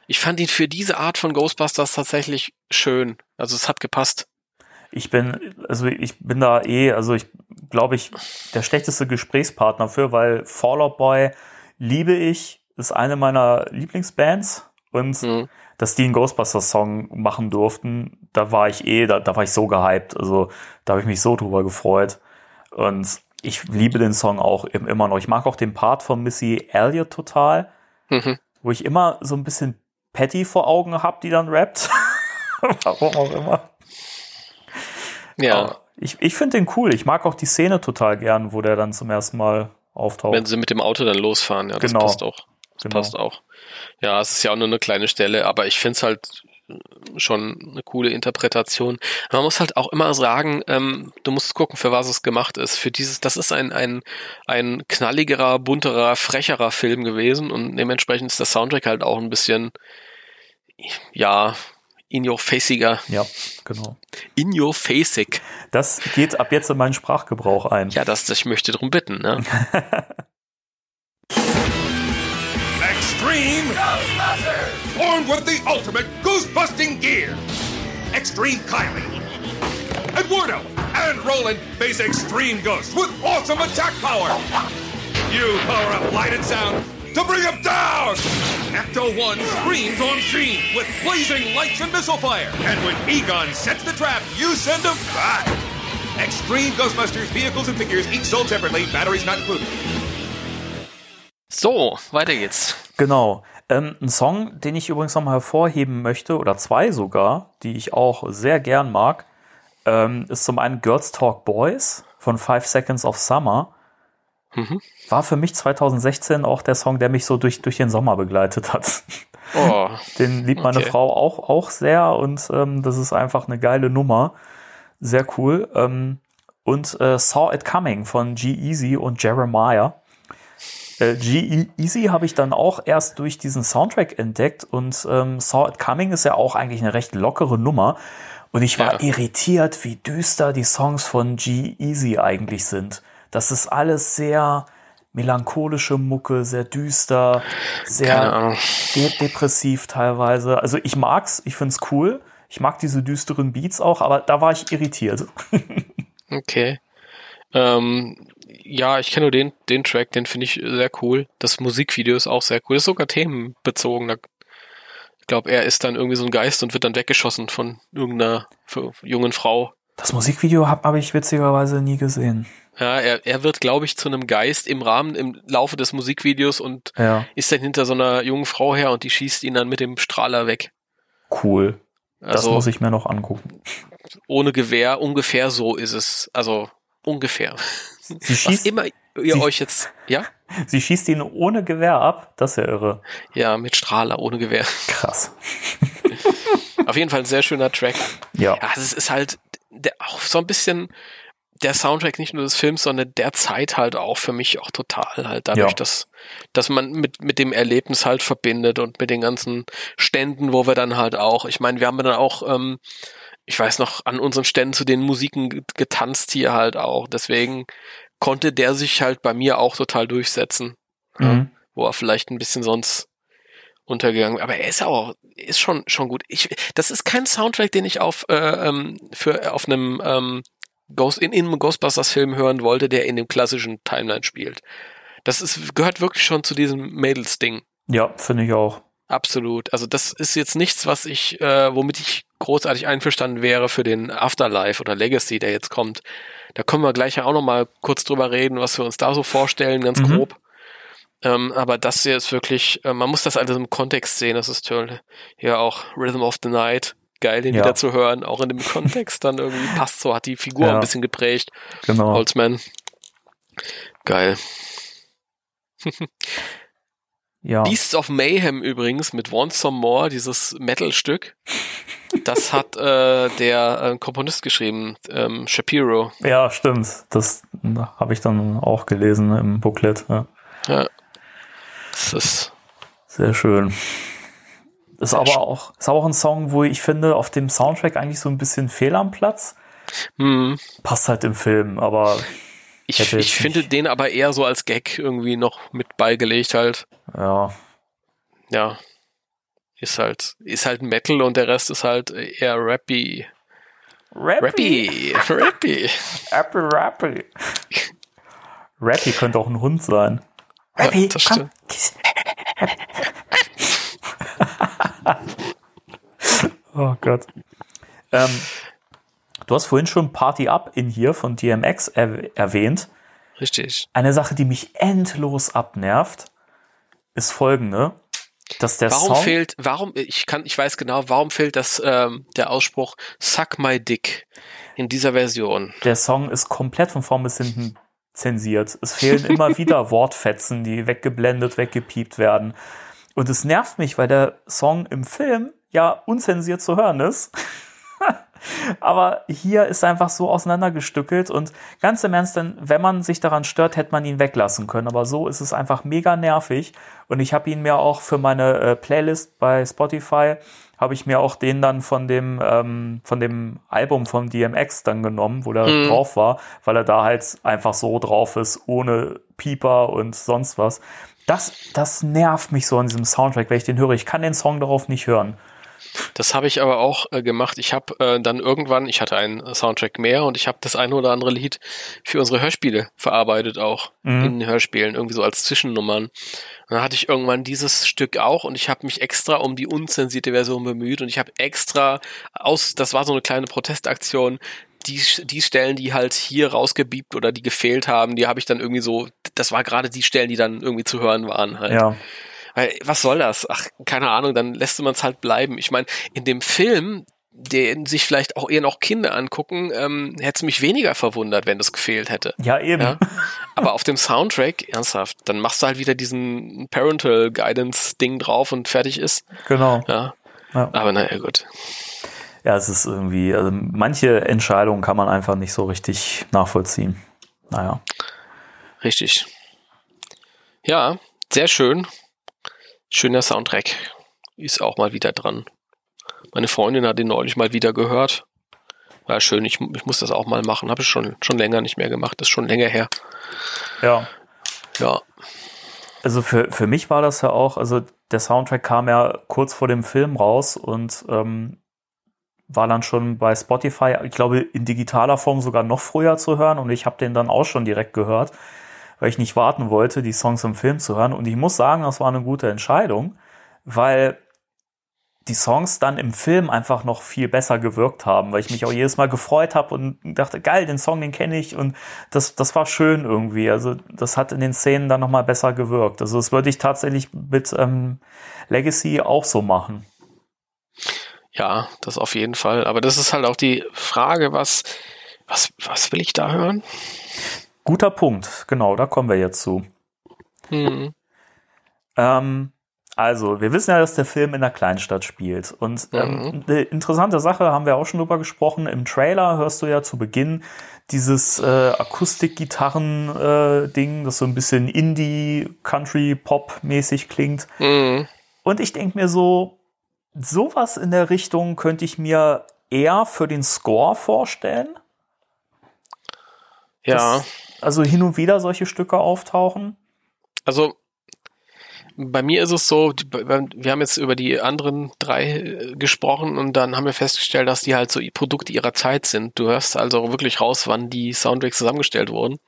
Ich fand ihn für diese Art von Ghostbusters tatsächlich schön. Also es hat gepasst. Ich bin, also ich bin da eh, also ich glaube ich, der schlechteste Gesprächspartner für, weil Fall Out Boy liebe ich, ist eine meiner Lieblingsbands und Mhm. dass die einen Ghostbusters-Song machen durften, da war ich eh, da, da war ich so gehypt. Also da habe ich mich so drüber gefreut. Und ich liebe den Song auch im- immer noch. Ich mag auch den Part von Missy Elliott total, Mhm. wo ich immer so ein bisschen Patty vor Augen habe, die dann rappt. Warum auch immer. Ja, Aber Ich, ich finde den cool. Ich mag auch die Szene total gern, wo der dann zum ersten Mal auftaucht. wenn sie mit dem Auto dann losfahren, ja, das Genau. passt auch. Das Genau. passt auch. Ja, es ist ja auch nur eine kleine Stelle, aber ich finde es halt schon eine coole Interpretation. Man muss halt auch immer sagen, ähm, du musst gucken, für was es gemacht ist. Für dieses, das ist ein, ein, ein knalligerer, bunterer, frecherer Film gewesen und dementsprechend ist der Soundtrack halt auch ein bisschen, ja, in your faciger. Ja, genau. In your facig. Das geht ab jetzt in meinen Sprachgebrauch ein. Ja, das, ich möchte drum bitten, ne? Extreme Armed with the ultimate goose-busting gear. Extreme Kylie. Eduardo and Roland face Extreme Ghost with awesome attack power. You power up light and sound. to bring him down! Ecto 1 screams on scene with blazing lights and missile fire. And when Egon sets the trap, you send him back. Extreme Ghostbusters vehicles and figures each sold separately, batteries not included. So, weiter geht's. Genau. Ähm, ein Song, den ich übrigens nochmal hervorheben möchte, oder zwei sogar, die ich auch sehr gern mag, ähm, ist zum einen Girls Talk Boys von Five Seconds of Summer. Mhm. War für mich 2016 auch der Song, der mich so durch, durch den Sommer begleitet hat. Oh, Den liebt meine Okay. Frau auch, auch sehr und ähm, das ist einfach eine geile Nummer. Sehr cool. Ähm, und äh, Saw It Coming von G-Eazy und Jeremiah. Äh, G-Eazy habe ich dann auch erst durch diesen Soundtrack entdeckt und ähm, Saw It Coming ist ja auch eigentlich eine recht lockere Nummer. Und ich war Ja. irritiert, wie düster die Songs von G-Eazy eigentlich sind. Das ist alles sehr melancholische Mucke, sehr düster, sehr de depressiv teilweise. Also ich mag's, ich find's cool. Ich mag diese düsteren Beats auch, aber da war ich irritiert. Okay. Ähm, ja, ich kenne nur den, den Track, den finde ich sehr cool. Das Musikvideo ist auch sehr cool. Das ist sogar themenbezogen. Ich glaube, er ist dann irgendwie so ein Geist und wird dann weggeschossen von irgendeiner jungen Frau. Das Musikvideo habe hab ich witzigerweise nie gesehen. Ja, er, er wird, glaube ich, zu einem Geist im Rahmen, im Laufe des Musikvideos und Ja, ist dann hinter so einer jungen Frau her und die schießt ihn dann mit dem Strahler weg. cool. Das Also muss ich mir noch angucken. ohne Gewehr, ungefähr so ist es. Also ungefähr. Sie Was schießt, immer ihr sie- euch jetzt, ja? sie schießt ihn ohne Gewehr ab. Das ist ja irre. Ja, mit Strahler, ohne Gewehr. Krass. Auf jeden Fall ein sehr schöner Track. Ja. Ja, es ist halt der, auch so ein bisschen der Soundtrack nicht nur des Films, sondern der Zeit halt auch für mich auch total halt dadurch, Ja. dass, dass man mit, mit dem Erlebnis halt verbindet und mit den ganzen Ständen, wo wir dann halt auch, ich meine, wir haben dann auch, ähm, ich weiß noch, an unseren Ständen zu den Musiken ge- getanzt hier halt auch. Deswegen konnte der sich halt bei mir auch total durchsetzen. Ja, Mhm. wo er vielleicht ein bisschen sonst untergegangen. Aber er ist auch, ist schon schon gut. Ich, das ist kein Soundtrack, den ich auf äh, ähm, für auf einem ähm, Ghost in, in einem Ghostbusters Film hören wollte, der in dem klassischen Timeline spielt. Das ist gehört wirklich schon zu diesem Mädels Ding. Ja, finde ich auch. Absolut. Also das ist jetzt nichts, was ich, äh, womit ich großartig einverstanden wäre für den Afterlife oder Legacy, der jetzt kommt. Da können wir gleich ja auch noch mal kurz drüber reden, was wir uns da so vorstellen, ganz Mhm. grob. Ähm, aber das hier ist wirklich, äh, man muss das alles im Kontext sehen, das ist toll. Hier auch Rhythm of the Night, geil, den Ja. wieder zu hören, auch in dem Kontext dann irgendwie passt so, hat die Figur Ja. ein bisschen geprägt. Genau. Holzman. Geil. Ja. Beasts of Mayhem übrigens mit Want Some More, dieses Metal-Stück. Das hat äh, der äh, Komponist geschrieben, ähm, Shapiro. ja, stimmt. Das habe ich dann auch gelesen im Booklet. Ja. Ja. Das ist, Sehr schön. Ist aber auch, ist aber auch ein Song, wo ich finde, auf dem Soundtrack eigentlich so ein bisschen fehl am Platz. hm, Passt halt im Film, aber ich, ich finde den aber eher so als Gag irgendwie noch mit beigelegt halt. ja, Ja. Ist halt, ist halt Metal und der Rest ist halt eher rappy. Rappy. Rappy. Rappy, Rappy. Rappy könnte auch ein Hund sein. Ja, Rappy, das komm. oh Gott. Ähm, du hast vorhin schon Party Up in hier von DMX er erwähnt. Richtig. Eine Sache, die mich endlos abnervt, ist folgende. Dass der Warum Song, fehlt, warum, ich kann, ich weiß genau, warum fehlt das, ähm, der Ausspruch Suck my dick in dieser Version? der Song ist komplett von vorn bis hinten zensiert. Es fehlen immer wieder Wortfetzen, die weggeblendet, weggepiept werden. Und es nervt mich, weil der Song im Film ja unzensiert zu hören ist. Aber hier ist er einfach so auseinandergestückelt und ganz im Ernst, denn wenn man sich daran stört, hätte man ihn weglassen können. Aber so ist es einfach mega nervig. Und ich habe ihn mir auch für meine äh, Playlist bei Spotify, habe ich mir auch den dann von dem, ähm, von dem Album von DMX dann genommen, wo der drauf war, weil er da halt einfach so drauf ist, ohne Pieper und sonst was. Das, das nervt mich so an diesem Soundtrack, wenn ich den höre. Ich kann den Song darauf nicht hören. Das habe ich aber auch äh, gemacht. Ich habe äh, dann irgendwann, ich hatte einen Soundtrack mehr und ich habe das eine oder andere Lied für unsere Hörspiele verarbeitet auch Mhm. in den Hörspielen, irgendwie so als Zwischennummern. Und dann hatte ich irgendwann dieses Stück auch und ich habe mich extra um die unzensierte Version bemüht und ich habe extra aus, das war so eine kleine Protestaktion, die, die Stellen, die halt hier rausgebiebt oder die gefehlt haben, die habe ich dann irgendwie so, das war gerade die Stellen, die dann irgendwie zu hören waren halt. Ja. Weil, was soll das? Ach, keine Ahnung, dann lässt man es halt bleiben. Ich meine, in dem Film, den sich vielleicht auch eher noch Kinder angucken, ähm, hätte es mich weniger verwundert, wenn das gefehlt hätte. Ja, eben. Ja? Aber auf dem Soundtrack, ernsthaft, dann machst du halt wieder diesen Parental Guidance Ding drauf und fertig ist. Genau. Ja. Ja. Aber naja, gut. Ja, es ist irgendwie, also manche Entscheidungen kann man einfach nicht so richtig nachvollziehen. Naja. Richtig. Ja, sehr schön. Schöner Soundtrack. Ist auch mal wieder dran. Meine Freundin hat ihn neulich mal wieder gehört. War schön, ich, ich muss das auch mal machen. Habe ich schon, schon länger nicht mehr gemacht. Das ist schon länger her. Ja. Ja. Also für, für mich war das ja auch, also der Soundtrack kam ja kurz vor dem Film raus und ähm, war dann schon bei Spotify, ich glaube, in digitaler Form sogar noch früher zu hören und ich habe den dann auch schon direkt gehört, weil ich nicht warten wollte, die Songs im Film zu hören. Und ich muss sagen, das war eine gute Entscheidung, weil die Songs dann im Film einfach noch viel besser gewirkt haben, weil ich mich auch jedes Mal gefreut habe und dachte, geil, den Song, den kenne ich und das, das war schön irgendwie. Also das hat in den Szenen dann nochmal besser gewirkt. Also das würde ich tatsächlich mit ähm, Legacy auch so machen. Ja, das auf jeden Fall. Aber das ist halt auch die Frage, was, was, was will ich da hören? Guter Punkt, genau, da kommen wir jetzt zu. Hm. Ähm, also, wir wissen ja, dass der Film in einer Kleinstadt spielt. Und ähm, eine interessante Sache, haben wir auch schon drüber gesprochen. Im Trailer hörst du ja zu Beginn dieses äh, Akustik-Gitarren-Ding, das so ein bisschen Indie-Country-Pop-mäßig klingt. Hm. Und ich denke mir so, sowas in der Richtung könnte ich mir eher für den Score vorstellen. Ja. Dass also hin und wieder solche Stücke auftauchen. Also bei mir ist es so, wir haben jetzt über die anderen drei äh, gesprochen und dann haben wir festgestellt, dass die halt so Produkte ihrer Zeit sind. Du hörst also wirklich raus, wann die Soundtracks zusammengestellt wurden.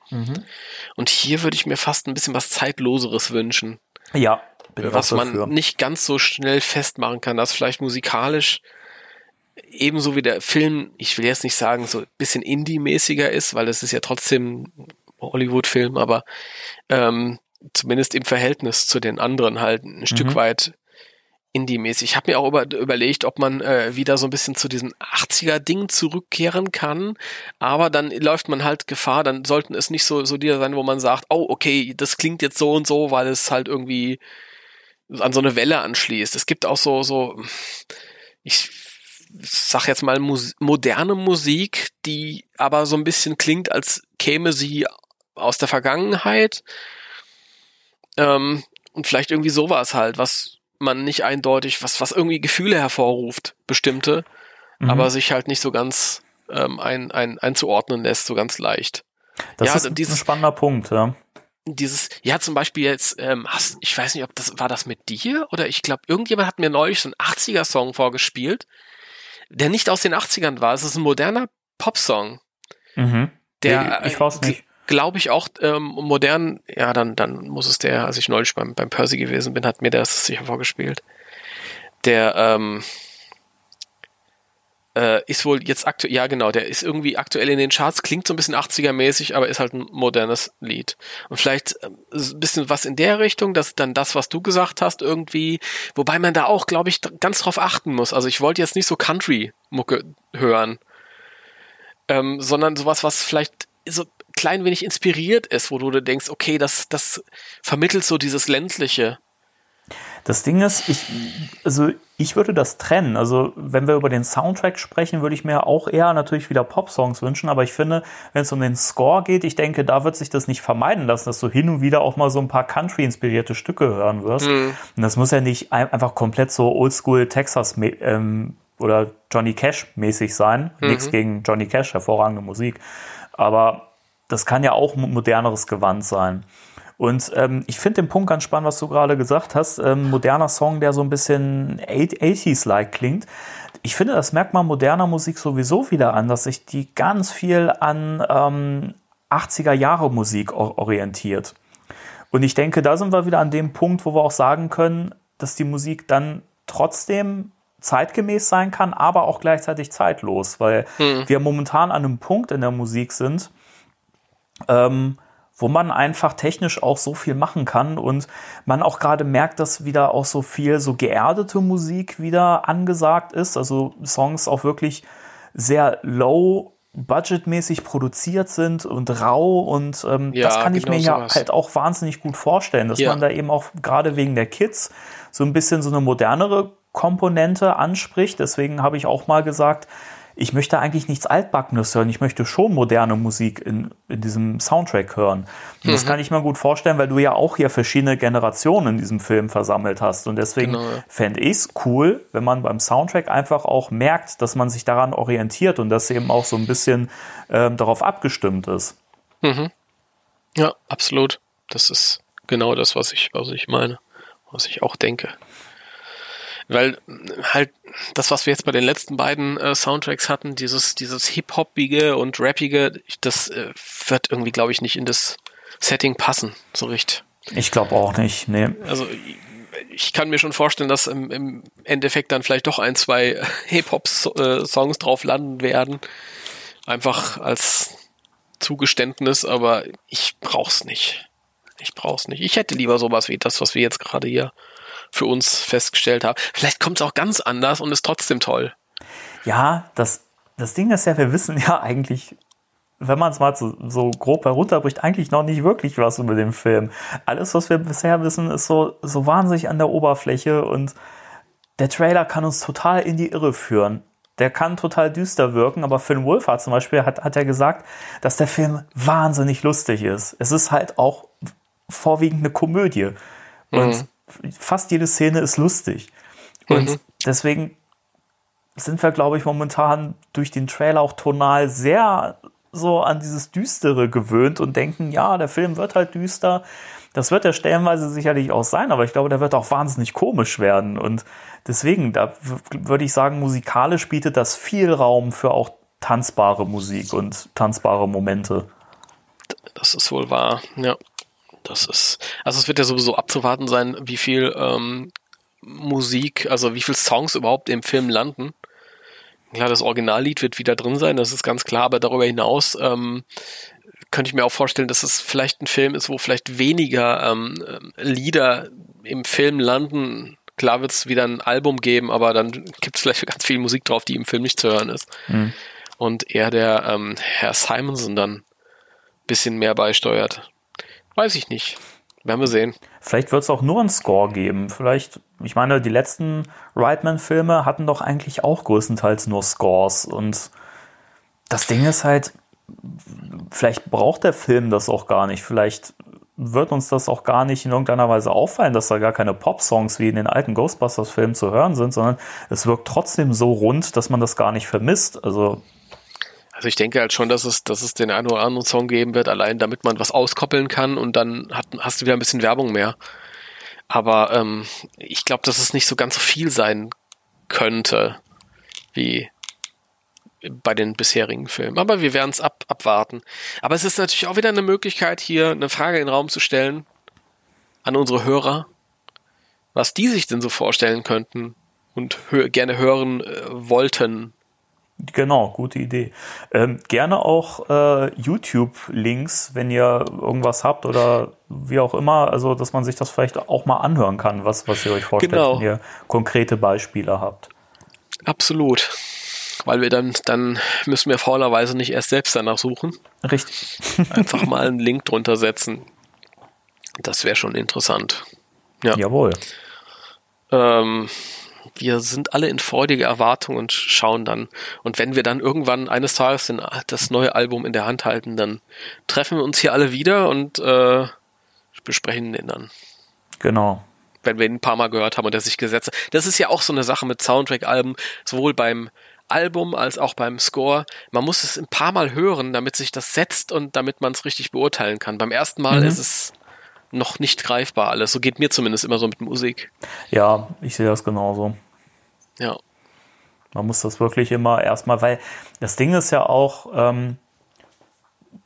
Und hier würde ich mir fast ein bisschen was Zeitloseres wünschen, Ja, ich was man nicht ganz so schnell festmachen kann, dass vielleicht musikalisch ebenso wie der Film, ich will jetzt nicht sagen, so ein bisschen Indie-mäßiger ist, weil es ist ja trotzdem Hollywood-Film, aber ähm, zumindest im Verhältnis zu den anderen halt ein Stück weit Indie-mäßig. Ich habe mir auch über, überlegt, ob man äh, wieder so ein bisschen zu diesem 80er-Ding zurückkehren kann, aber dann läuft man halt Gefahr, dann sollten es nicht so, so Lieder sein, wo man sagt, oh, okay, das klingt jetzt so und so, weil es halt irgendwie an so eine Welle anschließt. Es gibt auch so, so, ich sag jetzt mal Mus moderne Musik, die aber so ein bisschen klingt, als käme sie aus der Vergangenheit. Ähm, und vielleicht irgendwie sowas halt, was man nicht eindeutig, was, was irgendwie Gefühle hervorruft, bestimmte, Mhm. aber sich halt nicht so ganz ähm, ein, ein, einzuordnen lässt, so ganz leicht. Das ja, ist ein dieses- spannender Punkt, ja. Dieses, ja, zum Beispiel jetzt, ähm, hast, ich weiß nicht, ob das, war das mit dir oder ich glaube, irgendjemand hat mir neulich so einen 80er-Song vorgespielt, der nicht aus den 80ern war. Es ist ein moderner Popsong, Mhm. der, ich, ich weiß nicht. glaube ich, auch ähm, modern, ja, dann, dann muss es der, als ich neulich beim, beim Percy gewesen bin, hat mir das sicher vorgespielt. Der, ähm, äh, ist wohl jetzt aktuell, ja genau, der ist irgendwie aktuell in den Charts, klingt so ein bisschen 80er-mäßig, aber ist halt ein modernes Lied. Und vielleicht ist ein bisschen was in der Richtung, dass dann das, was du gesagt hast, irgendwie, wobei man da auch, glaube ich, ganz drauf achten muss. Also ich wollte jetzt nicht so Country-Mucke hören, ähm, sondern sowas, was vielleicht so klein wenig inspiriert ist, wo du denkst, okay, das, das vermittelt so dieses ländliche. Das Ding ist, ich, also ich würde das trennen. Also wenn wir über den Soundtrack sprechen, würde ich mir auch eher natürlich wieder Pop-Songs wünschen. Aber ich finde, wenn es um den Score geht, ich denke, da wird sich das nicht vermeiden lassen, dass du hin und wieder auch mal so ein paar Country-inspirierte Stücke hören wirst. Und das muss ja nicht ein- einfach komplett so Oldschool Texas ähm, oder Johnny Cash mäßig sein. Nichts gegen Johnny Cash, hervorragende Musik. Aber das kann ja auch ein moderneres Gewand sein. Und ähm, ich finde den Punkt ganz spannend, was du gerade gesagt hast. Ähm, moderner Song, der so ein bisschen 80s-like klingt. Ich finde, das merkt man moderner Musik sowieso wieder an, dass sich die ganz viel an ähm, 80er Jahre Musik orientiert. Und ich denke, da sind wir wieder an dem Punkt, wo wir auch sagen können, dass die Musik dann trotzdem zeitgemäß sein kann, aber auch gleichzeitig zeitlos, weil mhm. wir momentan an einem Punkt in der Musik sind, ähm, wo man einfach technisch auch so viel machen kann und man auch gerade merkt, dass wieder auch so viel so geerdete Musik wieder angesagt ist, also Songs auch wirklich sehr low budgetmäßig produziert sind und rau und ähm, ja, das kann ich genau mir ja halt auch wahnsinnig gut vorstellen, dass ja. man da eben auch gerade wegen der Kids so ein bisschen so eine modernere Komponente anspricht. Deswegen habe ich auch mal gesagt, ich möchte eigentlich nichts Altbackenes hören. Ich möchte schon moderne Musik in, in diesem Soundtrack hören. Und mhm. das kann ich mir gut vorstellen, weil du ja auch hier verschiedene Generationen in diesem Film versammelt hast. Und deswegen genau, ja. fände ich es cool, wenn man beim Soundtrack einfach auch merkt, dass man sich daran orientiert und dass eben auch so ein bisschen ähm, darauf abgestimmt ist. Mhm. Ja, absolut. Das ist genau das, was ich, was ich meine, was ich auch denke weil halt das, was wir jetzt bei den letzten beiden äh, Soundtracks hatten, dieses, dieses Hip-Hoppige und Rappige, das äh, wird irgendwie, glaube ich, nicht in das Setting passen, so richtig. Ich glaube auch nicht, nee. Also ich kann mir schon vorstellen, dass im, im Endeffekt dann vielleicht doch ein, zwei Hip-Hop-Songs drauf landen werden. Einfach als Zugeständnis, aber ich brauch's nicht. Ich brauch's nicht. Ich hätte lieber sowas wie das, was wir jetzt gerade hier für uns festgestellt haben. Vielleicht kommt es auch ganz anders und ist trotzdem toll. Ja, das, das Ding ist ja, wir wissen ja eigentlich, wenn man es mal so, so grob herunterbricht, eigentlich noch nicht wirklich was über den Film. Alles, was wir bisher wissen, ist so, so wahnsinnig an der Oberfläche und der Trailer kann uns total in die Irre führen. Der kann total düster wirken, aber Finn Wolfhard zum Beispiel hat, hat ja gesagt, dass der Film wahnsinnig lustig ist. Es ist halt auch vorwiegend eine Komödie. Und mhm fast jede Szene ist lustig. Und mhm. deswegen sind wir, glaube ich, momentan durch den Trailer auch tonal sehr so an dieses Düstere gewöhnt und denken, ja, der Film wird halt düster. Das wird er stellenweise sicherlich auch sein, aber ich glaube, der wird auch wahnsinnig komisch werden. Und deswegen, da würde ich sagen, musikalisch bietet das viel Raum für auch tanzbare Musik und tanzbare Momente. Das ist wohl wahr, ja. Das ist, also es wird ja sowieso abzuwarten sein, wie viel ähm, Musik, also wie viel Songs überhaupt im Film landen. Klar, das Originallied wird wieder drin sein, das ist ganz klar, aber darüber hinaus ähm, könnte ich mir auch vorstellen, dass es vielleicht ein Film ist, wo vielleicht weniger ähm, Lieder im Film landen. Klar wird es wieder ein Album geben, aber dann gibt es vielleicht ganz viel Musik drauf, die im Film nicht zu hören ist. Mhm. Und eher der ähm, Herr Simonson dann ein bisschen mehr beisteuert. Weiß ich nicht. Werden wir sehen. Vielleicht wird es auch nur einen Score geben. Vielleicht, ich meine, die letzten Reitman-Filme hatten doch eigentlich auch größtenteils nur Scores. Und das Ding ist halt, vielleicht braucht der Film das auch gar nicht. Vielleicht wird uns das auch gar nicht in irgendeiner Weise auffallen, dass da gar keine Pop-Songs wie in den alten Ghostbusters-Filmen zu hören sind, sondern es wirkt trotzdem so rund, dass man das gar nicht vermisst. Also also ich denke halt schon, dass es, dass es den einen oder anderen Song geben wird, allein damit man was auskoppeln kann und dann hat, hast du wieder ein bisschen Werbung mehr. Aber ähm, ich glaube, dass es nicht so ganz so viel sein könnte wie bei den bisherigen Filmen. Aber wir werden es ab, abwarten. Aber es ist natürlich auch wieder eine Möglichkeit, hier eine Frage in den Raum zu stellen an unsere Hörer, was die sich denn so vorstellen könnten und hö gerne hören äh, wollten Genau, gute Idee. Ähm, gerne auch äh, YouTube-Links, wenn ihr irgendwas habt oder wie auch immer, also dass man sich das vielleicht auch mal anhören kann, was, was ihr euch vorstellt, genau. wenn ihr konkrete Beispiele habt. Absolut. Weil wir dann, dann müssen wir faulerweise nicht erst selbst danach suchen. Richtig. Einfach mal einen Link drunter setzen. Das wäre schon interessant. Ja. Jawohl. Ähm, wir sind alle in freudiger Erwartung und schauen dann. Und wenn wir dann irgendwann eines Tages den, das neue Album in der Hand halten, dann treffen wir uns hier alle wieder und äh, besprechen den dann. Genau. Wenn wir ihn ein paar Mal gehört haben und er sich gesetzt hat. Das ist ja auch so eine Sache mit Soundtrack-Alben, sowohl beim Album als auch beim Score. Man muss es ein paar Mal hören, damit sich das setzt und damit man es richtig beurteilen kann. Beim ersten Mal mhm. ist es noch nicht greifbar alles. So geht mir zumindest immer so mit Musik. Ja, ich sehe das genauso. Ja. Man muss das wirklich immer erstmal, weil das Ding ist ja auch, ähm,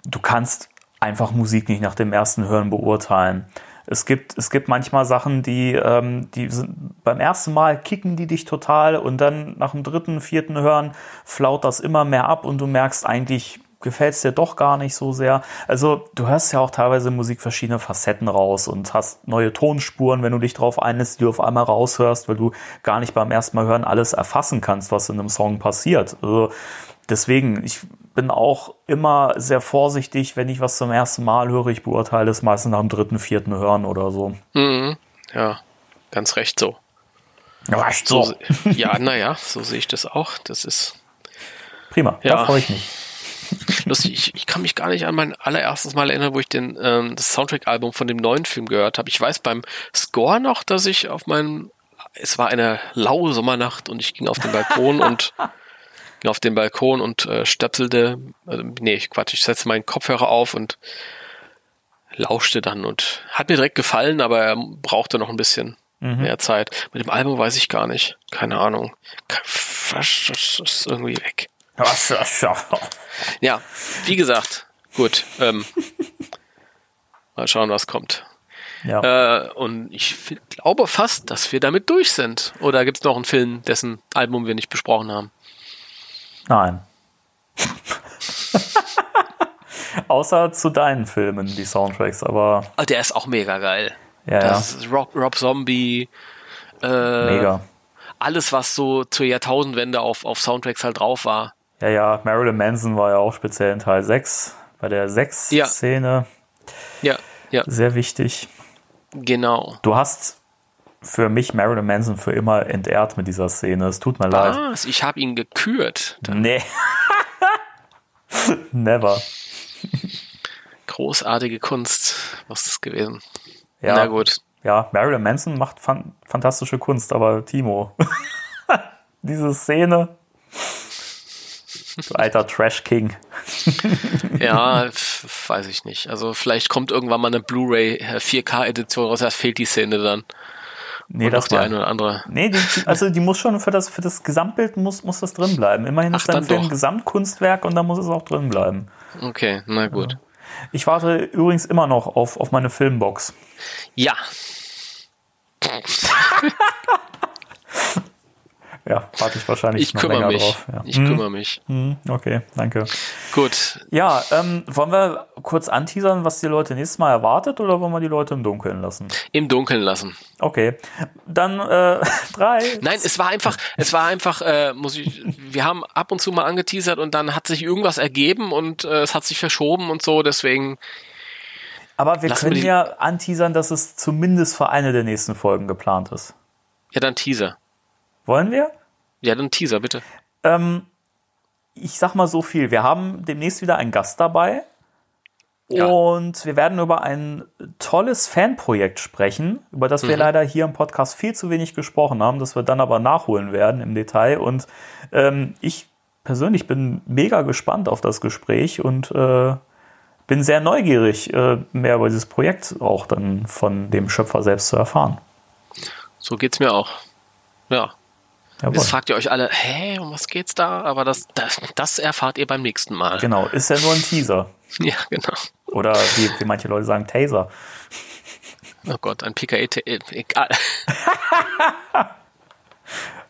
du kannst einfach Musik nicht nach dem ersten Hören beurteilen. Es gibt, es gibt manchmal Sachen, die, ähm, die sind, beim ersten Mal kicken die dich total und dann nach dem dritten, vierten Hören flaut das immer mehr ab und du merkst eigentlich, gefällt es dir doch gar nicht so sehr. Also du hörst ja auch teilweise Musik verschiedene Facetten raus und hast neue Tonspuren, wenn du dich drauf einlässt, die du auf einmal raushörst, weil du gar nicht beim ersten Mal hören alles erfassen kannst, was in einem Song passiert. Also deswegen, ich bin auch immer sehr vorsichtig, wenn ich was zum ersten Mal höre. Ich beurteile es meistens nach dem dritten, vierten Hören oder so. Mhm. Ja, ganz recht so. Reicht so. Ja, naja, so sehe ich das auch. Das ist prima. Ja. Da freue ich mich. Lustig. Ich, ich kann mich gar nicht an mein allererstes Mal erinnern, wo ich den, ähm, das Soundtrack-Album von dem neuen Film gehört habe. Ich weiß beim Score noch, dass ich auf meinem, es war eine laue Sommernacht und ich ging auf den Balkon und ging auf den Balkon und äh, stöpselte, äh, nee, Quatsch, ich setzte meinen Kopfhörer auf und lauschte dann und hat mir direkt gefallen, aber er brauchte noch ein bisschen mehr Zeit. Mit dem Album weiß ich gar nicht. Keine Ahnung. Was ist irgendwie weg. Ja, wie gesagt, gut. Ähm, mal schauen, was kommt. Ja. Äh, und ich glaube fast, dass wir damit durch sind. Oder gibt es noch einen Film, dessen Album wir nicht besprochen haben? Nein. Außer zu deinen Filmen, die Soundtracks, aber Ah, der ist auch mega geil. ja, Das ist Rob, Rob Zombie. Äh, ja, mega. Alles, was so zur Jahrtausendwende auf, auf Soundtracks halt drauf war. Ja, ja, Marilyn Manson war ja auch speziell in Teil 6, bei der Ja. 6-Szene Ja, ja, sehr wichtig. genau. Du hast für mich Marilyn Manson für immer entehrt mit dieser Szene. Es tut mir leid. Was? Ich habe ihn gekürt. Nee. Never. Großartige Kunst. Was ist das gewesen? Ja, Na gut. Ja, Marilyn Manson macht fan fantastische Kunst, aber Timo, diese Szene, du alter Trash King. Ja, weiß ich nicht. Also vielleicht kommt irgendwann mal eine Blu-ray äh, 4K-Edition raus, da fehlt die Szene dann. Nee, Und das die eine oder andere. nee, die, also die muss schon für das, für das Gesamtbild muss, muss das drin bleiben. Immerhin Ach, ist dann Film ein. Gesamtkunstwerk und da muss es auch drin bleiben. Okay, na gut. Ich warte übrigens immer noch auf, auf meine Filmbox. Ja, Ja, warte ich wahrscheinlich ich noch kümmere mich. drauf. Ja. Ich kümmere mich. Hm, okay, danke. Gut. Ja, ähm, wollen wir kurz anteasern, was die Leute nächstes Mal erwartet oder wollen wir die Leute im Dunkeln lassen? Im Dunkeln lassen. Okay, dann äh, drei. Nein, es war einfach, es war einfach, äh, muss ich, wir haben ab und zu mal angeteasert und dann hat sich irgendwas ergeben und äh, es hat sich verschoben und so, deswegen, Aber wir Lassen wir können die- ja anteasern, dass es zumindest für eine der nächsten Folgen geplant ist. ja dann Teaser. Wollen wir? Ja, dann Teaser, bitte. Ähm, ich sag mal so viel. Wir haben demnächst wieder einen Gast dabei. Ja. Und wir werden über ein tolles Fanprojekt sprechen, über das wir Mhm. leider hier im Podcast viel zu wenig gesprochen haben, das wir dann aber nachholen werden im Detail. Und ähm, ich persönlich bin mega gespannt auf das Gespräch und äh, bin sehr neugierig, äh, mehr über dieses Projekt auch dann von dem Schöpfer selbst zu erfahren. So geht's mir auch. Ja. Jawohl. Jetzt fragt ihr euch alle, hä, um was geht's da? Aber das, das, das erfahrt ihr beim nächsten Mal. Genau, ist ja nur ein Teaser. Ja, genau. Oder wie, wie manche Leute sagen, Taser. Oh Gott, ein PKE, äh, egal.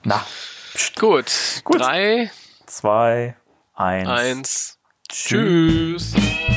Na, Gut. Gut. Drei, zwei, eins. eins, Tschüss. tschüss.